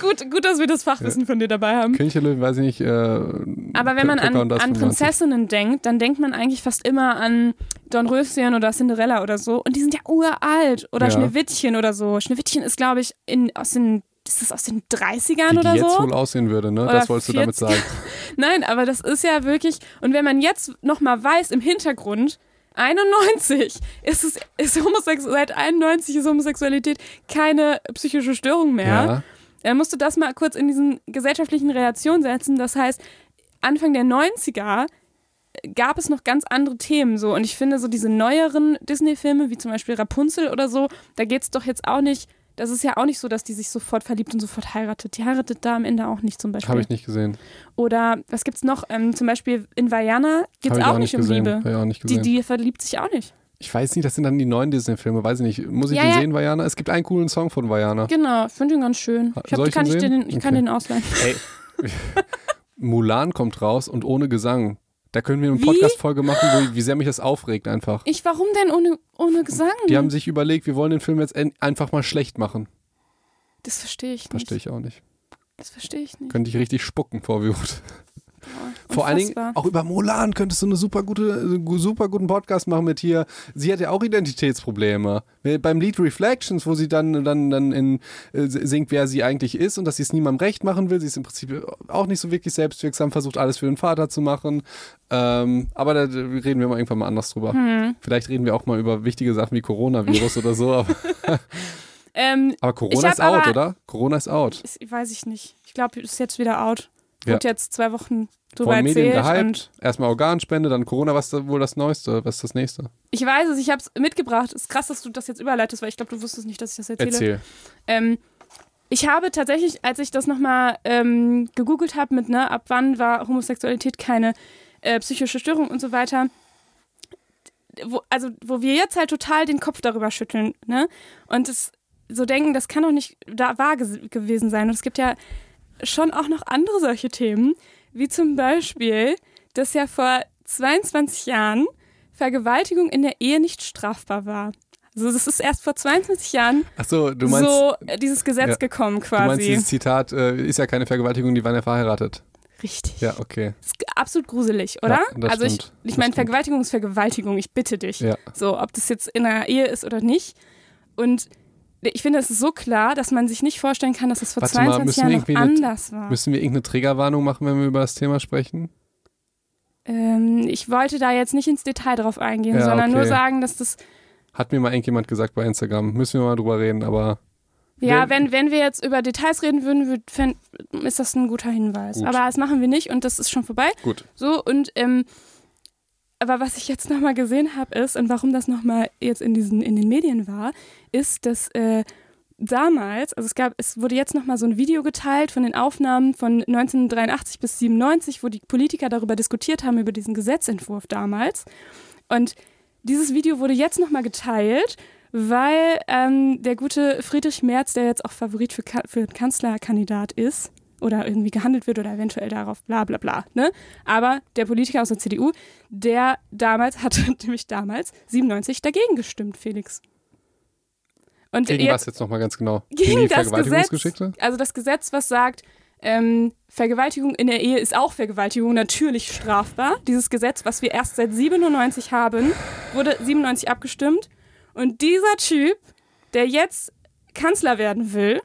gut, gut, dass wir das Fachwissen von dir dabei haben. Löwen, weiß ich nicht. Äh, Aber wenn man an, an 95. Prinzessinnen denkt, dann denkt man eigentlich fast immer an Dornröschen oder Cinderella oder so. Und die sind ja uralt. Oder Ja. Schneewittchen oder so. Schneewittchen ist, glaube ich, in, aus den, ist das aus den 30ern Wie oder die jetzt so? wohl aussehen würde, ne? Oder Das wolltest du damit 40. sagen. <laughs> Nein, aber das ist ja wirklich. Und wenn man jetzt nochmal weiß, im Hintergrund, 91 ist es, ist Homosex seit 91 ist Homosexualität keine psychische Störung mehr. Ja. Dann musst du das mal kurz in diesen gesellschaftlichen Relation setzen. Das heißt, Anfang der 90er gab es noch ganz andere Themen so. Und ich finde, so diese neueren Disney-Filme, wie zum Beispiel Rapunzel oder so, da geht es doch jetzt auch nicht. Das ist ja auch nicht so, dass die sich sofort verliebt und sofort heiratet. Die heiratet da am Ende auch nicht zum Beispiel. Habe ich nicht gesehen. Oder was gibt's noch? Ähm, zum Beispiel in Vajana geht es ich auch, nicht um gesehen. Liebe. Hab ich auch nicht Die, gesehen. die verliebt sich auch nicht. Ich weiß nicht, das sind dann die neuen Disney-Filme, weiß ich nicht. Muss ich Ja, den ja. sehen, Vajana? Es gibt einen coolen Song von Vajana. Genau, ich finde den ganz schön. Ich, hab, ich kann, ich, den, ich kann Okay. den ausleihen. Ey. <laughs> Mulan kommt raus und ohne Gesang. Da können wir eine? Podcast-Folge machen, wo, wie sehr mich das aufregt einfach. Ich, warum denn ohne, ohne Gesang? Die haben sich überlegt, wir wollen den Film jetzt einfach mal schlecht machen. das verstehe ich nicht. Verstehe ich auch nicht. Das verstehe ich nicht. Könnte ich richtig spucken vor Wut. Vor allen Dingen, auch über Mulan könntest du eine super gute, super guten Podcast machen mit hier. Sie hat ja auch Identitätsprobleme. Beim Lied Reflections, wo sie dann, dann, dann in, äh, singt, wer sie eigentlich ist und dass sie es niemandem recht machen will. Sie ist im Prinzip auch nicht so wirklich selbstwirksam, versucht alles für den Vater zu machen. Ähm, aber da reden wir mal irgendwann mal anders drüber. Hm. Vielleicht reden wir auch mal über wichtige Sachen wie Coronavirus oder so. Aber, <laughs> Ähm, aber Corona ist out, oder? Corona ist out. ist, weiß ich nicht. Ich glaube, ist jetzt wieder out. Ja. Wurde jetzt zwei Wochen drüber Von Medien gehypt. Erstmal Organspende, dann Corona. Was ist wohl das Neueste? Was ist das nächste? ich weiß es, ich habe es mitgebracht. Ist krass, dass du das jetzt überleitest, weil ich glaube, du wusstest nicht, dass ich das erzähle. Erzähl. Ähm, ich habe tatsächlich, als ich das nochmal ähm, gegoogelt habe mit, ne, ab wann war Homosexualität keine äh, psychische Störung und so weiter, wo, also wo wir jetzt halt total den Kopf darüber schütteln, ne? Und es so denken, das kann doch nicht da wahr gewesen sein. Und es gibt ja schon auch noch andere solche Themen, wie zum Beispiel, dass ja vor 22 Jahren Vergewaltigung in der Ehe nicht strafbar war. Also das ist erst vor 22 Jahren du meinst, so dieses Gesetz Ja. gekommen du meinst quasi. dieses Zitat, äh, ist ja keine Vergewaltigung, die waren ja verheiratet. Richtig. Ja, okay. Das ist absolut gruselig, oder? Ja, also ich, stimmt. ich meine. Vergewaltigung ist Vergewaltigung, ich bitte dich. Ja. So, ob das jetzt in einer Ehe ist oder nicht. Und ich finde, es ist so klar, dass man sich nicht vorstellen kann, dass es vor Warte mal, 22 müssen Jahren noch eine- anders war. Müssen wir irgendeine Triggerwarnung machen, wenn wir über das Thema sprechen? Ähm, ich wollte da jetzt nicht ins Detail drauf eingehen, Ja, sondern okay. nur sagen, dass das, Hat mir mal irgendjemand gesagt bei Instagram. Müssen wir mal drüber reden, aber ja, Wenn- wenn, wir jetzt über Details reden würden, ist das ein guter Hinweis. Gut. Aber das machen wir nicht und das ist schon vorbei. gut. So, und ähm, aber was ich jetzt nochmal gesehen habe, ist, und warum das nochmal jetzt in diesen, in den Medien war, ist, dass äh, damals, also es gab, es wurde jetzt nochmal so ein Video geteilt von den Aufnahmen von 1983 bis 97, wo die Politiker darüber diskutiert haben, über diesen Gesetzentwurf damals. Und dieses Video wurde jetzt nochmal geteilt, weil ähm, der gute Friedrich Merz, der jetzt auch Favorit für, Ka für Kanzlerkandidat ist, oder irgendwie gehandelt wird oder eventuell darauf bla bla bla. Ne? Aber der Politiker aus der CDU, der damals, hatte <laughs> nämlich damals 97 dagegen gestimmt, Felix. Und Gegen jetzt, was jetzt nochmal ganz genau? Gegen die das Vergewaltigungsgeschichte? also das Gesetz, was sagt, ähm, Vergewaltigung in der Ehe ist auch Vergewaltigung natürlich strafbar. Dieses Gesetz, was wir erst seit 97 haben, wurde 97 abgestimmt. Und dieser Typ, der jetzt Kanzler werden will,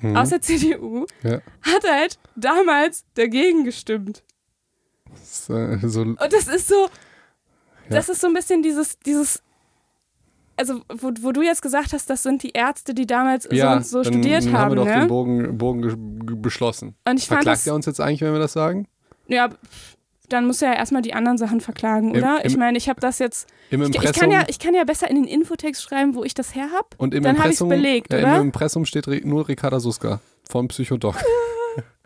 Mhm. aus der CDU, Ja. hat halt damals dagegen gestimmt. Das ist, äh, so, Und das ist so, das ist so ein bisschen dieses, dieses, also wo, wo du jetzt gesagt hast, das sind die Ärzte, die damals so ja, und so dann studiert haben haben. wir doch ne? den Bogen, Bogen ge- ge- beschlossen. Und ich fand Verklagt das, er uns jetzt eigentlich, wenn wir das sagen? ja, dann muss er ja erstmal die anderen Sachen verklagen, Im- oder? ich im- meine, ich habe das jetzt, Im ich, ich, Impressum kann ja, ich kann ja besser in den Infotext schreiben, wo ich das her habe. und im dann hab ich's Impressum, belegt, ja, oder? Im Impressum steht nur Ricarda Suska von Psychodoc. <laughs>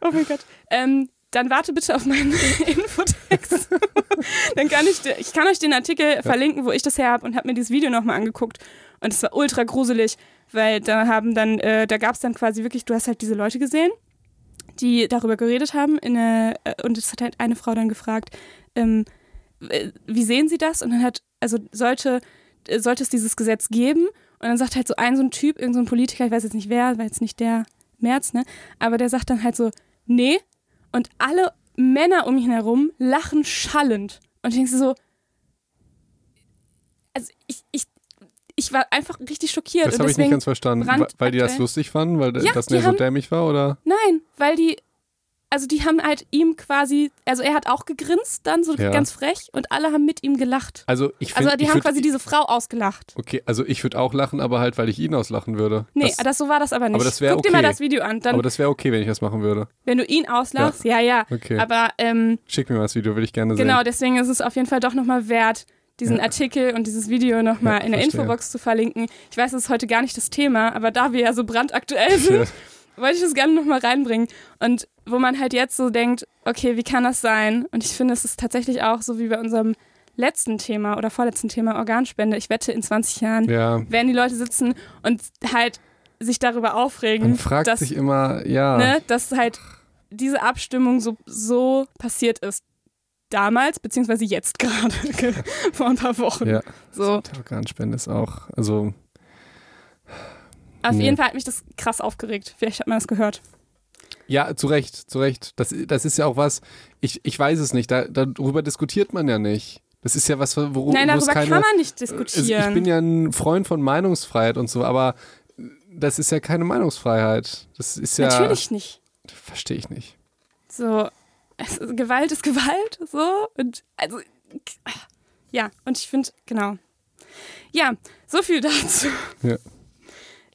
Oh mein Gott. Ähm, dann warte bitte auf meinen <laughs> Infotext. <laughs> dann kann ich, ich kann euch den Artikel verlinken, wo ich das her habe und habe mir dieses Video nochmal angeguckt. Und es war ultra gruselig, weil da haben dann, äh, da gab es dann quasi wirklich, du hast halt diese Leute gesehen, die darüber geredet haben. In der, äh, und es hat halt eine Frau dann gefragt, ähm, äh, wie sehen Sie das? Und dann hat, also sollte, äh, sollte es dieses Gesetz geben? Und dann sagt halt so ein so ein Typ, irgendein so Politiker, ich weiß jetzt nicht wer, weil jetzt nicht der März, ne? Aber der sagt dann halt so, nee. Und alle Männer um ihn herum lachen schallend. Und ich denke so, also ich, ich, ich war einfach richtig schockiert. Das habe ich nicht ganz verstanden. brand- Wa- Weil die das lustig fanden, weil Ja, das der so haben- dämlich war, oder? nein, weil die, also die haben halt ihm quasi, also er hat auch gegrinst dann so Ja. ganz frech und alle haben mit ihm gelacht. Also ich finde, Also die ich haben würd- quasi diese Frau ausgelacht. Okay, also ich würde auch lachen, aber halt, weil ich ihn auslachen würde. Nee, das, das, so war das aber nicht. aber das Guck dir mal okay. das Video an. Dann, aber das wäre okay, wenn ich das machen würde. wenn du ihn auslachst, ja, ja. Okay. Aber ähm, Schick mir mal das Video, würde ich gerne Genau, sehen. deswegen ist es auf jeden Fall doch nochmal wert, diesen Ja. Artikel und dieses Video nochmal Ja, in der verstehe. Infobox zu verlinken. Ich weiß, das ist heute gar nicht das Thema, aber da wir ja so brandaktuell <laughs> sind, wollte ich das gerne nochmal reinbringen. Und wo man halt jetzt so denkt, okay, wie kann das sein? Und ich finde, es ist tatsächlich auch so wie bei unserem letzten Thema oder vorletzten Thema Organspende. Ich wette, in 20 Jahren Ja, werden die Leute sitzen und halt sich darüber aufregen, man fragt dass, sich immer, ja, ne, dass halt diese Abstimmung so, so passiert ist. Damals, beziehungsweise jetzt gerade, <laughs> vor ein paar Wochen. ja. So. Organspende ist auch, also Auf Nee. jeden Fall hat mich das krass aufgeregt. Vielleicht hat man das gehört. Ja, zu Recht, zu Recht. Das, das ist ja auch was, ich, ich weiß es nicht, da, darüber diskutiert man ja nicht. Das ist ja was, worum Nein, darüber keine, kann man nicht diskutieren. Ich bin ja ein Freund von Meinungsfreiheit und so, aber das ist ja keine Meinungsfreiheit. Das ist ja. Natürlich nicht. Verstehe ich nicht. So, es, Gewalt ist Gewalt, so. Und also, ja, und ich finde, genau. Ja, so viel dazu. Ja.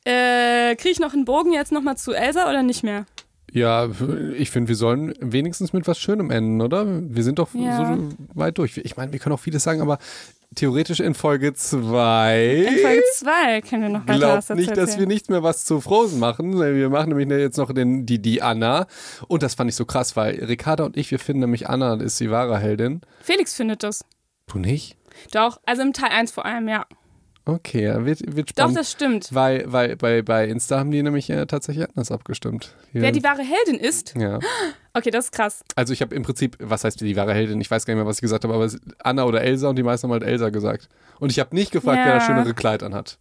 Äh, Kriege ich noch einen Bogen jetzt nochmal zu Elsa oder nicht mehr? Ja, ich finde, wir sollen wenigstens mit was Schönem enden, oder? Wir sind doch Ja. so weit durch. Ich meine, wir können auch vieles sagen, aber theoretisch in Folge 2. In Folge 2 können wir noch weiter was Glaubt dazu nicht, dass wir nicht mehr was zu Frozen machen. Wir machen nämlich jetzt noch den, die, die Anna. Und das fand ich so krass, weil Ricarda und ich, wir finden nämlich Anna ist die wahre Heldin. Felix findet das. Du nicht? Doch, also im Teil 1 vor allem, ja. Okay, ja, wird, wird Doch, spannend. das stimmt. weil weil bei, bei Insta haben die nämlich äh, tatsächlich anders abgestimmt. Hier- Wer die wahre Heldin ist? ja. <gasps> Okay, das ist krass. Also ich habe im Prinzip, was heißt die wahre Heldin? Ich weiß gar nicht mehr, was ich gesagt habe, aber Anna oder Elsa und die meisten haben halt Elsa gesagt. Und ich habe nicht gefragt, wer das Ja. schönere Kleid anhat.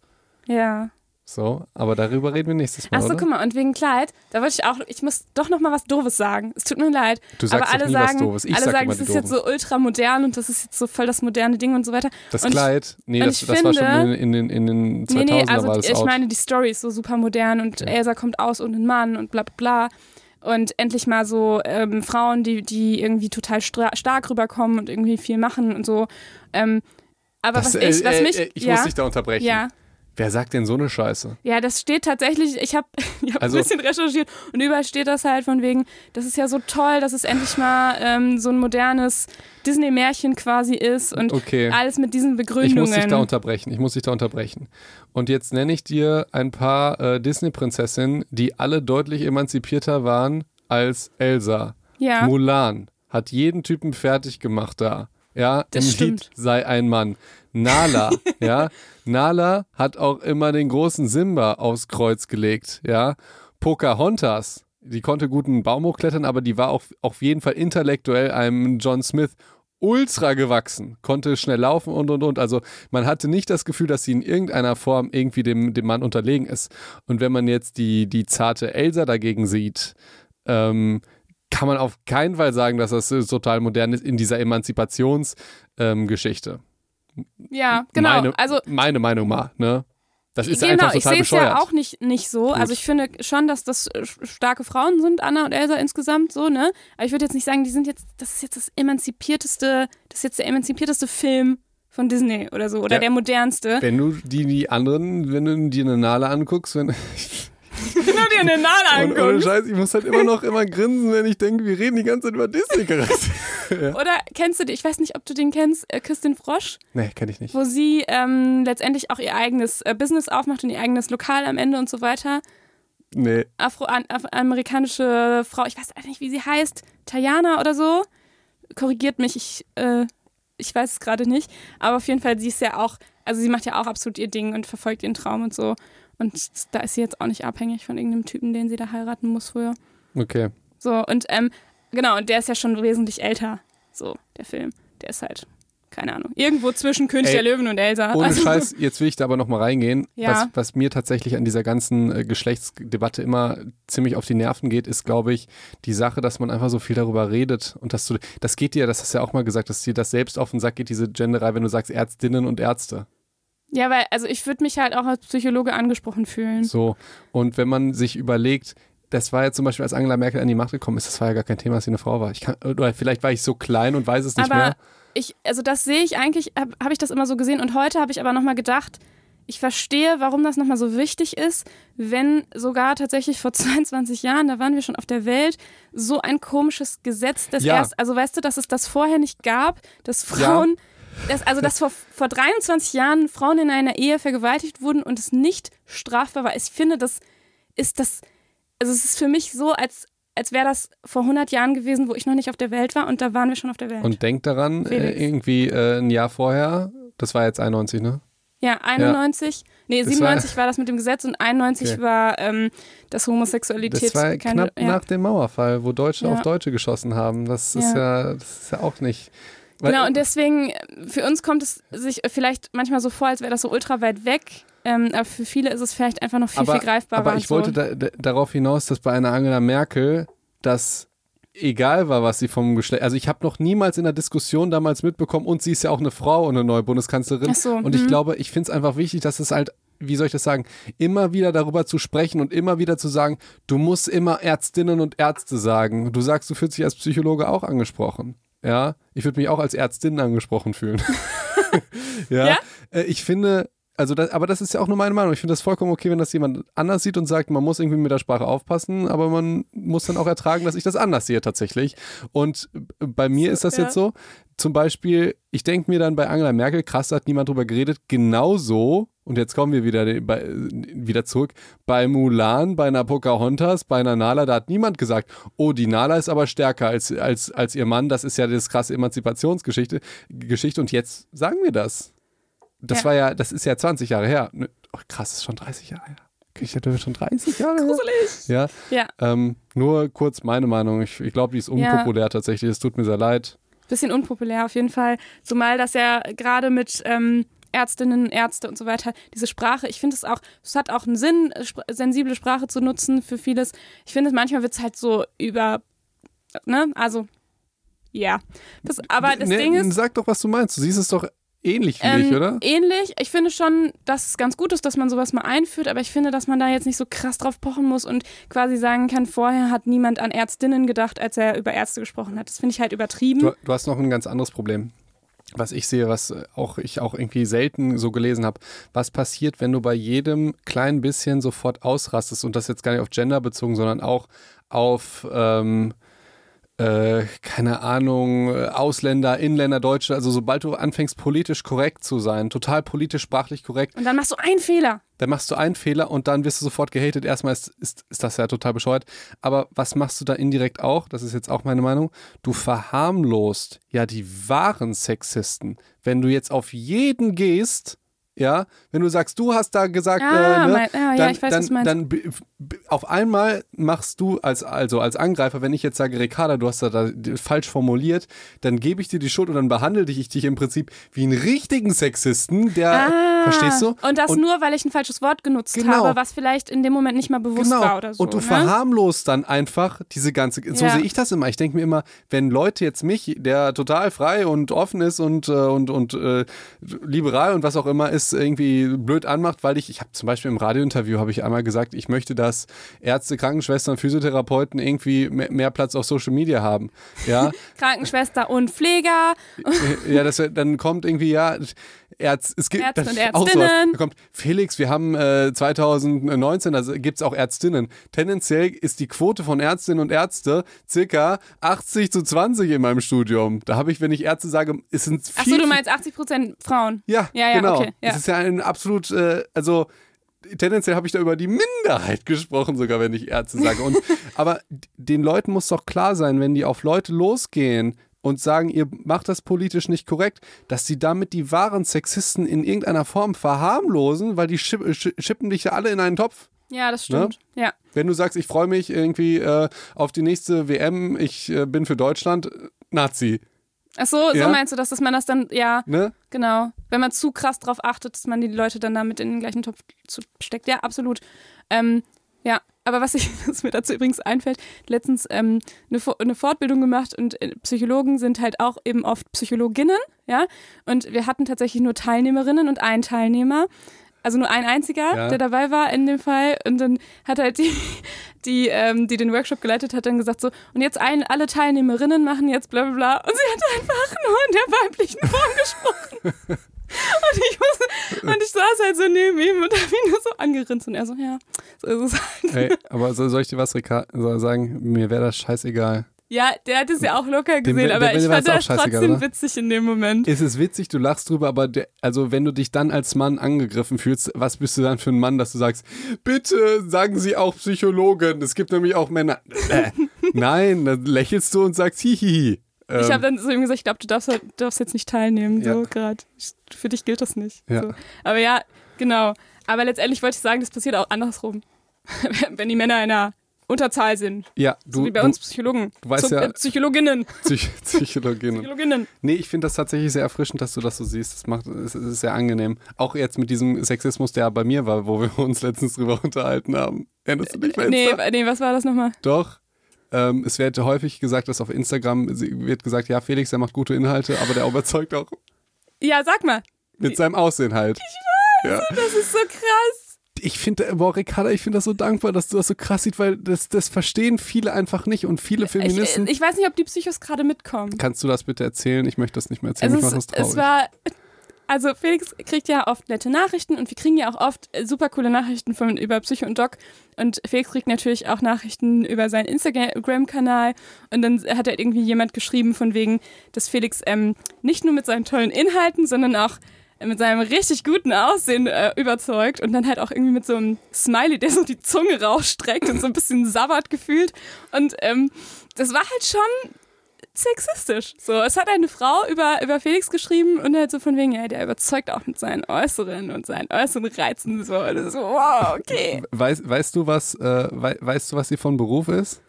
Ja. So, aber darüber reden wir nächstes Mal, Achso, guck mal, und wegen Kleid, da wollte ich auch, ich muss doch noch mal was Doofes sagen. Es tut mir leid. Du sagst aber alle nie was sagen, Doofes. Ich alle sag sagen, das ist jetzt so ultra modern und das ist jetzt so voll das moderne Ding und so weiter. Das und Kleid, nee, das, das war schon finde- in, in, in den 2000er Nee, nee, war also das ich out. meine, die Story ist so super modern und Okay. Elsa kommt aus und ein Mann und bla bla bla. Und endlich mal so ähm, Frauen, die, die irgendwie total stark rüberkommen und irgendwie viel machen und so. Ähm, aber das, was ich, was äh, mich. äh, ich ja, muss dich da unterbrechen. ja, Wer sagt denn so eine Scheiße? ja, das steht tatsächlich, ich habe <laughs> ich hab Also- ein bisschen recherchiert und überall steht das halt von wegen, das ist ja so toll, dass es endlich mal ähm, so ein modernes Disney-Märchen quasi ist und Okay. alles mit diesen Ich Begründungen. muss dich da unterbrechen. Ich muss dich da unterbrechen. Und jetzt nenne ich dir ein paar äh, Disney-Prinzessinnen, die alle deutlich emanzipierter waren als Elsa. ja, Mulan hat jeden Typen fertig gemacht da. Ja, Das im stimmt. Lied sei ein Mann. Nala, <laughs> ja. Nala hat auch immer den großen Simba aufs Kreuz gelegt, ja. Pocahontas, die konnte guten Baum hochklettern, aber die war auch auf jeden Fall intellektuell einem John Smith ultra gewachsen, konnte schnell laufen und und und. Also man hatte nicht das Gefühl, dass sie in irgendeiner Form irgendwie dem, dem Mann unterlegen ist. Und wenn man jetzt die, die zarte Elsa dagegen sieht, ähm, kann man auf keinen Fall sagen, dass das äh, total modern ist in dieser Emanzipationsgeschichte. Ähm, ja, genau. Meine, also meine Meinung mal, ne? Das ist genau, einfach ich total sehe es ja auch nicht, nicht so. Also ich finde schon, dass das äh, starke Frauen sind, Anna und Elsa insgesamt so, ne? Aber ich würde jetzt nicht sagen, die sind jetzt, das ist jetzt das emanzipierteste, das ist jetzt der emanzipierteste Film von Disney oder so, oder Ja. der modernste. Wenn du die, die anderen, wenn du dir eine Nale anguckst, wenn, <laughs> Wenn du dir eine ohne anguckst. Scheiß, ich muss halt immer noch immer grinsen, wenn ich denke, wir reden die ganze Zeit über Disney-Charaktere. <laughs> Oder kennst du die, ich weiß nicht, ob du den kennst, äh, Küstin Frosch, nee, kenne ich nicht. wo sie ähm, letztendlich auch ihr eigenes äh, Business aufmacht und ihr eigenes Lokal am Ende und so weiter. Nee. afroamerikanische Frau, ich weiß nicht, wie sie heißt, Tajana oder so. Korrigiert mich, ich, äh, ich weiß es gerade nicht. Aber auf jeden Fall, sie ist ja auch, also sie macht ja auch absolut ihr Ding und verfolgt ihren Traum und so. Und da ist sie jetzt auch nicht abhängig von irgendeinem Typen, den sie da heiraten muss früher. Okay. So, und ähm, genau, und der ist ja schon wesentlich älter. So, der Film. Der ist halt, keine Ahnung, irgendwo zwischen König Ey, der Löwen und Elsa. Ohne Also- Scheiß, jetzt will ich da aber nochmal reingehen. Ja. Was, was mir tatsächlich an dieser ganzen äh, Geschlechtsdebatte immer ziemlich auf die Nerven geht, ist, glaube ich, die Sache, dass man einfach so viel darüber redet. Und dass du, das geht dir, das hast du ja auch mal gesagt, dass dir das selbst auf den Sack geht, diese Genderei, wenn du sagst Ärztinnen und Ärzte. Ja, weil, also ich würde mich halt auch als Psychologe angesprochen fühlen. So. Und wenn man sich überlegt, das war ja zum Beispiel, als Angela Merkel an die Macht gekommen ist, das war ja gar kein Thema, dass sie eine Frau war. Ich kann, oder vielleicht war ich so klein und weiß es nicht aber mehr. ich, also das sehe ich eigentlich, habe hab ich das immer so gesehen und heute habe ich aber nochmal gedacht, ich verstehe, warum das nochmal so wichtig ist, wenn sogar tatsächlich vor <laughs> 22 Jahren, da waren wir schon auf der Welt, so ein komisches Gesetz, das Ja. erst, also weißt du, dass es das vorher nicht gab, dass Frauen, dass, also dass vor, vor 23 Jahren Frauen in einer Ehe vergewaltigt wurden und es nicht strafbar war. Ich finde, das ist das, also es ist für mich so, als, als wäre das vor 100 Jahren gewesen, wo ich noch nicht auf der Welt war und da waren wir schon auf der Welt. Und denk daran, äh, irgendwie äh, ein Jahr vorher, das war jetzt 91, ne? Ja, 91. Nee, Das 97 war, das mit dem Gesetz und 91 Okay. war ähm, das Homosexualität. Das war keine- knapp ja. nach dem Mauerfall, wo Deutsche Ja. auf Deutsche geschossen haben. Das ist ja, das ist ja auch nicht. Genau, und deswegen, äh, für uns kommt es sich vielleicht manchmal so vor, als wäre das so ultra weit weg. Ähm, aber für viele ist es vielleicht einfach noch viel, aber, viel greifbarer. aber ich so. wollte da, da, darauf hinaus, dass bei einer Angela Merkel dass egal war, was sie vom Geschlecht. Also ich habe noch niemals in der Diskussion damals mitbekommen, und sie ist ja auch eine Frau und eine neue Bundeskanzlerin. Ach so, und ich mhm. glaube, ich finde es einfach wichtig, dass es halt, wie soll ich das sagen, immer wieder darüber zu sprechen und immer wieder zu sagen, du musst immer Ärztinnen und Ärzte sagen. Du sagst, du fühlst dich als Psychologe auch angesprochen. Ja, ich würde mich auch als Ärztin angesprochen fühlen. <laughs> ja, Ja? Äh, ich finde, also das, aber das ist ja auch nur meine Meinung. Ich finde das vollkommen okay, wenn das jemand anders sieht und sagt, man muss irgendwie mit der Sprache aufpassen, aber man muss dann auch ertragen, dass ich das anders sehe tatsächlich. Und bei mir ist das ja. jetzt so, zum Beispiel, ich denke mir dann bei Angela Merkel, krass, da hat niemand drüber geredet, genauso, und jetzt kommen wir wieder, bei, wieder zurück, bei Mulan, bei einer Pocahontas, bei einer Nala, da hat niemand gesagt, oh, die Nala ist aber stärker als, als, als ihr Mann, das ist ja das krasse Emanzipationsgeschichte, Geschichte, und jetzt sagen wir das. Das Ja. war ja, das ist ja 20 Jahre her. Oh, krass, ist schon 30 Jahre her. Ich hätte schon 30 Jahre. Gruselig. Ja, Ja, ähm, nur kurz meine Meinung. Ich, ich glaube, die ist unpopulär tatsächlich. Es tut mir sehr leid. bisschen unpopulär auf jeden Fall. Zumal das ja gerade mit ähm, Ärztinnen, Ärzte und so weiter, diese Sprache, ich finde es auch, es hat auch einen Sinn, sp sensible Sprache zu nutzen für vieles. Ich finde, manchmal wird es halt so über, ne, also, ja. Das, aber das Ne, Ding ist, Sag doch, was du meinst. Du siehst es doch ähnlich wie ähm, ich, oder? Ähnlich. Ich finde schon, dass es ganz gut ist, dass man sowas mal einführt, aber ich finde, dass man da jetzt nicht so krass drauf pochen muss und quasi sagen kann, vorher hat niemand an Ärztinnen gedacht, als er über Ärzte gesprochen hat. Das finde ich halt übertrieben. Du, du hast noch ein ganz anderes Problem. Was ich sehe, was auch ich auch irgendwie selten so gelesen habe, was passiert, wenn du bei jedem kleinen bisschen sofort ausrastest und das jetzt gar nicht auf Gender bezogen, sondern auch auf ähm, äh, keine Ahnung, Ausländer, Inländer, Deutsche, also sobald du anfängst, politisch korrekt zu sein, total politisch, sprachlich korrekt, und dann machst du einen Fehler. Dann machst du einen Fehler und dann wirst du sofort gehatet. Erstmal ist, ist, ist das ja total bescheuert. Aber was machst du da indirekt auch? Das ist jetzt auch meine Meinung. Du verharmlost ja die wahren Sexisten. Wenn du jetzt auf jeden gehst, ja, wenn du sagst, du hast da gesagt, Ah, äh, ne, mein- ah, ja, dann, ich weiß, dann, dann auf einmal machst du als, also als Angreifer, wenn ich jetzt sage, Ricarda, du hast da, da falsch formuliert, dann gebe ich dir die Schuld und dann behandle ich dich im Prinzip wie einen richtigen Sexisten, der, Ah, verstehst du? Und das nur, weil ich ein falsches Wort genutzt Genau. habe, was vielleicht in dem Moment nicht mal bewusst war oder so. Genau. Und du ne? verharmlost dann einfach diese ganze. So Ja. sehe ich das immer. Ich denke mir immer, wenn Leute jetzt mich, der total frei und offen ist und, äh, und, und äh, liberal und was auch immer ist, irgendwie blöd anmacht, weil ich, ich habe zum Beispiel im Radiointerview habe ich einmal gesagt, ich möchte, dass Ärzte, Krankenschwestern, Physiotherapeuten irgendwie mehr, Platz auf Social Media haben. Ja, <laughs> Krankenschwester und Pfleger. ja, das, dann kommt irgendwie, ja, Ärz, es gibt Ärzte und. <laughs> Ärztinnen. Da kommt Felix, wir haben äh, 2019, da gibt es auch Ärztinnen. Tendenziell ist die Quote von Ärztinnen und Ärzte circa 80 zu 20 in meinem Studium. Da habe ich, wenn ich Ärzte sage, es sind viel. Achso, du meinst 80 Prozent Frauen. ja, Ja, ja, genau. okay, ja. Das ist ja ein absolut, äh, also tendenziell habe ich da über die Minderheit gesprochen, sogar wenn ich Ärzte sage. Und, <laughs> aber den Leuten muss doch klar sein, wenn die auf Leute losgehen und sagen, ihr macht das politisch nicht korrekt, dass sie damit die wahren Sexisten in irgendeiner Form verharmlosen, weil die schipp, schi- schippen dich ja alle in einen Topf. Ja, das stimmt. Ja. Wenn du sagst, ich freue mich irgendwie äh, auf die nächste WM, ich äh, bin für Deutschland, äh, Nazi, Achso, so Ja. meinst du das, dass man das dann, ja, ne? genau. Wenn man zu krass drauf achtet, dass man die Leute dann damit in den gleichen Topf steckt. Ja, absolut. Ähm, ja, aber was, ich, <laughs> was mir dazu übrigens einfällt, letztens ähm, eine, eine Fortbildung gemacht und äh, Psychologen sind halt auch eben oft Psychologinnen, ja. Und wir hatten tatsächlich nur Teilnehmerinnen und einen Teilnehmer. Also nur ein einziger, Ja. der dabei war in dem Fall. Und dann hat halt die, die, ähm, die den Workshop geleitet hat, dann gesagt so, und jetzt ein, alle Teilnehmerinnen machen jetzt bla bla bla. Und sie hat einfach nur in der weiblichen Form gesprochen. <laughs> Und ich, muss, und ich saß halt so neben ihm und habe ihn nur so angerinst. Und er so, ja, so ist es halt. Ey, aber so, soll ich dir was sagen? Mir wäre das scheißegal. Ja, der hat es ja auch locker Dem- gesehen, der- aber der ich fand das trotzdem oder? witzig in dem Moment. Es ist witzig, du lachst drüber, aber der, also wenn du dich dann als Mann angegriffen fühlst, was bist du dann für ein Mann, dass du sagst, bitte sagen Sie auch Psychologen, es gibt nämlich auch Männer. Äh, nein, dann lächelst du und sagst hihihi. Ähm, Ich habe dann so ihm gesagt, ich glaube, du darfst, darfst jetzt nicht teilnehmen, so Ja. gerade. Für dich gilt das nicht. Ja. So. Aber ja, genau. Aber letztendlich wollte ich sagen, das passiert auch andersrum. <laughs> Wenn die Männer in einer Unterzahl sind. ja, So du, wie bei du, uns Psychologen. du weißt so, ja- äh, Psychologinnen. <laughs> Psych Psychologin. Psychologinnen. Nee, ich finde das tatsächlich sehr erfrischend, dass du das so siehst. Das macht, es ist sehr angenehm. Auch jetzt mit diesem Sexismus, der bei mir war, wo wir <laughs> uns letztens drüber unterhalten haben. Erinnerst du dich, Nee, Fenster? nee, was war das nochmal? Doch. Ähm, es wird häufig gesagt, dass auf Instagram wird gesagt, ja, Felix, der macht gute Inhalte, aber der überzeugt auch Ja, sag mal. mit seinem Aussehen halt. Ich weiß, ja. Das ist so krass. Ich finde, boah, Ricarda, ich finde das so dankbar, dass du das so krass siehst, weil das, das verstehen viele einfach nicht und viele Feministen. Ich, ich weiß nicht, ob die Psychos gerade mitkommen. Kannst du das bitte erzählen? Ich möchte das nicht mehr erzählen. Also ich es, es war, also Felix kriegt ja oft nette Nachrichten und wir kriegen ja auch oft äh, super coole Nachrichten von über Psycho und Doc und Felix kriegt natürlich auch Nachrichten über seinen Instagram-Kanal und dann hat er irgendwie jemand geschrieben von wegen, dass Felix ähm, nicht nur mit seinen tollen Inhalten, sondern auch mit seinem richtig guten Aussehen äh, überzeugt und dann halt auch irgendwie mit so einem Smiley, der so die Zunge rausstreckt und so ein bisschen sabbert gefühlt und ähm, das war halt schon sexistisch. So, es hat eine Frau über, über Felix geschrieben und halt so von wegen, ja, der überzeugt auch mit seinen Äußeren und seinen äußeren Reizen. So, ist so wow, okay. Weißt, weißt du, was, äh, wei weißt du, was sie von Beruf ist?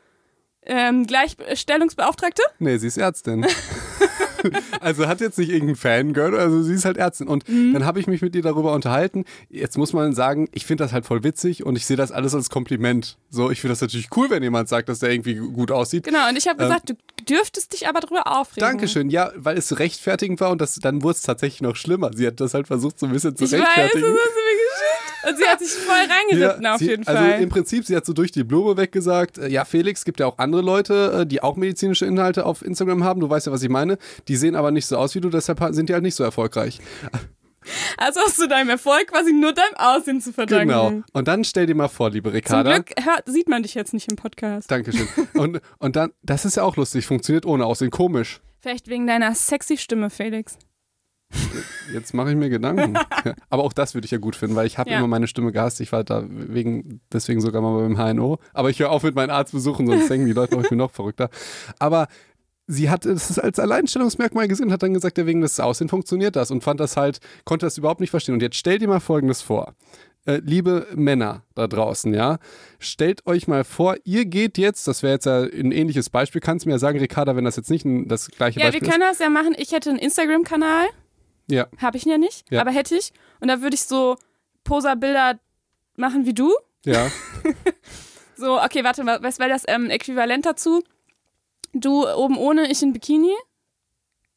Ähm, Gleichstellungsbeauftragte? Nee, sie ist Ärztin. <laughs> <laughs> also hat jetzt nicht irgendein Fangirl, also sie ist halt Ärztin. Und Mhm. dann habe ich mich mit ihr darüber unterhalten. Jetzt muss man sagen, ich finde das halt voll witzig und ich sehe das alles als Kompliment. So, ich finde das natürlich cool, wenn jemand sagt, dass der irgendwie gut aussieht. Genau, und ich habe gesagt, du dürftest dich aber drüber aufregen. Dankeschön, ja, weil es rechtfertigend war und das, dann wurde es tatsächlich noch schlimmer. Sie hat das halt versucht, so ein bisschen zu Ich weiß, rechtfertigen. geschickt. Und sie hat sich voll reingeritten Ja, auf sie, jeden also Fall. im Prinzip, sie hat so durch die Blume weggesagt, äh, ja, Felix, gibt ja auch andere Leute, äh, die auch medizinische Inhalte auf Instagram haben, du weißt ja, was ich meine, die sehen aber nicht so aus wie du, deshalb ha- sind die halt nicht so erfolgreich. <laughs> also hast du deinem Erfolg quasi nur deinem Aussehen zu verdanken. Genau. Und dann stell dir mal vor, liebe Zum Ricarda. Glück hört, sieht man dich jetzt nicht im Podcast. Dankeschön. Und, und dann, das ist ja auch lustig, funktioniert ohne Aussehen, komisch. Vielleicht wegen deiner sexy Stimme, Felix. Jetzt mache ich mir Gedanken. Ja, <laughs> aber auch das würde ich ja gut finden, weil ich habe Ja. immer meine Stimme gehasst. Ich war da wegen, deswegen sogar mal beim HNO. Aber ich höre auf mit meinen Arztbesuchen, sonst denken die Leute, oh, ich bin noch verrückter. Aber sie hat es als Alleinstellungsmerkmal gesehen und hat dann gesagt, ja, wegen des Aussehen funktioniert das und fand das halt, konnte das überhaupt nicht verstehen. Und jetzt stell dir mal Folgendes vor. Äh, liebe Männer da draußen, ja, stellt euch mal vor, ihr geht jetzt, das wäre jetzt ja ein ähnliches Beispiel, kannst du mir ja sagen, Ricarda, wenn das jetzt nicht ein, das gleiche Ja, wir Beispiel können das ja machen. Ich hätte einen Instagram-Kanal. Ja, Habe ich ihn ja nicht, Ja. aber hätte ich. Und da würde ich so Poser-Bilder machen wie du. ja. <laughs> So, okay, warte mal, was wäre das ähm, Äquivalent dazu? Du oben ohne, ich in Bikini?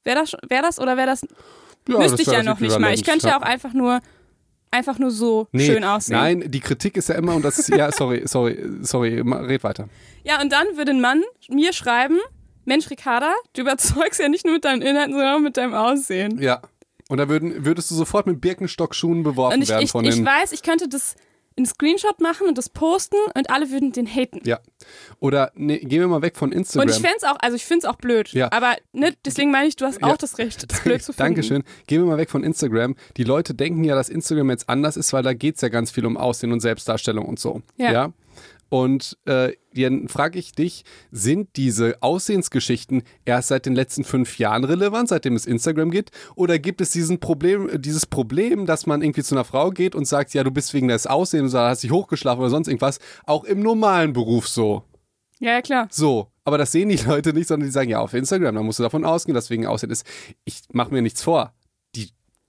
Wäre das, wär das oder wäre das? ja Müsste das ich ja noch nicht mal. Ich könnte Ja. auch einfach nur, einfach nur so Nee, schön aussehen. Nein, die Kritik ist ja immer, und das ist, ja, sorry, sorry, sorry, red weiter. Ja, und dann würde ein Mann mir schreiben, Mensch, Ricarda, du überzeugst ja nicht nur mit deinen Inhalten, sondern auch mit deinem Aussehen. Ja. Und da würden, würdest du sofort mit Birkenstockschuhen beworfen ich, werden ich, von ich den. weiß, ich könnte das in Screenshot machen und das posten und alle würden den haten. Ja. Oder nee, gehen wir mal weg von Instagram. Und ich fände es auch, also ich finde es auch blöd. Ja. Aber ne, deswegen meine ich, du hast Ja. auch das Recht, das blöd <laughs> zu finden. Dankeschön. Gehen wir mal weg von Instagram. Die Leute denken ja, dass Instagram jetzt anders ist, weil da geht es ja ganz viel um Aussehen und Selbstdarstellung und so. Ja. Und äh, dann frage ich dich, sind diese Aussehensgeschichten erst seit den letzten fünf Jahren relevant, seitdem es Instagram gibt? Oder gibt es diesen Problem, äh, dieses Problem, dass man irgendwie zu einer Frau geht und sagt, ja, du bist wegen des Aussehens oder hast dich hochgeschlafen oder sonst irgendwas, auch im normalen Beruf so? Ja, ja, klar. So, aber das sehen die <laughs> Leute nicht, sondern die sagen, ja, auf Instagram, da musst du davon ausgehen, dass wegen Aussehen ist. Ich mache mir nichts vor.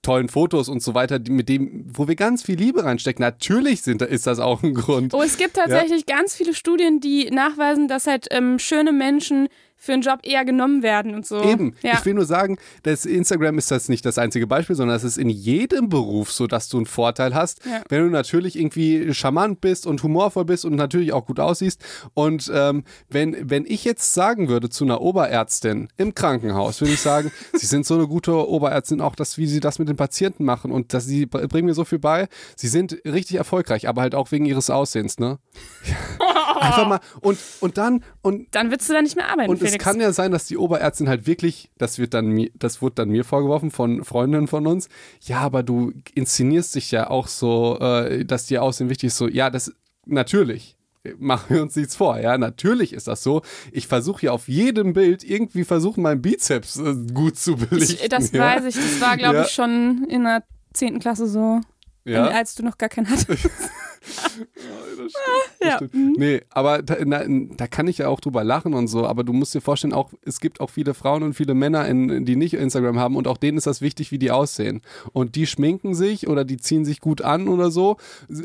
Tollen Fotos und so weiter, die, mit dem, wo wir ganz viel Liebe reinstecken, natürlich sind, ist das auch ein Grund. Oh, es gibt tatsächlich ganz viele Studien, die nachweisen, dass halt ähm, schöne Menschen für einen Job eher genommen werden und so. Eben. Ja. Ich will nur sagen, dass Instagram ist das nicht das einzige Beispiel, sondern es ist in jedem Beruf so, dass du einen Vorteil hast, Ja. wenn du natürlich irgendwie charmant bist und humorvoll bist und natürlich auch gut aussiehst. Und ähm, wenn, wenn ich jetzt sagen würde zu einer Oberärztin im Krankenhaus, würde ich sagen, <laughs> sie sind so eine gute Oberärztin, auch das, wie sie das mit den Patienten machen und dass sie br- bringen mir so viel bei. Sie sind richtig erfolgreich, aber halt auch wegen ihres Aussehens, ne? <laughs> Einfach mal und, und dann und Dann willst du da nicht mehr arbeiten, und. Es kann ja sein, dass die Oberärztin halt wirklich, das wird dann mir, das wurde dann mir vorgeworfen von Freundinnen von uns, ja, aber du inszenierst dich ja auch so, äh, dass dir Aussehen wichtig ist. So, ja, das natürlich. Machen wir uns nichts vor, ja, natürlich ist das so. Ich versuche ja auf jedem Bild irgendwie versuchen, meinen Bizeps äh, gut zu belichten. ich, das ja. weiß ich. Das war, glaube Ja. ich, schon in der 10. Klasse so, Ja. als du noch gar keinen hattest. <laughs> Das stimmt, das Ja. stimmt. Nee, aber da, na, da kann ich ja auch drüber lachen und so, aber du musst dir vorstellen, auch es gibt auch viele Frauen und viele Männer, in, die nicht Instagram haben und auch denen ist das wichtig, wie die aussehen. Und die schminken sich oder die ziehen sich gut an oder so,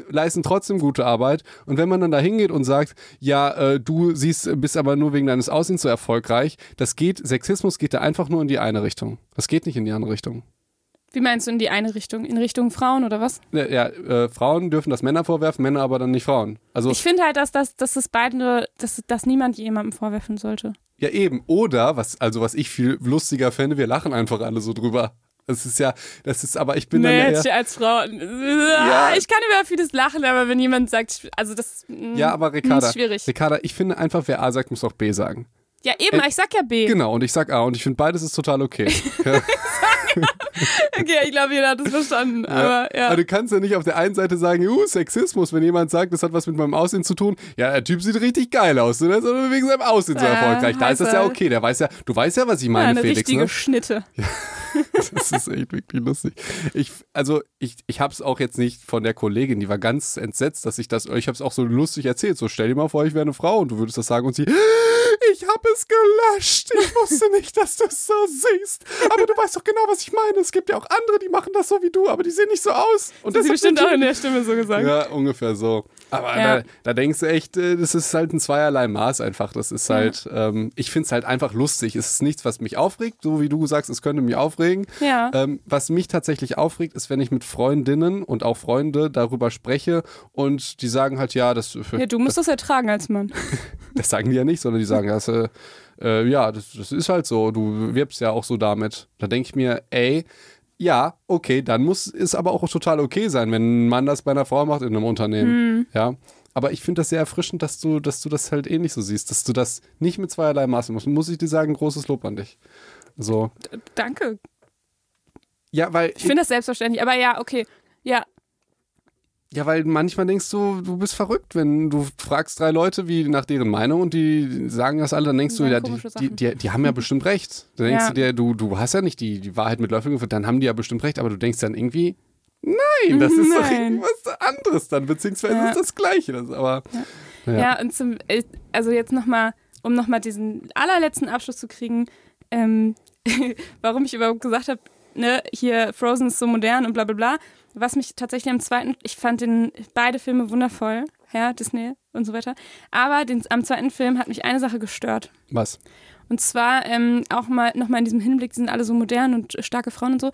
leisten trotzdem gute Arbeit. Und wenn man dann da hingeht und sagt, ja, äh, du siehst, bist aber nur wegen deines Aussehens so erfolgreich, das geht, Sexismus geht da einfach nur in die eine Richtung. Das geht nicht in die andere Richtung. Wie meinst du in die eine Richtung? In Richtung Frauen oder was? Ja, ja äh, Frauen dürfen das Männer vorwerfen, Männer aber dann nicht Frauen. Also Ich finde halt, dass, dass, dass das beide, dass, dass niemand jemandem vorwerfen sollte. Ja, eben. Oder, was, also was ich viel lustiger fände, wir lachen einfach alle so drüber. Das ist ja, das ist, aber ich bin dann Nee, eher, hätte ich als Frau. Ja. Ich kann über vieles lachen, aber wenn jemand sagt, also das mm, Ja, aber Ricarda, ist schwierig. Ricarda, ich finde einfach, wer A sagt, muss auch B sagen. Ja, eben, Äh, ich sag ja B. Genau, und ich sag A und ich finde beides ist total okay. <laughs> ja, Okay, ich glaube, jeder hat das verstanden. Aber ja. Aber du kannst ja nicht auf der einen Seite sagen, uh, Sexismus, wenn jemand sagt, das hat was mit meinem Aussehen zu tun. Ja, der Typ sieht richtig geil aus, ne? sondern wegen seinem Aussehen so Ja, erfolgreich. Da ist das ja okay. Der weiß ja, du weißt ja, was ich Ja, meine, eine Felix. richtige Ne? Schnitte. <laughs> Das ist echt wirklich lustig. Ich, also ich, ich habe es auch jetzt nicht von der Kollegin, die war ganz entsetzt, dass ich das, ich habe es auch so lustig erzählt. So stell dir mal vor, ich wäre eine Frau und du würdest das sagen und sie, <gasps> ich habe es gelöscht. Ich wusste nicht, dass du es so siehst. Aber du weißt doch genau, was ich meine. Es gibt ja auch andere, die machen das so wie du, aber die sehen nicht so aus. Und Das das ist bestimmt auch in der Stimme so gesagt. ja, ungefähr so. Aber Ja. da, da denkst du echt, äh, das ist halt ein zweierlei Maß einfach. Das ist halt, ähm, ich finde es halt einfach lustig. Es ist nichts, was mich aufregt, so wie du sagst, es könnte mich aufregen. Ja. Ähm, was mich tatsächlich aufregt, ist, wenn ich mit Freundinnen und auch Freunde darüber spreche und die sagen halt, ja, das, Ja, du musst das ertragen als Mann. <laughs> das sagen die ja nicht, sondern die sagen, das, äh, äh, ja, das, das ist halt so, du wirbst ja auch so damit. Da denke ich mir, ey, ja, okay, dann muss es aber auch total okay sein, wenn ein Mann das bei einer Frau macht in einem Unternehmen. Ja. Aber ich finde das sehr erfrischend, dass du, dass du das halt eh nicht so siehst, dass du das nicht mit zweierlei Maßen musst. Muss ich dir sagen, großes Lob an dich. So. Danke. Ja, weil Ich finde das selbstverständlich. Aber ja, okay. Ja, Ja, weil manchmal denkst du, du bist verrückt, wenn du fragst drei Leute wie nach deren Meinung und die sagen das alle, dann denkst du, ja, die, die, die, die haben ja bestimmt recht. Dann denkst Ja. du dir, du, du hast ja nicht die, die Wahrheit mit Löffeln gefunden, dann haben die ja bestimmt recht, aber du denkst dann irgendwie, nein, das ist doch Nein. irgendwas anderes dann, beziehungsweise Ja. ist das Gleiche. Das, aber ja. Ja. und zum, äh, also jetzt nochmal, um nochmal diesen allerletzten Abschluss zu kriegen, ähm, <laughs> warum ich überhaupt gesagt habe, ne, hier Frozen ist so modern und bla bla bla. Was mich tatsächlich am zweiten, ich fand den, beide Filme wundervoll, ja, Disney und so weiter. Aber den, am zweiten Film hat mich eine Sache gestört. was? Und zwar ähm, auch mal nochmal in diesem Hinblick, die sind alle so modern und starke Frauen und so.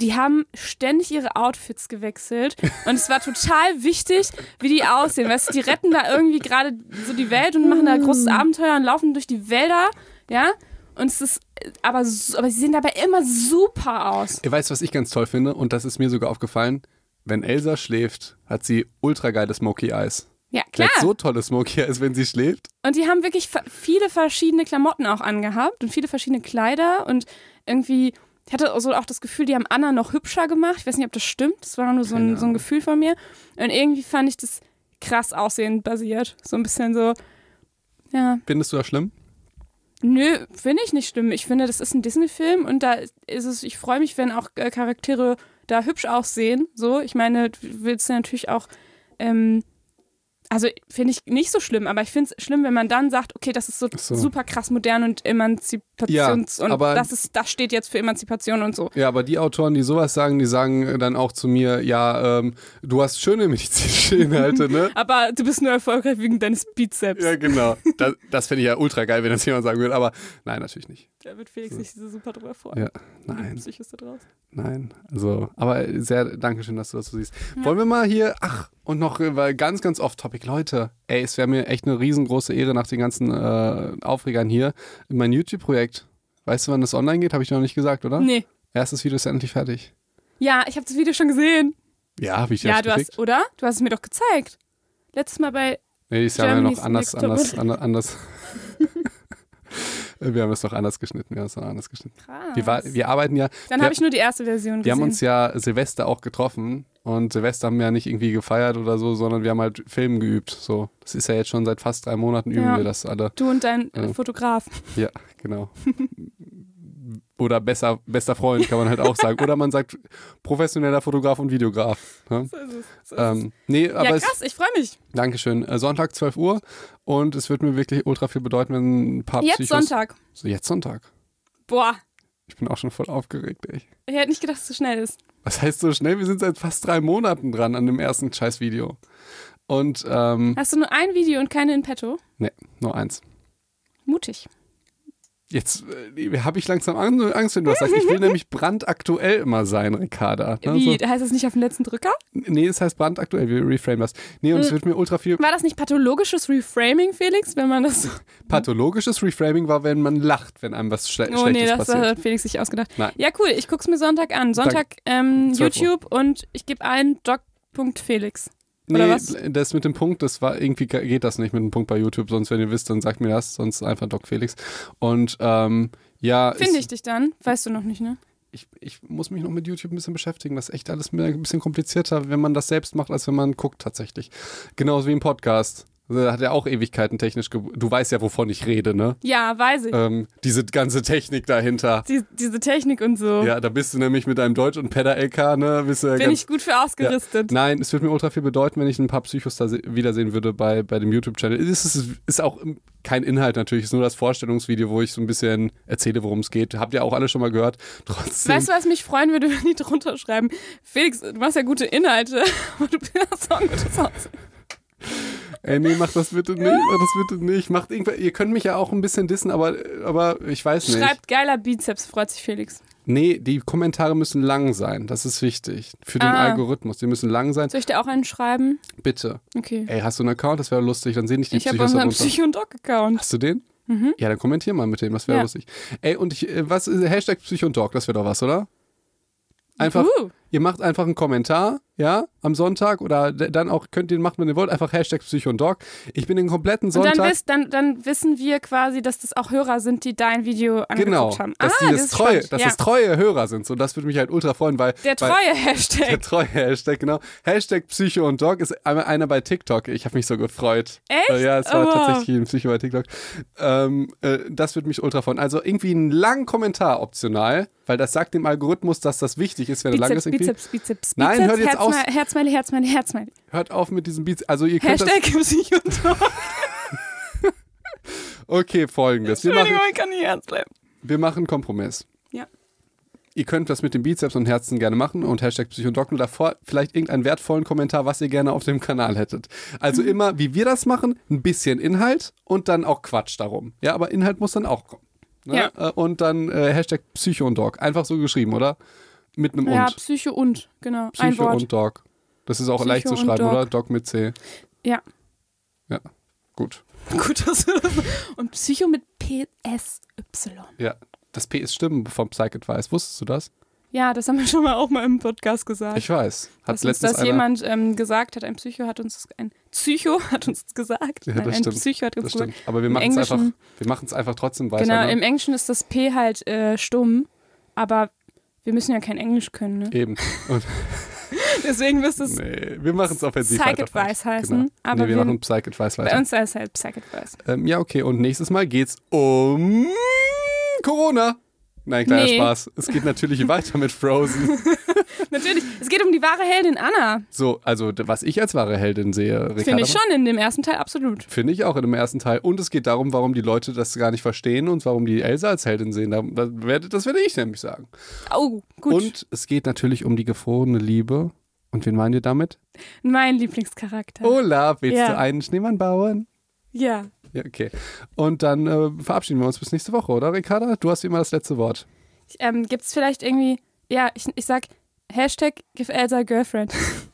Die haben ständig ihre Outfits gewechselt und es war total wichtig, wie die aussehen. Weißt du, die retten da irgendwie gerade so die Welt und machen da großes Abenteuer und laufen durch die Wälder, ja. Und es ist, aber, aber sie sehen dabei immer super aus. Ihr weißt, was ich ganz toll finde und das ist mir sogar aufgefallen, wenn Elsa schläft, hat sie ultra geile Smoky Eyes. Ja, klar. so tolle Smoky Eyes, wenn sie schläft. Und die haben wirklich viele verschiedene Klamotten auch angehabt und viele verschiedene Kleider und irgendwie, ich hatte also auch das Gefühl, die haben Anna noch hübscher gemacht. Ich weiß nicht, ob das stimmt. Das war nur so ein, so ein Gefühl von mir. Und irgendwie fand ich das krass aussehend basiert. So ein bisschen so, ja, Findest du das schlimm? Nö, finde ich nicht schlimm. Ich finde, das ist ein Disney-Film und da ist es, ich freue mich, wenn auch äh, Charaktere da hübsch aussehen. So, ich meine, du willst ja natürlich auch, ähm, also finde ich nicht so schlimm, aber ich finde es schlimm, wenn man dann sagt, okay, das ist so, so. super krass modern und Emanzipations Ja, und aber- das ist, das steht jetzt für Emanzipation und so. Ja, aber die Autoren, die sowas sagen, die sagen dann auch zu mir, ja, ähm, du hast schöne medizinische Inhalte, <laughs> ne? Aber du bist nur erfolgreich wegen deines Bizeps. ja, genau. Das, das fände ich ja ultra geil, wenn das jemand sagen würde, aber nein, natürlich nicht. Da wird Felix sich so super drüber freuen. Ja, nein, Psychos da draußen. nein. Also, aber sehr, danke schön, dass du das so siehst. Wollen wir mal hier, ach, und noch äh, weil ganz, ganz off-topic, Leute, ey, es wäre mir echt eine riesengroße Ehre nach den ganzen äh, Aufregern hier, mein YouTube-Projekt. Weißt du, wann das online geht? Habe ich dir noch nicht gesagt, oder? Nee. Erstes Video ist endlich fertig. Ja, ich habe das Video schon gesehen. Ja, habe ich dir Ja, das du geschickt? hast, oder? Du hast es mir doch gezeigt. Letztes Mal bei. Nee, die ist ja noch anders, anders, anders, <laughs> anders. <laughs> wir haben es doch anders geschnitten, wir haben es noch anders geschnitten. Krass. Wir, war, wir arbeiten ja, Dann wir, habe ich nur die erste Version wir gesehen. haben uns ja Silvester auch getroffen und Silvester haben wir ja nicht irgendwie gefeiert oder so, sondern wir haben halt Filmen geübt. So, das ist ja jetzt schon seit fast drei Monaten üben Ja. wir das alle. du und dein äh. Fotograf. Ja, genau. <laughs> Oder besser, bester Freund kann man halt auch sagen. Oder man sagt professioneller Fotograf und Videograf. Ne? So ist es. So. Ähm, nee, aber ja, es, krass, ich freue mich. Dankeschön. Äh, Sonntag 12 Uhr und es wird mir wirklich ultra viel bedeuten, wenn ein paar Jetzt Psychos... Sonntag. So, jetzt Sonntag. Boah, Ich bin auch schon voll aufgeregt, ey. ich hätte nicht gedacht, dass es so schnell ist. Was heißt so schnell? Wir sind seit fast drei Monaten dran an dem ersten Scheiß-Video. Und, ähm, Hast du nur ein Video und keine in petto? nee, nur eins. Mutig. Jetzt äh, habe ich langsam Angst, wenn du das sagst. Ich will <laughs> nämlich brandaktuell immer sein, Ricarda. Ne? Wie, So, heißt das nicht auf dem letzten Drücker? nee, es heißt brandaktuell, wir reframe das. Nee, und es Hm. wird mir ultra viel. War das nicht pathologisches Reframing, Felix, wenn man das. <laughs> Pathologisches Reframing war, wenn man lacht, wenn einem was Schle Oh Schlechtes nee, das passiert. hat Felix sich ausgedacht. Nein. Ja, cool, ich guck's mir Sonntag an. Sonntag ähm, 12 Uhr. YouTube und ich gebe ein doc.felix. Oder nee, was? das mit dem Punkt, das war irgendwie geht das nicht mit dem Punkt bei YouTube, sonst wenn ihr wisst, dann sagt mir das, sonst einfach Doc Felix. Und ähm, ja, Finde ich dich dann? Weißt du noch nicht, ne? ich, ich muss mich noch mit YouTube ein bisschen beschäftigen. Das ist echt alles ein bisschen komplizierter, wenn man das selbst macht, als wenn man guckt tatsächlich. Genauso wie im Podcast. Also, Da hat er auch Ewigkeiten technisch. Du weißt ja, wovon ich rede, ne? Ja, weiß ich. Ähm, diese ganze Technik dahinter. Die, diese Technik und so. Ja, da bist du nämlich mit deinem Deutsch- und Pedder-LK, ne? Bist du ja Bin ganz, ich gut für ausgerüstet. Nein, es würde mir ultra viel bedeuten, wenn ich ein paar Psychos da se- wiedersehen würde bei, bei dem YouTube-Channel. Es ist, ist auch kein Inhalt natürlich, es ist nur das Vorstellungsvideo, wo ich so ein bisschen erzähle, worum es geht. Habt ihr auch alle schon mal gehört. Trotzdem. Weißt du, was mich freuen würde, wenn die drunter schreiben? Felix, du machst ja gute Inhalte, <laughs> aber du hast auch ein gutes Aussehen. Ey, nee, mach das bitte nicht, mach das bitte nicht. Macht ihr könnt mich ja auch ein bisschen dissen, aber, aber ich weiß nicht. Schreibt geiler Bizeps, freut sich Felix. Nee, die Kommentare müssen lang sein. Das ist wichtig. Für den Ah. Algorithmus. Die müssen lang sein. Soll ich dir auch einen schreiben? Bitte. Okay. Ey, hast du einen Account? Das wäre lustig. Dann sehen dich die Ich habe Psychos unseren darunter. Psycho- und Doc-Account. Hast du den? Mhm. Ja, dann kommentier mal mit dem. Das wäre Ja. lustig. Ey, und ich, äh, was ist Hashtag Psycho und Dog? Das wäre doch was, oder? Einfach, Uh, ihr macht einfach einen Kommentar, ja, am Sonntag oder dann auch, könnt ihr machen, wenn ihr wollt, einfach Hashtag Psycho und Dog. Ich bin den kompletten und Sonntag. dann, wiss, dann, dann wissen wir quasi, dass das auch Hörer sind, die dein Video angeguckt Genau, haben. dass ah, die das das ist treue, dass ja. das treue Hörer sind. So, das würde mich halt ultra freuen, weil Der weil, treue der Hashtag. treue Hashtag, genau. Hashtag Psycho und Dog ist einmal einer bei TikTok. Ich habe mich so gefreut. Echt? Ja, es war Oh, tatsächlich ein Psycho bei TikTok. Ähm, äh, das würde mich ultra freuen. Also irgendwie einen langen Kommentar optional, weil das sagt dem Algorithmus, dass das wichtig ist, wenn er lang ist. Irgendwie. Bizeps, Bizeps, Bizeps. Nein, hört jetzt Herz, auf. Herzmeile, Herzmeile, Herzmeile. Hört auf mit diesen Beats. Also ihr könnt Hashtag Psycho und Doc. das. Okay, folgendes. Wir machen, ich kann nicht ernst bleiben. wir machen einen Kompromiss. Ja. Ihr könnt das mit den Bizeps und Herzen gerne machen und Hashtag Psychodoc und davor vielleicht irgendeinen wertvollen Kommentar, was ihr gerne auf dem Kanal hättet. Also Mhm. immer, wie wir das machen, ein bisschen Inhalt und dann auch Quatsch darum. Ja, aber Inhalt muss dann auch kommen. Ne? Ja. Äh, Und dann äh, Hashtag Psycho und Dog. Einfach so geschrieben, oder? Mit einem Ja, und. Psycho und, genau. Psycho und Dog. Das ist auch Psycho leicht zu schreiben, Dog. oder? Dog mit C. Ja. Ja, gut. <laughs> Gut, dass du das Und Psycho mit PSY. Ja, das P ist Stimmen vom Psych-Advice. Wusstest du das? Ja, das haben wir schon mal auch mal im Podcast gesagt. Ich weiß. Hat dass uns letztens das einer, jemand ähm, gesagt hat, ein Psycho hat uns ein Psycho hat uns gesagt. Ja, Nein, das ein stimmt. Psycho hat uns Das gesagt. stimmt. Aber wir machen es einfach, wir machen's einfach trotzdem weiter. Genau, ne? im Englischen ist das P halt äh, stumm, aber wir müssen ja kein Englisch können, ne? Eben. <laughs> Und, <laughs> Deswegen müsste es nee, wir machen es offensiv Psych. Advice heißen, Genau. aber nee, wir, wir- machen Psych Advice bei weiter. uns heißt es halt Psych Advice. Ähm, ja, okay. Und nächstes Mal geht's um Corona. Nein, kleiner Nee. Spaß. Es geht natürlich <laughs> weiter mit Frozen. <laughs> Natürlich, es geht um die wahre Heldin Anna. So, also was ich als wahre Heldin sehe. Finde ich schon in dem ersten Teil absolut. Finde ich auch in dem ersten Teil. Und es geht darum, warum die Leute das gar nicht verstehen und warum die Elsa als Heldin sehen. Da, da werde, das werde ich nämlich sagen. Oh, gut. Und es geht natürlich um die gefrorene Liebe. Und wen meinen wir damit? mein Lieblingscharakter. Olaf, willst Ja. du einen Schneemann bauen? Ja. Ja, okay. Und dann äh, verabschieden wir uns bis nächste Woche, oder Ricarda? Du hast wie immer das letzte Wort. Ähm, Gibt es vielleicht irgendwie, ja, ich, ich sag Hashtag give Elsa girlfriend. <laughs>